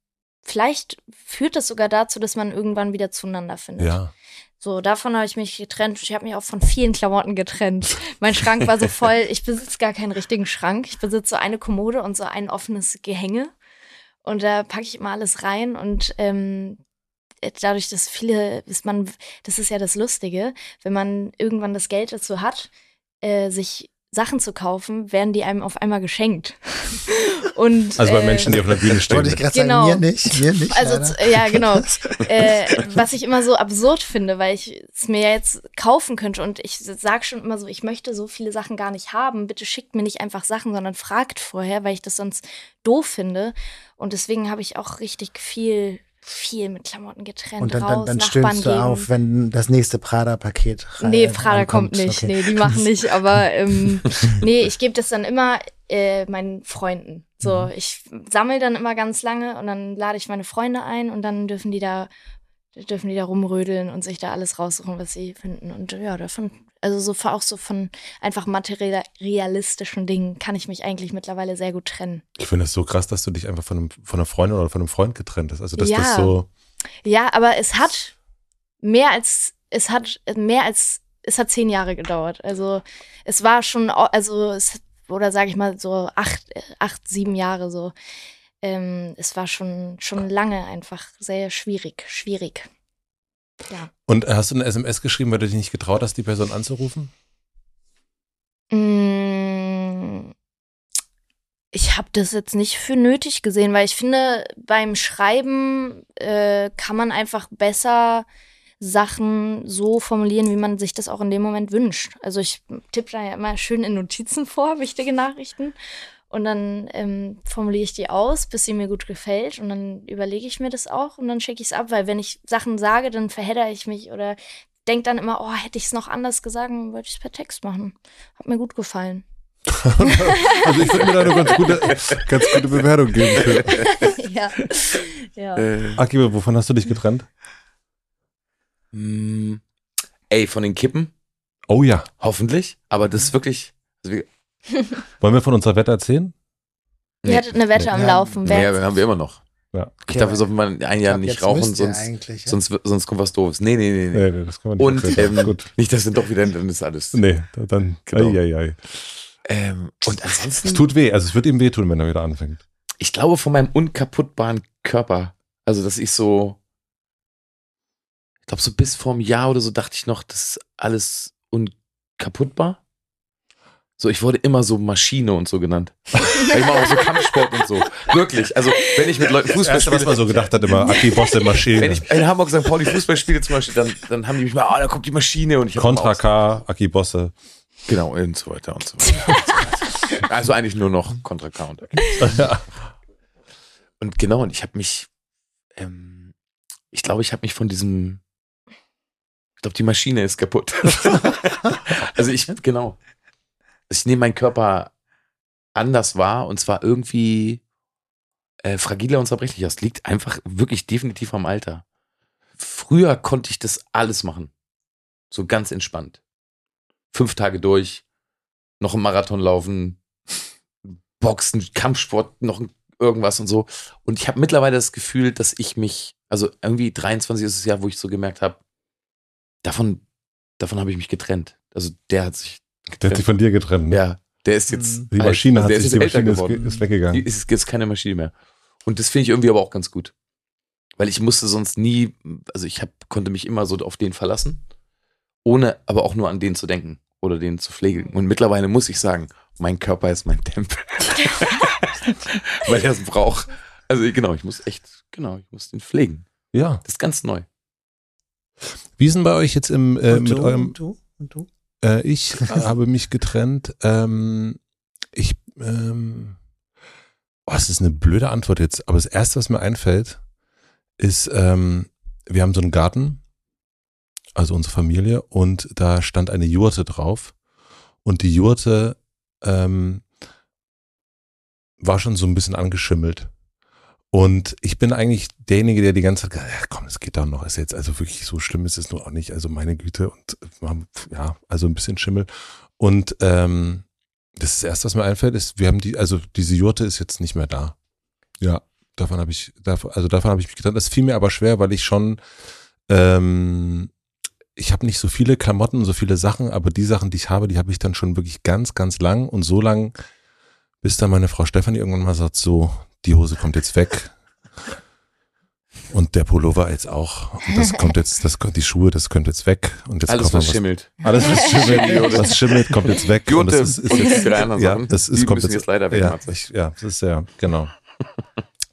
vielleicht führt das sogar dazu, dass man irgendwann wieder zueinander findet. Ja. So, davon habe ich mich getrennt. Ich habe mich auch von vielen Klamotten getrennt. Mein Schrank war so voll. Ich besitze gar keinen richtigen Schrank. Ich besitze so eine Kommode und so ein offenes Gehänge. Und da packe ich immer alles rein. Und ähm, dadurch, dass viele, ist man, das ist ja das Lustige, wenn man irgendwann das Geld dazu hat, äh, sich Sachen zu kaufen, werden die einem auf einmal geschenkt. Und, also bei äh, Menschen, die auf einer Bühne stehen. Wollte ich gerade genau. sagen, mir nicht, mir nicht. Also ja, genau. äh, was ich immer so absurd finde, weil ich es mir jetzt kaufen könnte und ich sage schon immer so, ich möchte so viele Sachen gar nicht haben. Bitte schickt mir nicht einfach Sachen, sondern fragt vorher, weil ich das sonst doof finde. Und deswegen habe ich auch richtig viel viel mit Klamotten getrennt. Und dann, raus, dann, dann stöhnst du gegen. auf, wenn das nächste Prada-Paket Nee, Prada ankommt. kommt nicht. Okay. Nee, die machen nicht. Aber ähm, nee, ich gebe das dann immer äh, meinen Freunden. So, mhm. ich sammle dann immer ganz lange und dann lade ich meine Freunde ein und dann dürfen die da dürfen die da rumrödeln und sich da alles raussuchen, was sie finden. Und ja, davon also so auch so von einfach materialistischen Dingen kann ich mich eigentlich mittlerweile sehr gut trennen. Ich finde es so krass, dass du dich einfach von einem, von einer Freundin oder von einem Freund getrennt hast. Also dass ja. das so. Ja, aber es hat mehr als, es hat mehr als, es hat zehn Jahre gedauert. Also es war schon, also es, oder sage ich mal so acht, acht, sieben Jahre so. Ähm, es war schon, schon lange einfach sehr schwierig, schwierig. Ja. Und hast du eine SMS geschrieben, weil du dich nicht getraut hast, die Person anzurufen? Mm, ich habe das jetzt nicht für nötig gesehen, weil ich finde, beim Schreiben äh, kann man einfach besser Sachen so formulieren, wie man sich das auch in dem Moment wünscht. Also ich tippe da ja immer schön in Notizen vor, wichtige Nachrichten. Und dann ähm, formuliere ich die aus, bis sie mir gut gefällt. Und dann überlege ich mir das auch und dann schicke ich es ab, weil wenn ich Sachen sage, dann verhedder ich mich oder denke dann immer, oh, hätte ich es noch anders gesagt, würde ich es per Text machen. Hat mir gut gefallen. also ich würde mir da eine ganz gute, ganz gute Bewertung geben. Für. ja. ja. Äh. Akiba, wovon hast du dich getrennt? Mm, ey, von den Kippen, Oh ja. hoffentlich. Aber das ist wirklich. Also wir, Wollen wir von unserer Wette erzählen? Ihr Nee. hattet eine Wette Nee. am Ja, Laufen. nee, Wer wir haben wir immer noch. Ja. Ich darf jetzt auf mal ein Jahr nicht rauchen, sonst, ja? sonst, sonst kommt was doofes. Nee, nee, nee. nee. Nee, nee, das kann man nicht Und ähm, Gut. nicht, dass dann doch wieder, dann ist alles. Nee, da- dann. Genau. Ei, ei, ei. Ähm, und Es ansonsten, tut weh, also es wird ihm wehtun, wenn er wieder anfängt. ich glaube, von meinem unkaputtbaren Körper, also dass ich so, ich glaube, so bis vor einem Jahr oder so dachte ich noch, das ist alles unkaputtbar. So, ich wurde immer so Maschine und so genannt. Ich mache auch so Kampfsport und so. Wirklich. Also, wenn ich mit Leuten Fußball Erste, was spiele, man so gedacht hat, immer Aki Bosse Maschine. wenn ich in Hamburg St. Pauli Fußball spiele zum Beispiel, dann, dann haben die mich mal, ah, da kommt die Maschine und ich auch- K, Aki Bosse. Genau, und so weiter und so weiter. also eigentlich nur noch Contra K und ja. Und genau, und ich habe mich, ähm, ich glaube, ich habe mich von diesem, ich glaube, die Maschine ist kaputt. also ich, genau. Ich nehme meinen Körper anders wahr und zwar irgendwie äh, fragiler und zerbrechlicher. Es liegt einfach wirklich definitiv am Alter. Früher konnte ich das alles machen. So ganz entspannt. Fünf Tage durch, noch einen Marathon laufen, Boxen, Kampfsport, noch irgendwas und so. Und ich habe mittlerweile das Gefühl, dass ich mich, also irgendwie 23 ist das Jahr, wo ich so gemerkt habe, davon, davon habe ich mich getrennt. Also der hat sich Der hat sich von dir getrennt. ne? ja, der ist jetzt. Die. Maschine hat der sich, ist die Maschine ist, geworden. ist weggegangen. Die ist jetzt keine Maschine mehr. Und das finde ich irgendwie aber auch ganz gut. Weil ich musste sonst nie, also ich hab, konnte mich immer so auf den verlassen, ohne aber auch nur an den zu denken oder den zu pflegen. Und mittlerweile muss ich sagen, mein Körper ist mein Tempel. Weil er es braucht. Also genau, ich muss echt, genau, ich muss den pflegen. Ja. Das ist ganz neu. Wie ist denn bei euch jetzt im, äh, Und mit du, eurem, und du? Und du? Äh, ich habe mich getrennt, ähm, ich, ähm, oh, es ist eine blöde Antwort jetzt, aber das erste, was mir einfällt, ist, ähm, wir haben so einen Garten, also unsere Familie, und da stand eine Jurte drauf. Und die Jurte ähm, war schon so ein bisschen angeschimmelt. Und ich bin eigentlich derjenige, der die ganze Zeit gesagt ja, komm, es geht doch noch. Ist jetzt also wirklich so schlimm ist es nur auch nicht. Also meine Güte und haben, ja, also ein bisschen Schimmel. Und ähm, das, ist das erste, was mir einfällt, ist, wir haben die, also diese Jurte ist jetzt nicht mehr da. Ja, davon habe ich, davon, also davon habe ich mich gedacht. Das fiel mir aber schwer, weil ich schon, ähm, ich habe nicht so viele Klamotten und so viele Sachen, aber die Sachen, die ich habe, die habe ich dann schon wirklich ganz, ganz lang und so lang, bis dann meine Frau Stefanie irgendwann mal sagt, so, die Hose kommt jetzt weg. Und der Pullover jetzt auch. Und das kommt jetzt, das kommt, die Schuhe, das kommt jetzt weg. Und jetzt Alles, wir was schimmelt. alles, was schimmelt, was schimmelt, kommt jetzt weg. Und Jurte das ist, ist und jetzt, ja, Sachen, das die ist, kommt müssen jetzt, jetzt leider weg, ja, ich, ja, das ist ja, genau.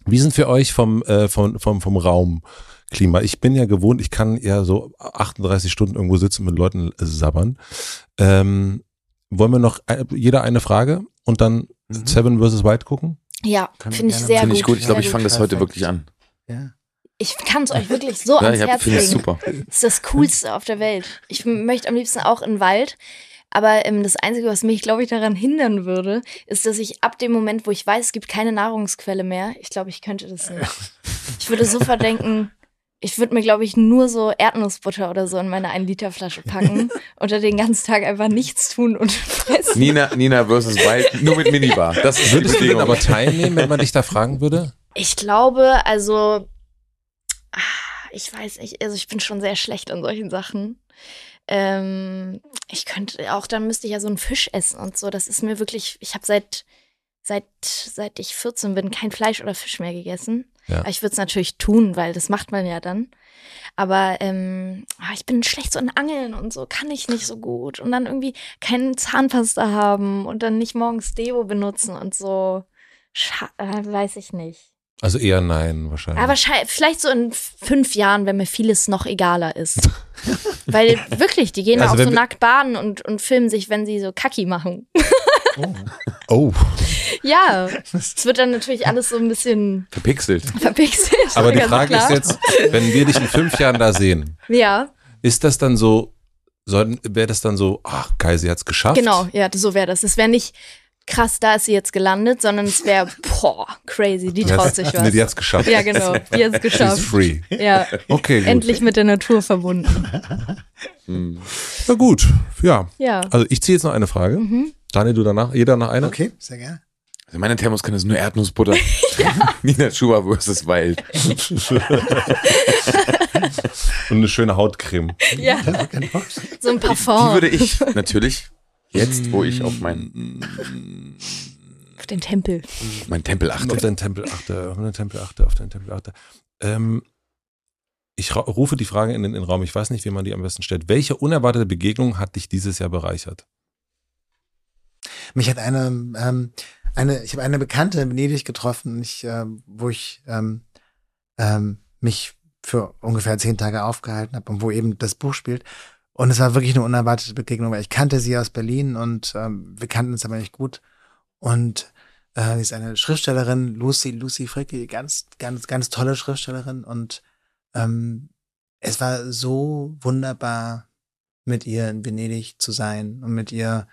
Wie sind für euch vom, äh, vom, vom, vom Raumklima? Ich bin ja gewohnt, ich kann ja so 38 Stunden irgendwo sitzen und mit Leuten äh, sabbern. Ähm, wollen wir noch äh, jeder eine Frage und dann Mhm. Seven vs. Wild gucken? Ja, finde ich sehr Finde gut. ich gut. Ich glaube, ich fange das heute wirklich an. Ja. Ich kann es euch wirklich so Ja, ans ich hab- Herz finde legen. ich super. Das ist das Coolste auf der Welt. Ich möchte am liebsten auch in den Wald. Aber ähm, das Einzige, was mich, glaube ich, daran hindern würde, ist, dass ich ab dem Moment, wo ich weiß, es gibt keine Nahrungsquelle mehr, ich glaube, ich könnte das nicht. Ich würde sofort denken, ich würde mir, glaube ich, nur so Erdnussbutter oder so in meine 1-Liter-Flasche packen und dann den ganzen Tag einfach nichts tun und fressen. Nina, Nina versus Wild, nur mit Minibar. Das ist Würdest du denn aber teilnehmen, wenn man dich da fragen würde? Ich glaube, also, ah, ich weiß nicht, also ich bin schon sehr schlecht an solchen Sachen. Ähm, ich könnte auch, dann müsste ich ja so einen Fisch essen und so. Das ist mir wirklich, ich habe seit, seit, seit ich 14 bin kein Fleisch oder Fisch mehr gegessen. Ja. Aber Ich würde es natürlich tun, weil das macht man ja dann. Aber ähm, ah, ich bin schlecht so in Angeln und so, kann ich nicht so gut. Und dann irgendwie keinen Zahnpasta haben und dann nicht morgens Deo benutzen und so. Scha äh, weiß ich nicht. Also eher nein, wahrscheinlich. Aber vielleicht so in fünf Jahren, wenn mir vieles noch egaler ist. Weil wirklich, die gehen Also auch so nackt baden und, und filmen sich, wenn sie so Kacki machen. oh, Ja, es wird dann natürlich alles so ein bisschen Verpixelt. verpixelt. aber die Frage klar. ist jetzt, wenn wir dich in fünf Jahren da sehen, Ja, ist das dann so, wäre das dann so, ach geil, sie hat's geschafft? genau, ja, so wäre das. Es wäre nicht, krass, da ist sie jetzt gelandet, sondern es wäre, boah, crazy, die traut sich was. Nee, die hat's geschafft. ja, genau, die hat es She's geschafft. free. Ja, Okay, gut. endlich mit der Natur verbunden. Na gut, ja. Ja. Also ich ziehe jetzt noch eine Frage. Mhm. Daniel, du danach, jeder nach einer? Okay, sehr gerne. Also meine Thermoskanne ist nur Erdnussbutter. Nina Schuber versus Wild. Und eine schöne Hautcreme. ja, Genau. so ein Die Parfum würde ich natürlich jetzt, wo ich auf mein, auf den Tempel. mein Tempel Auf achte. deinen Tempel achte, auf deinen Tempel achte, auf deinen Tempel achte. Ähm, ich rufe die Frage in den, in den Raum, ich weiß nicht, wie man die am besten stellt. Welche unerwartete Begegnung hat dich dieses Jahr bereichert? Mich hat eine, ähm, eine, ich habe eine Bekannte in Venedig getroffen, ich, ähm, wo ich ähm, ähm, mich für ungefähr zehn Tage aufgehalten habe und wo eben das Buch spielt. Und es war wirklich eine unerwartete Begegnung, weil ich kannte sie aus Berlin und ähm, wir kannten uns aber nicht gut. Und äh, sie ist eine Schriftstellerin, Lucy, Lucy Fricke, ganz, ganz, ganz tolle Schriftstellerin. Und ähm, es war so wunderbar, mit ihr in Venedig zu sein und mit ihr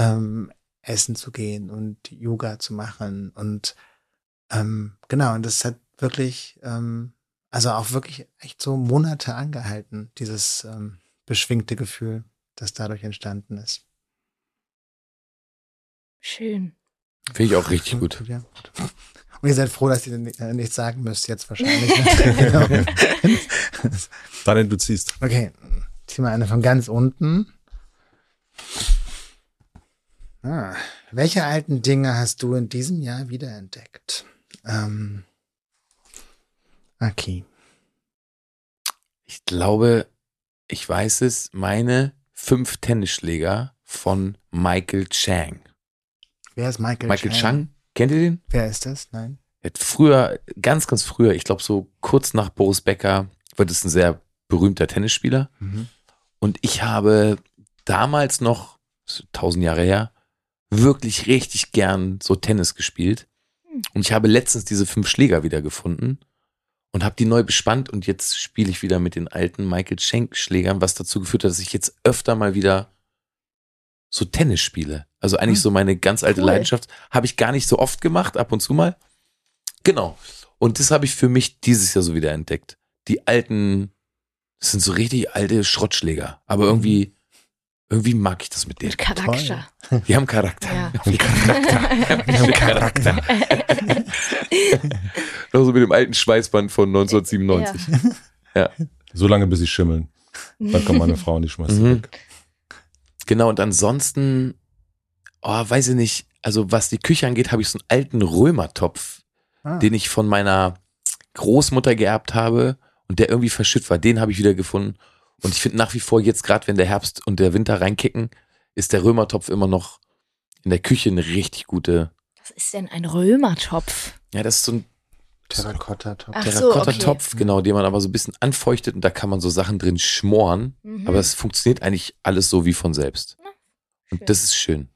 ähm, essen zu gehen und Yoga zu machen. Und ähm, genau, und das hat wirklich, ähm, also auch wirklich echt so Monate angehalten, dieses ähm, beschwingte Gefühl, das dadurch entstanden ist. Schön. Finde ich auch richtig gut. Ja, gut. Und ihr seid froh, dass ihr äh, nichts sagen müsst jetzt wahrscheinlich. ne? genau. Daniel, du ziehst. Okay, zieh mal eine von ganz unten. Ah, welche alten Dinge hast du in diesem Jahr wiederentdeckt? Ähm, okay. Ich glaube, ich weiß es, meine fünf Tennisschläger von Michael Chang. Wer ist Michael, Michael Chang, kennt ihr den? Wer ist das? Nein. Er früher, ganz, ganz früher, ich glaube so kurz nach Boris Becker, war das ein sehr berühmter Tennisspieler. Mhm. Und ich habe damals noch, tausend Jahre her, wirklich richtig gern so Tennis gespielt. Und ich habe letztens diese fünf Schläger wieder gefunden und habe die neu bespannt und jetzt spiele ich wieder mit den alten Michael Schenk Schlägern, was dazu geführt hat, dass ich jetzt öfter mal wieder so Tennis spiele. Also eigentlich Hm. so meine ganz alte Cool. Leidenschaft. Habe ich gar nicht so oft gemacht, ab und zu mal. Genau. Und das habe ich für mich dieses Jahr so wieder entdeckt. Die alten, das sind so richtig alte Schrottschläger. Aber irgendwie, irgendwie mag ich das mit denen. Mit Charakter. Die haben Charakter. Ja. Die haben Charakter. Noch so mit dem alten Schweißband von 1997. So lange, bis sie schimmeln. Dann kommt meine Frau und die schmeißt sie Mhm. weg. Genau, und ansonsten, oh, weiß ich nicht, also was die Küche angeht, habe ich so einen alten Römertopf, Ah. den ich von meiner Großmutter geerbt habe und der irgendwie verschütt war. Den habe ich wieder gefunden. Und ich finde nach wie vor jetzt, gerade wenn der Herbst und der Winter reinkicken, ist der Römertopf immer noch in der Küche eine richtig gute. Was ist denn ein Römertopf? Ja, das ist so ein Terrakotta-Top. Ach so, Terrakotta-Topf, genau, den man aber so ein bisschen anfeuchtet und da kann man so Sachen drin schmoren. Mhm. Aber es funktioniert eigentlich alles so wie von selbst. schön. Und das ist schön.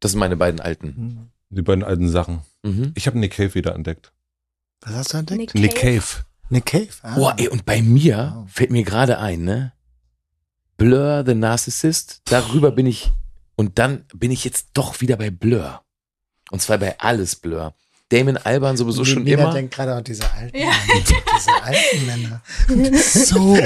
Das sind meine beiden alten. Mhm. Die beiden alten Sachen. Mhm. Ich habe Nick Cave wieder entdeckt. Was hast du entdeckt? Nick Nick Cave. Nick Cave. Ah. Boah, ey, und bei mir Wow. fällt mir gerade ein, ne? Blur the Narcissist, darüber bin ich, und dann bin ich jetzt doch wieder bei Blur. Und zwar bei alles Blur. Damon Alban sowieso schon Nina immer. denkt gerade an diese alten Ja. Männer. Diese alten Männer. So.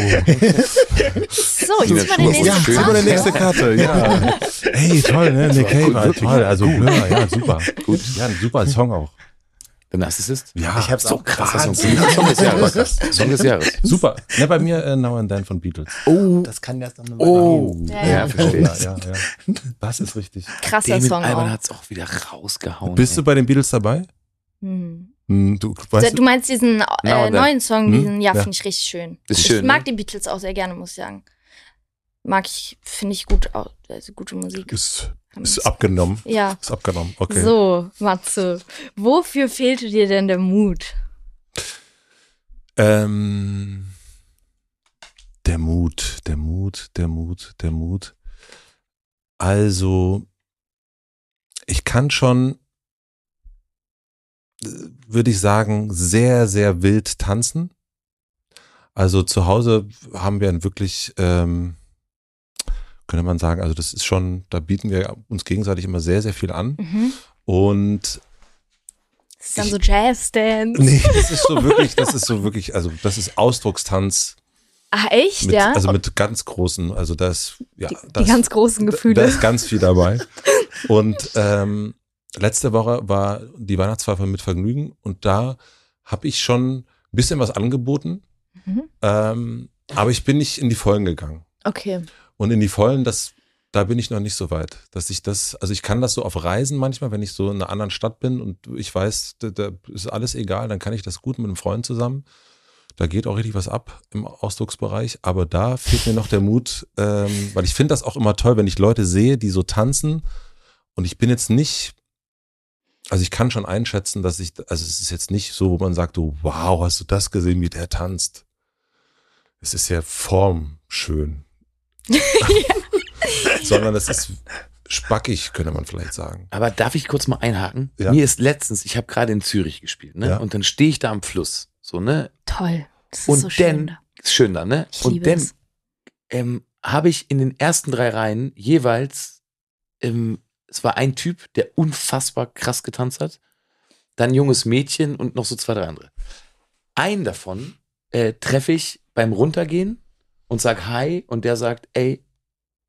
So, Nina jetzt mal den Schumacher. nächsten Ja, Zieh mal die nächste Karte, ja. Hey, toll, ne? Nick Cave, toll. Also Blur, ja, super. Gut. Ja, ein super Song auch. The Narcissist? Ja, Ich hab's So auch krasser Song. Wahnsinn. Song des Jahres. Song des Jahres. super. Ne, bei mir äh, Now and Then von Beatles. Oh, Das kann noch eine oh. Weile Ja, Ja, ja. verstehe. Ja, ja, ja. Das ist richtig. krasser Damon Song Alban hat's auch wieder rausgehauen. Bist du ey. bei den Beatles dabei? Hm. Hm, Du weißt, Du meinst diesen äh, neuen Song, Hm? diesen, ja, Ja. finde ich richtig schön. Ist ich schön, mag ne? die Beatles auch sehr gerne, muss ich sagen. Mag ich, finde ich gut, also gute Musik. ist, ist abgenommen. Ja. Ist abgenommen, okay. So, Matze, wofür fehlte dir denn der Mut? Ähm, der Mut, der Mut, der Mut, der Mut. Also, ich kann schon, äh, würde ich sagen, sehr, sehr wild tanzen. Also zu Hause haben wir ein wirklich, ähm, könnte man sagen. Also das ist schon, da bieten wir uns gegenseitig immer sehr, sehr viel an. Mhm. Und Das ist dann so Jazz-Dance. nee, das ist so wirklich, das ist so wirklich, also das ist Ausdruckstanz Ach, echt, mit, ja? also mit ganz großen, also das, ja, die, das, die ganz großen Da Gefühle. ist ganz viel dabei. Und ähm, letzte Woche war die Weihnachtsfeier mit Vergnügen und da habe ich schon ein bisschen was angeboten, Mhm. ähm, aber ich bin nicht in die Vollen gegangen. Okay. Und in die Vollen, das, da bin ich noch nicht so weit, dass ich das, also ich kann das so auf Reisen manchmal, wenn ich so in einer anderen Stadt bin und ich weiß, da, da ist alles egal, dann kann ich das gut mit einem Freund zusammen. Da geht auch richtig was ab im Ausdrucksbereich, aber da fehlt mir noch der Mut, ähm, weil ich finde das auch immer toll, wenn ich Leute sehe, die so tanzen und ich bin jetzt nicht, also ich kann schon einschätzen, dass ich, also es ist jetzt nicht so, wo man sagt, wow, hast du das gesehen, wie der tanzt? Es ist ja formschön. Sondern es ist spackig, könnte man vielleicht sagen. Aber darf ich kurz mal einhaken? Ja. Mir ist letztens, ich habe gerade in Zürich gespielt, ne? Ja. Und dann stehe ich da am Fluss, so, ne? Toll. Das ist Und so schön. dann, da. ist schön da, ne? Ich Und dann ähm, habe ich in den ersten drei Reihen jeweils, ähm, es war ein Typ, der unfassbar krass getanzt hat, dann ein junges Mädchen und noch so zwei, drei andere. Einen davon äh, treffe ich beim Runtergehen und sag Hi und der sagt, ey,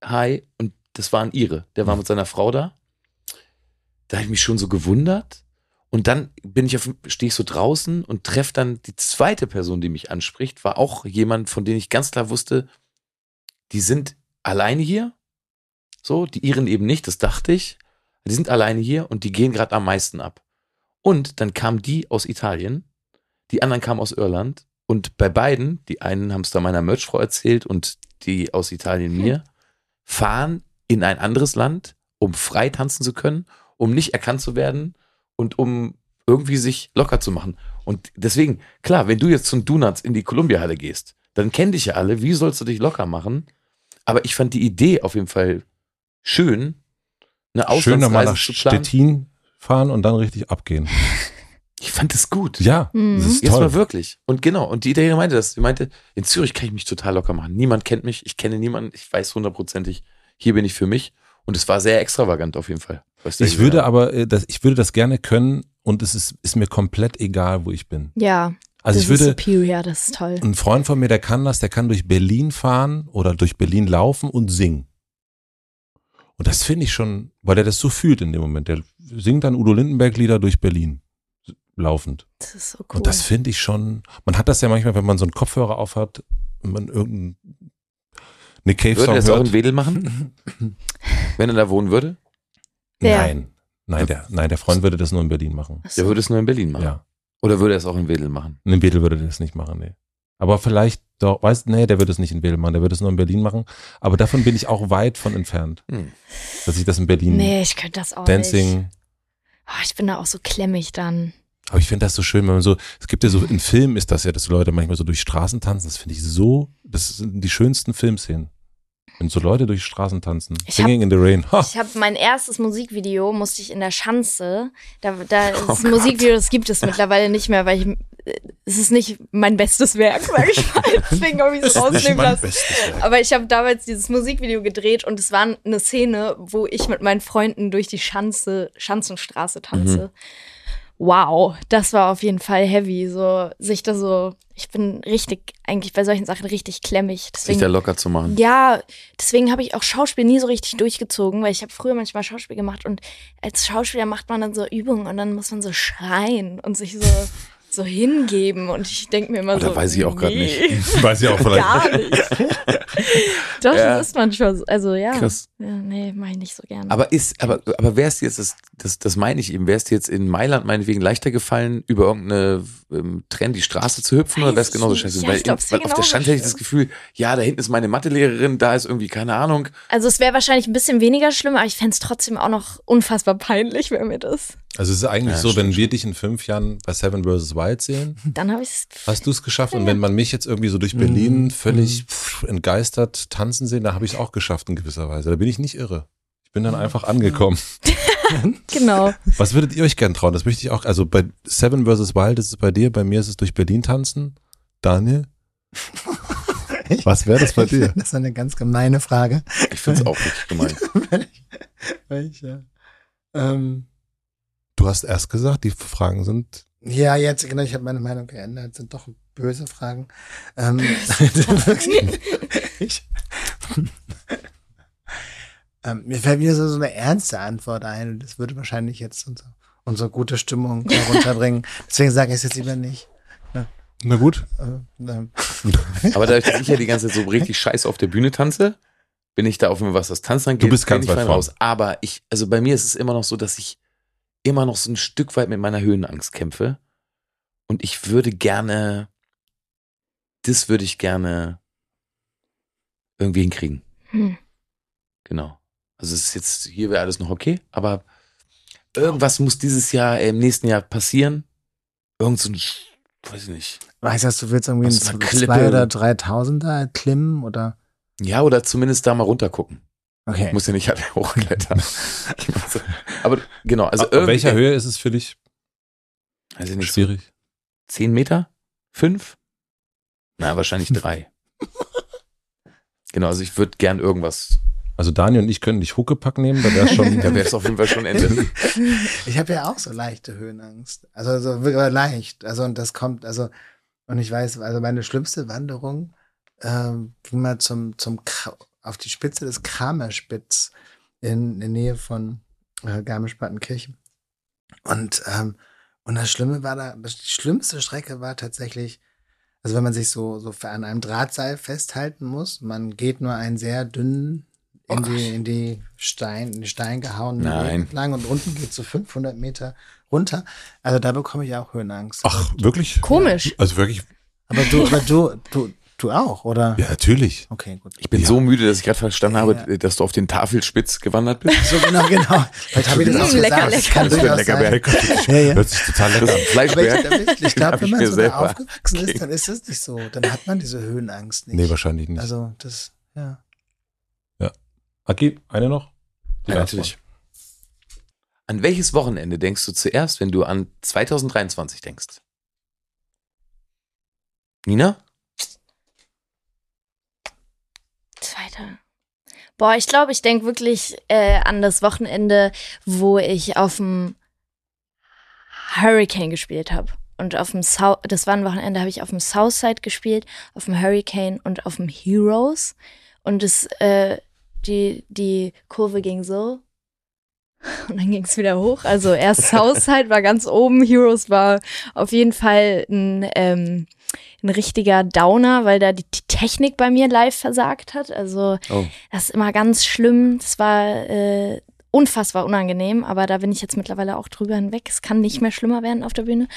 Hi und das war ein Ire, der war mit seiner Frau da. Da habe ich mich schon so gewundert und dann bin ich auf, stehe ich so draußen und treffe dann die zweite Person, die mich anspricht, war auch jemand, von dem ich ganz klar wusste, die sind alleine hier. So, die Iren eben nicht, das dachte ich. Die sind alleine hier und die gehen gerade am meisten ab. Und dann kam die aus Italien, die anderen kamen aus Irland und bei beiden, die einen haben es da meiner Merchfrau erzählt und die aus Italien mir, fahren in ein anderes Land, um frei tanzen zu können, um nicht erkannt zu werden und um irgendwie sich locker zu machen. Und deswegen, klar, wenn du jetzt zum Donuts in die Columbia-Halle gehst, dann kennen dich ja alle, wie sollst du dich locker machen? Aber ich fand die Idee auf jeden Fall schön, eine Schön Auslandsreise nach zu planen. Stettin fahren und dann richtig abgehen. Ich fand es gut. Ja, Mhm. das ist Jetzt toll. mal wirklich. Und genau, und die Italienerin meinte das. Sie meinte, in Zürich kann ich mich total locker machen. Niemand kennt mich, ich kenne niemanden, ich weiß hundertprozentig, hier bin ich für mich. Und es war sehr extravagant auf jeden Fall. Ich würde hat. aber, äh, das, ich würde das gerne können und es ist, ist mir komplett egal, wo ich bin. Ja, Also das ich würde, ist superior, das ist toll. ein Freund von mir, der kann das, der kann durch Berlin fahren oder durch Berlin laufen und singen. Und das finde ich schon, weil der das so fühlt in dem Moment. Der singt dann Udo Lindenberg Lieder durch Berlin laufend. Das ist so cool. Und das finde ich schon, man hat das ja manchmal, wenn man so einen Kopfhörer aufhat, wenn man irgendeinen Nick Cave Würde Song er das auch in hört. Wedel machen? Wenn er da wohnen würde? Wer? Nein. Nein, der, nein, der Freund würde das nur in Berlin machen. Ach Der würde es nur in Berlin machen. Ja. Oder würde er es auch in Wedel machen? In Wedel würde der das nicht machen, nee. Aber vielleicht doch, weißt nee, der würde es nicht in Wedel machen, der würde es nur in Berlin machen. Aber davon bin ich auch weit von entfernt, Hm. dass ich das in Berlin Nee, ich könnte das auch nicht. Dancing. Oh, ich bin da auch so klemmig dann. Aber ich finde das so schön, wenn man so, es gibt ja so, in Filmen ist das ja, dass Leute manchmal so durch Straßen tanzen. Das finde ich so, das sind die schönsten Filmszenen. Wenn so Leute durch Straßen tanzen. Ich Singing in the Rain. Ha. Ich habe mein erstes Musikvideo, musste ich in der Schanze. Da, da ist Oh ein Musikvideo, das gibt es mittlerweile nicht mehr, weil ich, es ist nicht mein bestes Werk, sag ich mal. Deswegen habe ich es rausnehmen lassen. Aber ich habe damals dieses Musikvideo gedreht und es war eine Szene, wo ich mit meinen Freunden durch die Schanze, Schanzenstraße tanze. Wow, das war auf jeden Fall heavy. So, sich da so, ich bin richtig, eigentlich bei solchen Sachen richtig klemmig. Sich Deswegen, da locker zu machen. ja, deswegen habe ich auch Schauspiel nie so richtig durchgezogen, weil ich habe früher manchmal Schauspiel gemacht und als Schauspieler macht man dann so Übungen und dann muss man so schreien und sich so, so hingeben und ich denke mir immer Oh, da so. weiß ich auch grad nee, Weiß ich auch vielleicht. Gar nicht. Doch, Ja. das ist manchmal so. Also ja. Krass. ja nee, mache ich nicht so gerne. Aber ist, aber, aber wäre es jetzt, das, das, das meine ich eben, wäre es dir jetzt in Mailand meinetwegen leichter gefallen, über irgendeine ähm, Trenn die Straße zu hüpfen oder wäre es Weiß genauso nicht. scheiße? Ja, weil ich glaub, in, weil auf der Stand hätte ich das. Gefühl, ja, da hinten ist meine Mathelehrerin, da ist irgendwie, keine Ahnung. also es wäre wahrscheinlich ein bisschen weniger schlimm, aber ich fände es trotzdem auch noch unfassbar peinlich, wäre mir das. Also es ist eigentlich Ja, so, wenn stimmt, wir dich in fünf Jahren bei Seven vs. Wild sehen, Dann habe ich es. hast du es geschafft. Und wenn man mich jetzt irgendwie so durch Berlin völlig pff, entgeistert tanzen sehen, dann habe ich es auch geschafft in gewisser Weise. Da bin ich nicht irre. Ich bin dann einfach angekommen. Genau. Was würdet ihr euch gern trauen? Das möchte ich auch. Also bei Seven vs. Wild ist es bei dir, bei mir ist es durch Berlin tanzen. Daniel? Was wäre das bei dir? Das ist eine ganz gemeine Frage. Ich finde es auch richtig gemein. weil ich, weil ich, ja, ähm, Du hast erst gesagt, die Fragen sind. ja, jetzt, genau, ich habe meine Meinung geändert. Das sind doch böse Fragen. Ähm, ich, ähm, mir fällt wieder so, so eine ernste Antwort ein und das würde wahrscheinlich jetzt unsere, unsere gute Stimmung herunterbringen. Deswegen sage ich es jetzt lieber nicht. Na gut. Äh, ähm, Aber dadurch, dass ich ja die ganze Zeit so richtig scheiße auf der Bühne tanze, bin ich da auf Fall, was das Tanzen angeht, Du bist ganz weit raus. Aber ich, also bei mir ist es immer noch so, dass ich immer noch so ein Stück weit mit meiner Höhenangst kämpfe. Und ich würde gerne, das würde ich gerne irgendwie hinkriegen. Hm. Genau. Also es ist jetzt, hier wäre alles noch okay, aber irgendwas muss dieses Jahr, äh, im nächsten Jahr passieren. Irgend so ein, weiß ich nicht. weißt du, du willst irgendwie ein einer 2 Klippe. oder 3000er klimmen oder? Ja, oder zumindest da mal runtergucken. Okay. Ich muss ja nicht alle hochklettern. aber genau, also Auf welcher Höhe ist es für dich Weiß ich nicht, schwierig? zehn Meter? Fünf? Na, wahrscheinlich drei. genau, also ich würde gern irgendwas, Also Daniel und ich können dich Huckepack nehmen, da wäre schon. da wäre es auf jeden Fall schon Ende. Ich habe ja auch so leichte Höhenangst. Also so wirklich leicht. Also und das kommt, also, und ich weiß, also meine schlimmste Wanderung ähm, ging mal zum, zum auf die Spitze des Kramerspitz in, in der Nähe von äh, Garmisch-Partenkirchen. Und, ähm, und das Schlimme war da, die schlimmste Strecke war tatsächlich, also wenn man sich so, so an einem Drahtseil festhalten muss, man geht nur einen sehr dünnen in Oh die, in die Stein, in die Stein gehauenen. Weg entlang und unten geht so 500 Meter runter. Also da bekomme ich auch Höhenangst. Ach, wirklich? Komisch. Also wirklich? Aber du, aber du, du, du auch, oder? Ja, natürlich. Okay, gut. Ich bin Ja. so müde, dass ich gerade verstanden habe, Ja. dass du auf den Tafelspitz gewandert bist. So genau, genau. Vielleicht habe ich das auch Mm, lecker, gesagt. Das lecker. Das lecker sein. werden. Ja, ja. Hört sich total lecker an. Fleischberg. Aber ich, ich glaube, Hab wenn ich man so da aufgewachsen ist, dann ist das nicht so. Dann hat man diese Höhenangst nicht. Nee, wahrscheinlich nicht. Also das, ja. Aki, eine noch? Die Ja, natürlich. An welches Wochenende denkst du zuerst, wenn du an 2023 denkst? Nina? Zweiter. Boah, ich glaube, ich denke wirklich äh, an das Wochenende, wo ich auf dem Hurricane gespielt habe. Und auf dem South, das war ein Wochenende, habe ich auf dem Southside gespielt, auf dem Hurricane und auf dem Heroes. Und das, äh, die, die Kurve ging so. Und dann ging es wieder hoch. Also erst Southside war ganz oben, Heroes war auf jeden Fall ein, ähm, ein richtiger Downer, weil da die, die Technik bei mir live versagt hat. Also Oh. das ist immer ganz schlimm. Das war äh, unfassbar unangenehm, aber da bin ich jetzt mittlerweile auch drüber hinweg. Es kann nicht mehr schlimmer werden auf der Bühne.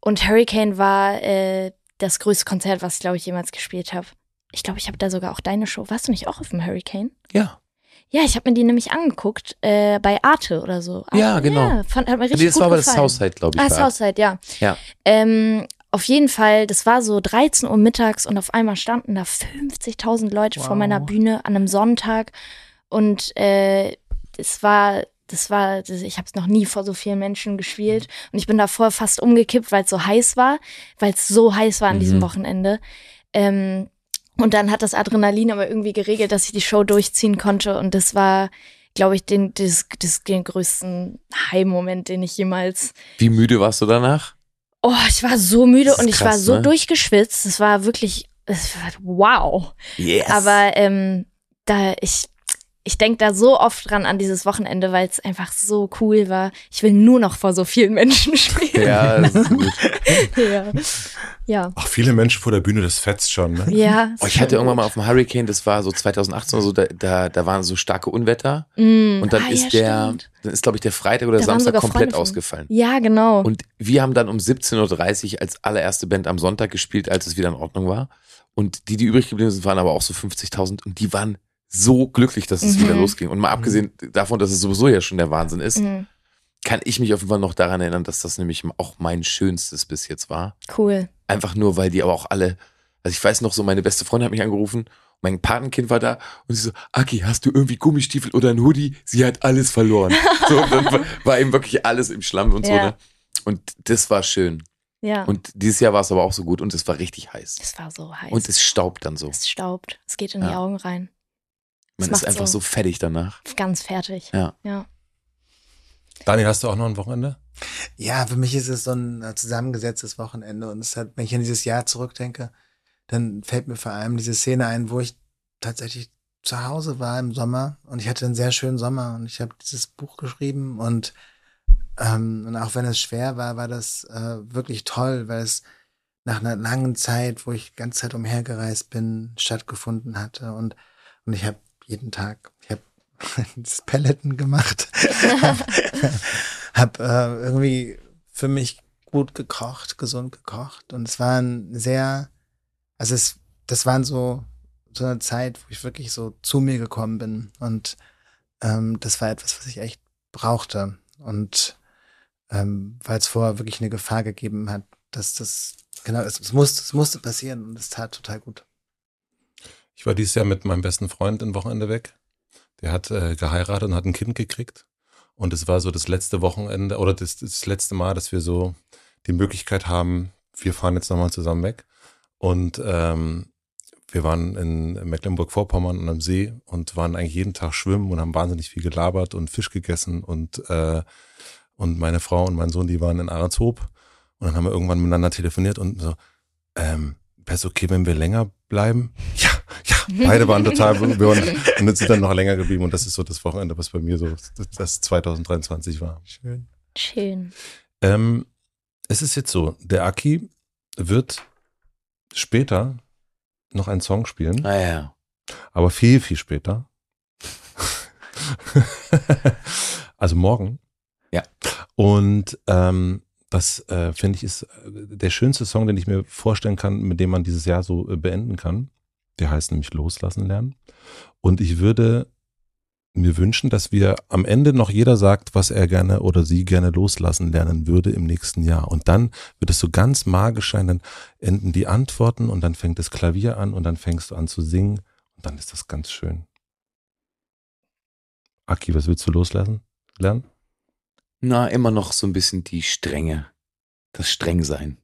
Und Hurricane war äh, das größte Konzert, was ich, glaube ich, jemals gespielt habe. Ich glaube, ich habe da sogar auch deine Show. Warst du nicht auch auf dem Hurricane? Ja. Ja, ich habe mir die nämlich angeguckt äh, bei Arte oder so. Arte, Ja, genau. Ja, fand, hat mir richtig Nee, das war aber das. Southside, glaube ich. Ah. Southside, ja. Ja. Ähm, auf jeden Fall, das war so 13 Uhr mittags und auf einmal standen da 50.000 Leute vor Wow. meiner Bühne an einem Sonntag und äh, es war, das war, das, ich habe es noch nie vor so vielen Menschen gespielt und ich bin davor fast umgekippt, weil es so heiß war, weil es so heiß war an diesem Mhm. Wochenende. Ähm, und dann hat das Adrenalin aber irgendwie geregelt, dass ich die Show durchziehen konnte und das war, glaube ich, den, das, das, den größten High-Moment, den ich jemals Wie müde warst du danach? Oh, ich war so müde und ich war so ne? durchgeschwitzt. Es war wirklich, es war, wow. Yes. Aber ähm, da ich, ich denke da so oft dran an dieses Wochenende, weil es einfach so cool war. Ich will nur noch vor so vielen Menschen spielen. ja, das ist gut. ja. Ja. Ach, viele Menschen vor der Bühne, das fetzt schon, ne? Ja. Oh, ich hatte irgendwann mal auf dem Hurricane, das war so 2018 oder so, da, da, da waren so starke Unwetter. Mm, Und dann ah, ist ja, der, stimmt. dann ist glaube ich der Freitag oder Da Samstag komplett Freunde von mir. ausgefallen. Ja, genau. Und wir haben dann um 17.30 Uhr als allererste Band am Sonntag gespielt, als es wieder in Ordnung war. Und die, die übrig geblieben sind, waren aber auch so 50.000 und die waren so glücklich, dass es Mhm. wieder losging. Und mal abgesehen davon, dass es sowieso ja schon der Wahnsinn ist, Mhm. kann ich mich auf jeden Fall noch daran erinnern, dass das nämlich auch mein schönstes bis jetzt war. Cool. Einfach nur, weil die aber auch alle, also ich weiß noch so, meine beste Freundin hat mich angerufen, mein Patenkind war da und sie so, Aki, hast du irgendwie Gummistiefel oder ein Hoodie? Sie hat alles verloren. so, dann war- eben wirklich alles im Schlamm und so, Ja. ne? Und das war schön. Ja. Und dieses Jahr war es aber auch so gut und es war richtig heiß. es war so heiß. Und es staubt dann so. es staubt. Es geht in die Ja. Augen rein. Man ist einfach so so- fertig danach. Ganz fertig. Ja. Ja. Daniel, hast du auch noch ein Wochenende? Ja, für mich ist es so ein äh, zusammengesetztes Wochenende und es hat, wenn ich an dieses Jahr zurückdenke, dann fällt mir vor allem diese Szene ein, wo ich tatsächlich zu Hause war im Sommer und ich hatte einen sehr schönen Sommer und ich habe dieses Buch geschrieben und, ähm, und auch wenn es schwer war, war das äh, wirklich toll, weil es nach einer langen Zeit, wo ich die ganze Zeit umhergereist bin, stattgefunden hatte und, und ich habe jeden Tag, ich habe das Pelleten gemacht, habe äh, irgendwie für mich gut gekocht, gesund gekocht. Und es war ein sehr, also es, das waren so so eine Zeit, wo ich wirklich so zu mir gekommen bin. Und ähm, das war etwas, was ich echt brauchte. Und ähm, weil es vorher wirklich eine Gefahr gegeben hat, dass das genau, es, es musste, es musste passieren und es tat total gut. Ich war dieses Jahr mit meinem besten Freund ein Wochenende weg. Der hat äh, geheiratet und hat ein Kind gekriegt. Und es war so das letzte Wochenende oder das, das letzte Mal, dass wir so die Möglichkeit haben, wir fahren jetzt nochmal zusammen weg. Und ähm, wir waren in Mecklenburg-Vorpommern und am See und waren eigentlich jeden Tag schwimmen und haben wahnsinnig viel gelabert und Fisch gegessen und äh, und meine Frau und mein Sohn, die waren in Ahrenshoop und dann haben wir irgendwann miteinander telefoniert und so, ähm, wäre es okay, wenn wir länger bleiben? Ja, ja, beide waren total berührend und jetzt sind dann noch länger geblieben und das ist so das Wochenende, was bei mir so das 2023 war. Schön. Schön. Ähm, es ist jetzt so, der Aki wird später noch einen Song spielen, Naja. aber viel, viel später. also morgen. Ja. Und ähm, das äh, finde ich ist äh, der schönste Song, den ich mir vorstellen kann, mit dem man dieses Jahr so äh, beenden kann. Der heißt nämlich Loslassen lernen. Und ich würde mir wünschen, dass wir am Ende noch jeder sagt, was er gerne oder sie gerne loslassen lernen würde im nächsten Jahr. Und dann wird es so ganz magisch sein, dann enden die Antworten und dann fängt das Klavier an und dann fängst du an zu singen und dann ist das ganz schön. Aki, was willst du loslassen lernen? Na, immer noch so ein bisschen die Strenge. Das Strengsein.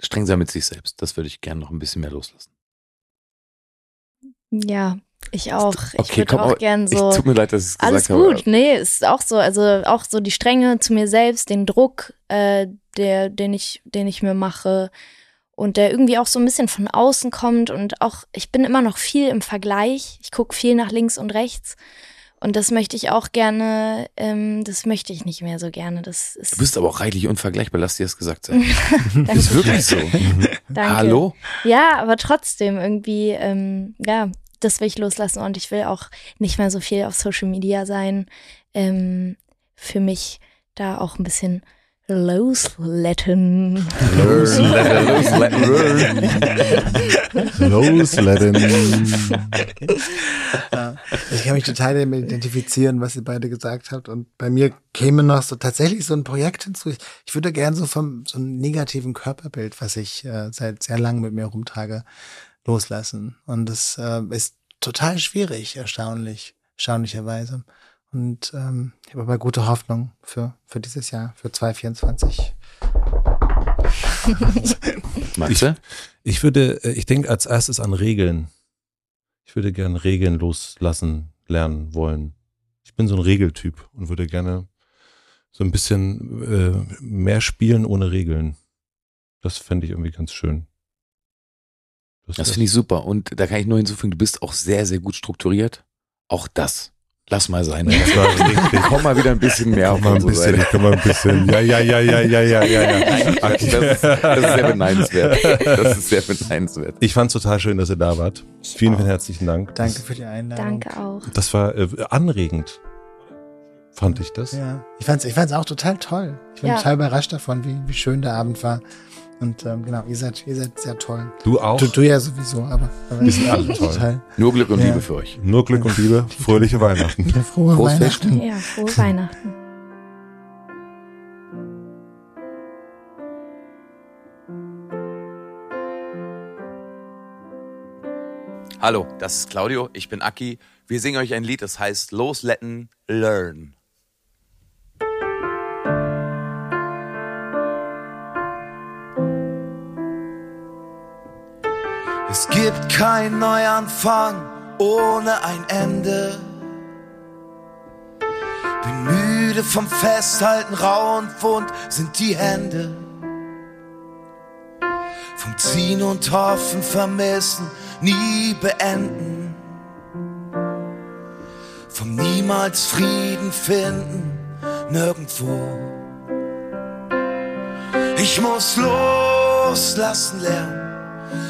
Streng sein mit sich selbst. Das würde ich gerne noch ein bisschen mehr loslassen. Ja, ich auch. ich Okay, würde komm, auch gern Ich so. tut mir leid, dass ich es gesagt Alles habe. gut, nee, ist auch so. Also auch so die Strenge zu mir selbst, den Druck, äh, der, den ich, den ich mir mache und der irgendwie auch so ein bisschen von außen kommt und auch, ich bin immer noch viel im Vergleich. Ich gucke viel nach links und rechts und das möchte ich auch gerne, ähm, das möchte ich nicht mehr so gerne. Das ist. Du bist aber auch reichlich unvergleichbar, lass dir das gesagt sein. Danke. ist wirklich so. Danke. Hallo? Ja, aber trotzdem irgendwie, ähm, ja, das will ich loslassen und ich will auch nicht mehr so viel auf Social Media sein. Ähm, für mich da auch ein bisschen losletten. Loslassen. Ja, ich kann mich total damit identifizieren, was ihr beide gesagt habt. Und bei mir käme noch so tatsächlich so ein Projekt hinzu. Ich, würde gern so vom so einem negativen Körperbild, was ich äh, seit sehr langem mit mir rumtrage, loslassen. Und das äh, ist total schwierig, erstaunlich, erstaunlicherweise. Und ähm, ich habe aber gute Hoffnung für, für dieses Jahr, für 2024. Matze? Ich würde, äh, ich denke als erstes an Regeln. Ich würde gerne Regeln loslassen lernen wollen. Ich bin so ein Regeltyp und würde gerne so ein bisschen äh, mehr spielen ohne Regeln. Das fände ich irgendwie ganz schön. Das finde ich super. Und da kann ich nur hinzufügen, du bist auch sehr, sehr gut strukturiert. Auch das. Lass mal sein. Das war richtig. Komm mal wieder ein bisschen mehr Komm mal ein bisschen, Seite. ich komm mal ein bisschen. Ja, ja, ja, ja, ja, ja, ja, ja. Das ist, das ist sehr beneidenswert. Das ist sehr beneidenswert. Ich fand es total schön, dass ihr da wart. Vielen, vielen herzlichen Dank. Danke für die Einladung. Danke auch. Das war äh, anregend. Fand ich das. Ja, ich fand's, ich fand's auch total toll. Ich bin Ja. total überrascht davon, wie, wie schön der Abend war. Und ähm, genau, ihr seid, ihr seid sehr toll. Du auch. Du, du ja sowieso, aber, aber Wir sind alle toll. total. Nur Glück und Ja. Liebe für euch. Nur Glück und Liebe. Fröhliche Weihnachten. Ja, frohe Frohes Weihnachten. Ja, frohe Weihnachten. Hallo, das ist Claudio, ich bin Aki. Wir singen euch ein Lied, das heißt Losletten Learn. Es gibt kein Neuanfang ohne ein Ende. Bin müde vom Festhalten, rau und wund sind die Hände. Vom Ziehen und Hoffen, Vermissen, nie beenden. Vom niemals Frieden finden, nirgendwo. Ich muss loslassen lernen.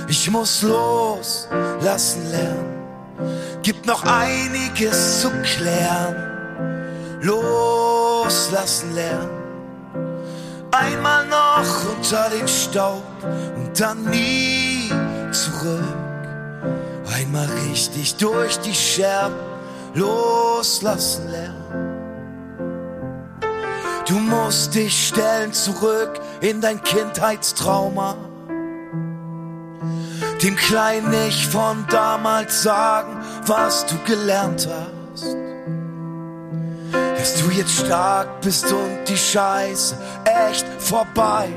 Ich muss loslassen lernen. Gibt noch einiges zu klären. Loslassen lernen. Einmal noch unter den Staub und dann nie zurück. Einmal richtig durch die Scherben loslassen lernen. Du musst dich stellen zurück in dein Kindheitstrauma. Dem Kleinen nicht von damals sagen, was du gelernt hast. Dass du jetzt stark bist und die Scheiße echt vorbei.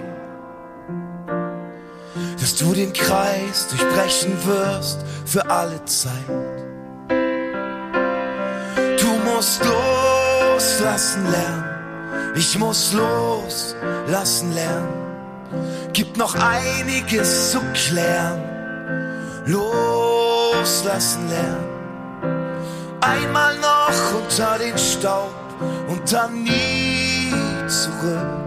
Dass du den Kreis durchbrechen wirst für alle Zeit. Du musst loslassen lernen ich muss loslassen lernen. Gibt noch einiges zu klären. Loslassen lernen. Einmal noch unter den Staub und dann nie zurück.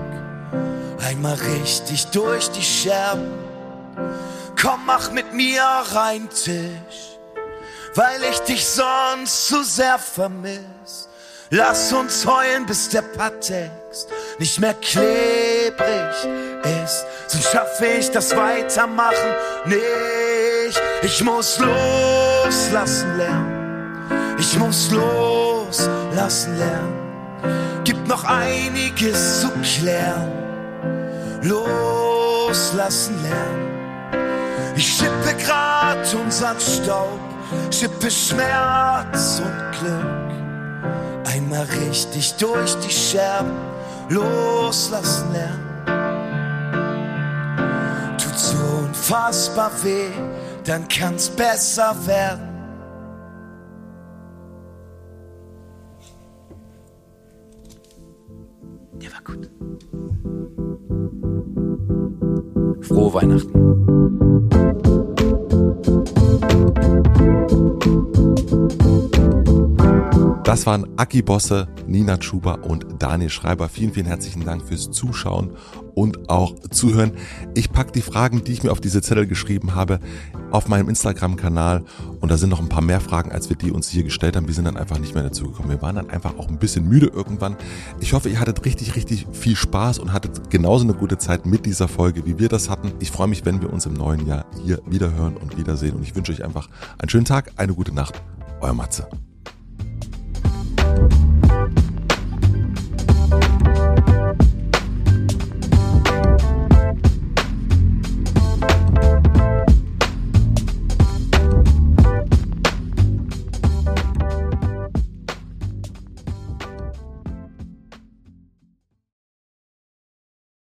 Einmal richtig durch die Scherben. Komm, mach mit mir rein Tisch, weil ich dich sonst zu sehr vermiss. Lass uns heulen, bis der Patext nicht mehr klebrig ist. Sonst schaffe ich das Weitermachen nicht. Ich muss loslassen lernen. Ich muss loslassen lernen. Gibt noch einiges zu klären. Loslassen lernen. Ich schippe grad unseren Staub, schippe Schmerz und Glück einmal richtig durch die Scherben loslassen lernen. Tut so unfassbar weh, dann kann's besser werden. Der war gut. Frohe Weihnachten. Das waren Aki Bosse, Nina Schuber und Daniel Schreiber. Vielen, vielen herzlichen Dank fürs Zuschauen und auch Zuhören. Ich packe die Fragen, die ich mir auf diese Zettel geschrieben habe, auf meinem Instagram-Kanal und da sind noch ein paar mehr Fragen, als wir die uns hier gestellt haben. Wir sind dann einfach nicht mehr dazu gekommen. Wir waren dann einfach auch ein bisschen müde irgendwann. Ich hoffe, ihr hattet richtig, richtig viel Spaß und hattet genauso eine gute Zeit mit dieser Folge, wie wir das hatten. Ich freue mich, wenn wir uns im neuen Jahr hier wiederhören und wiedersehen und ich wünsche euch einfach einen schönen Tag, eine gute Nacht. Euer Matze.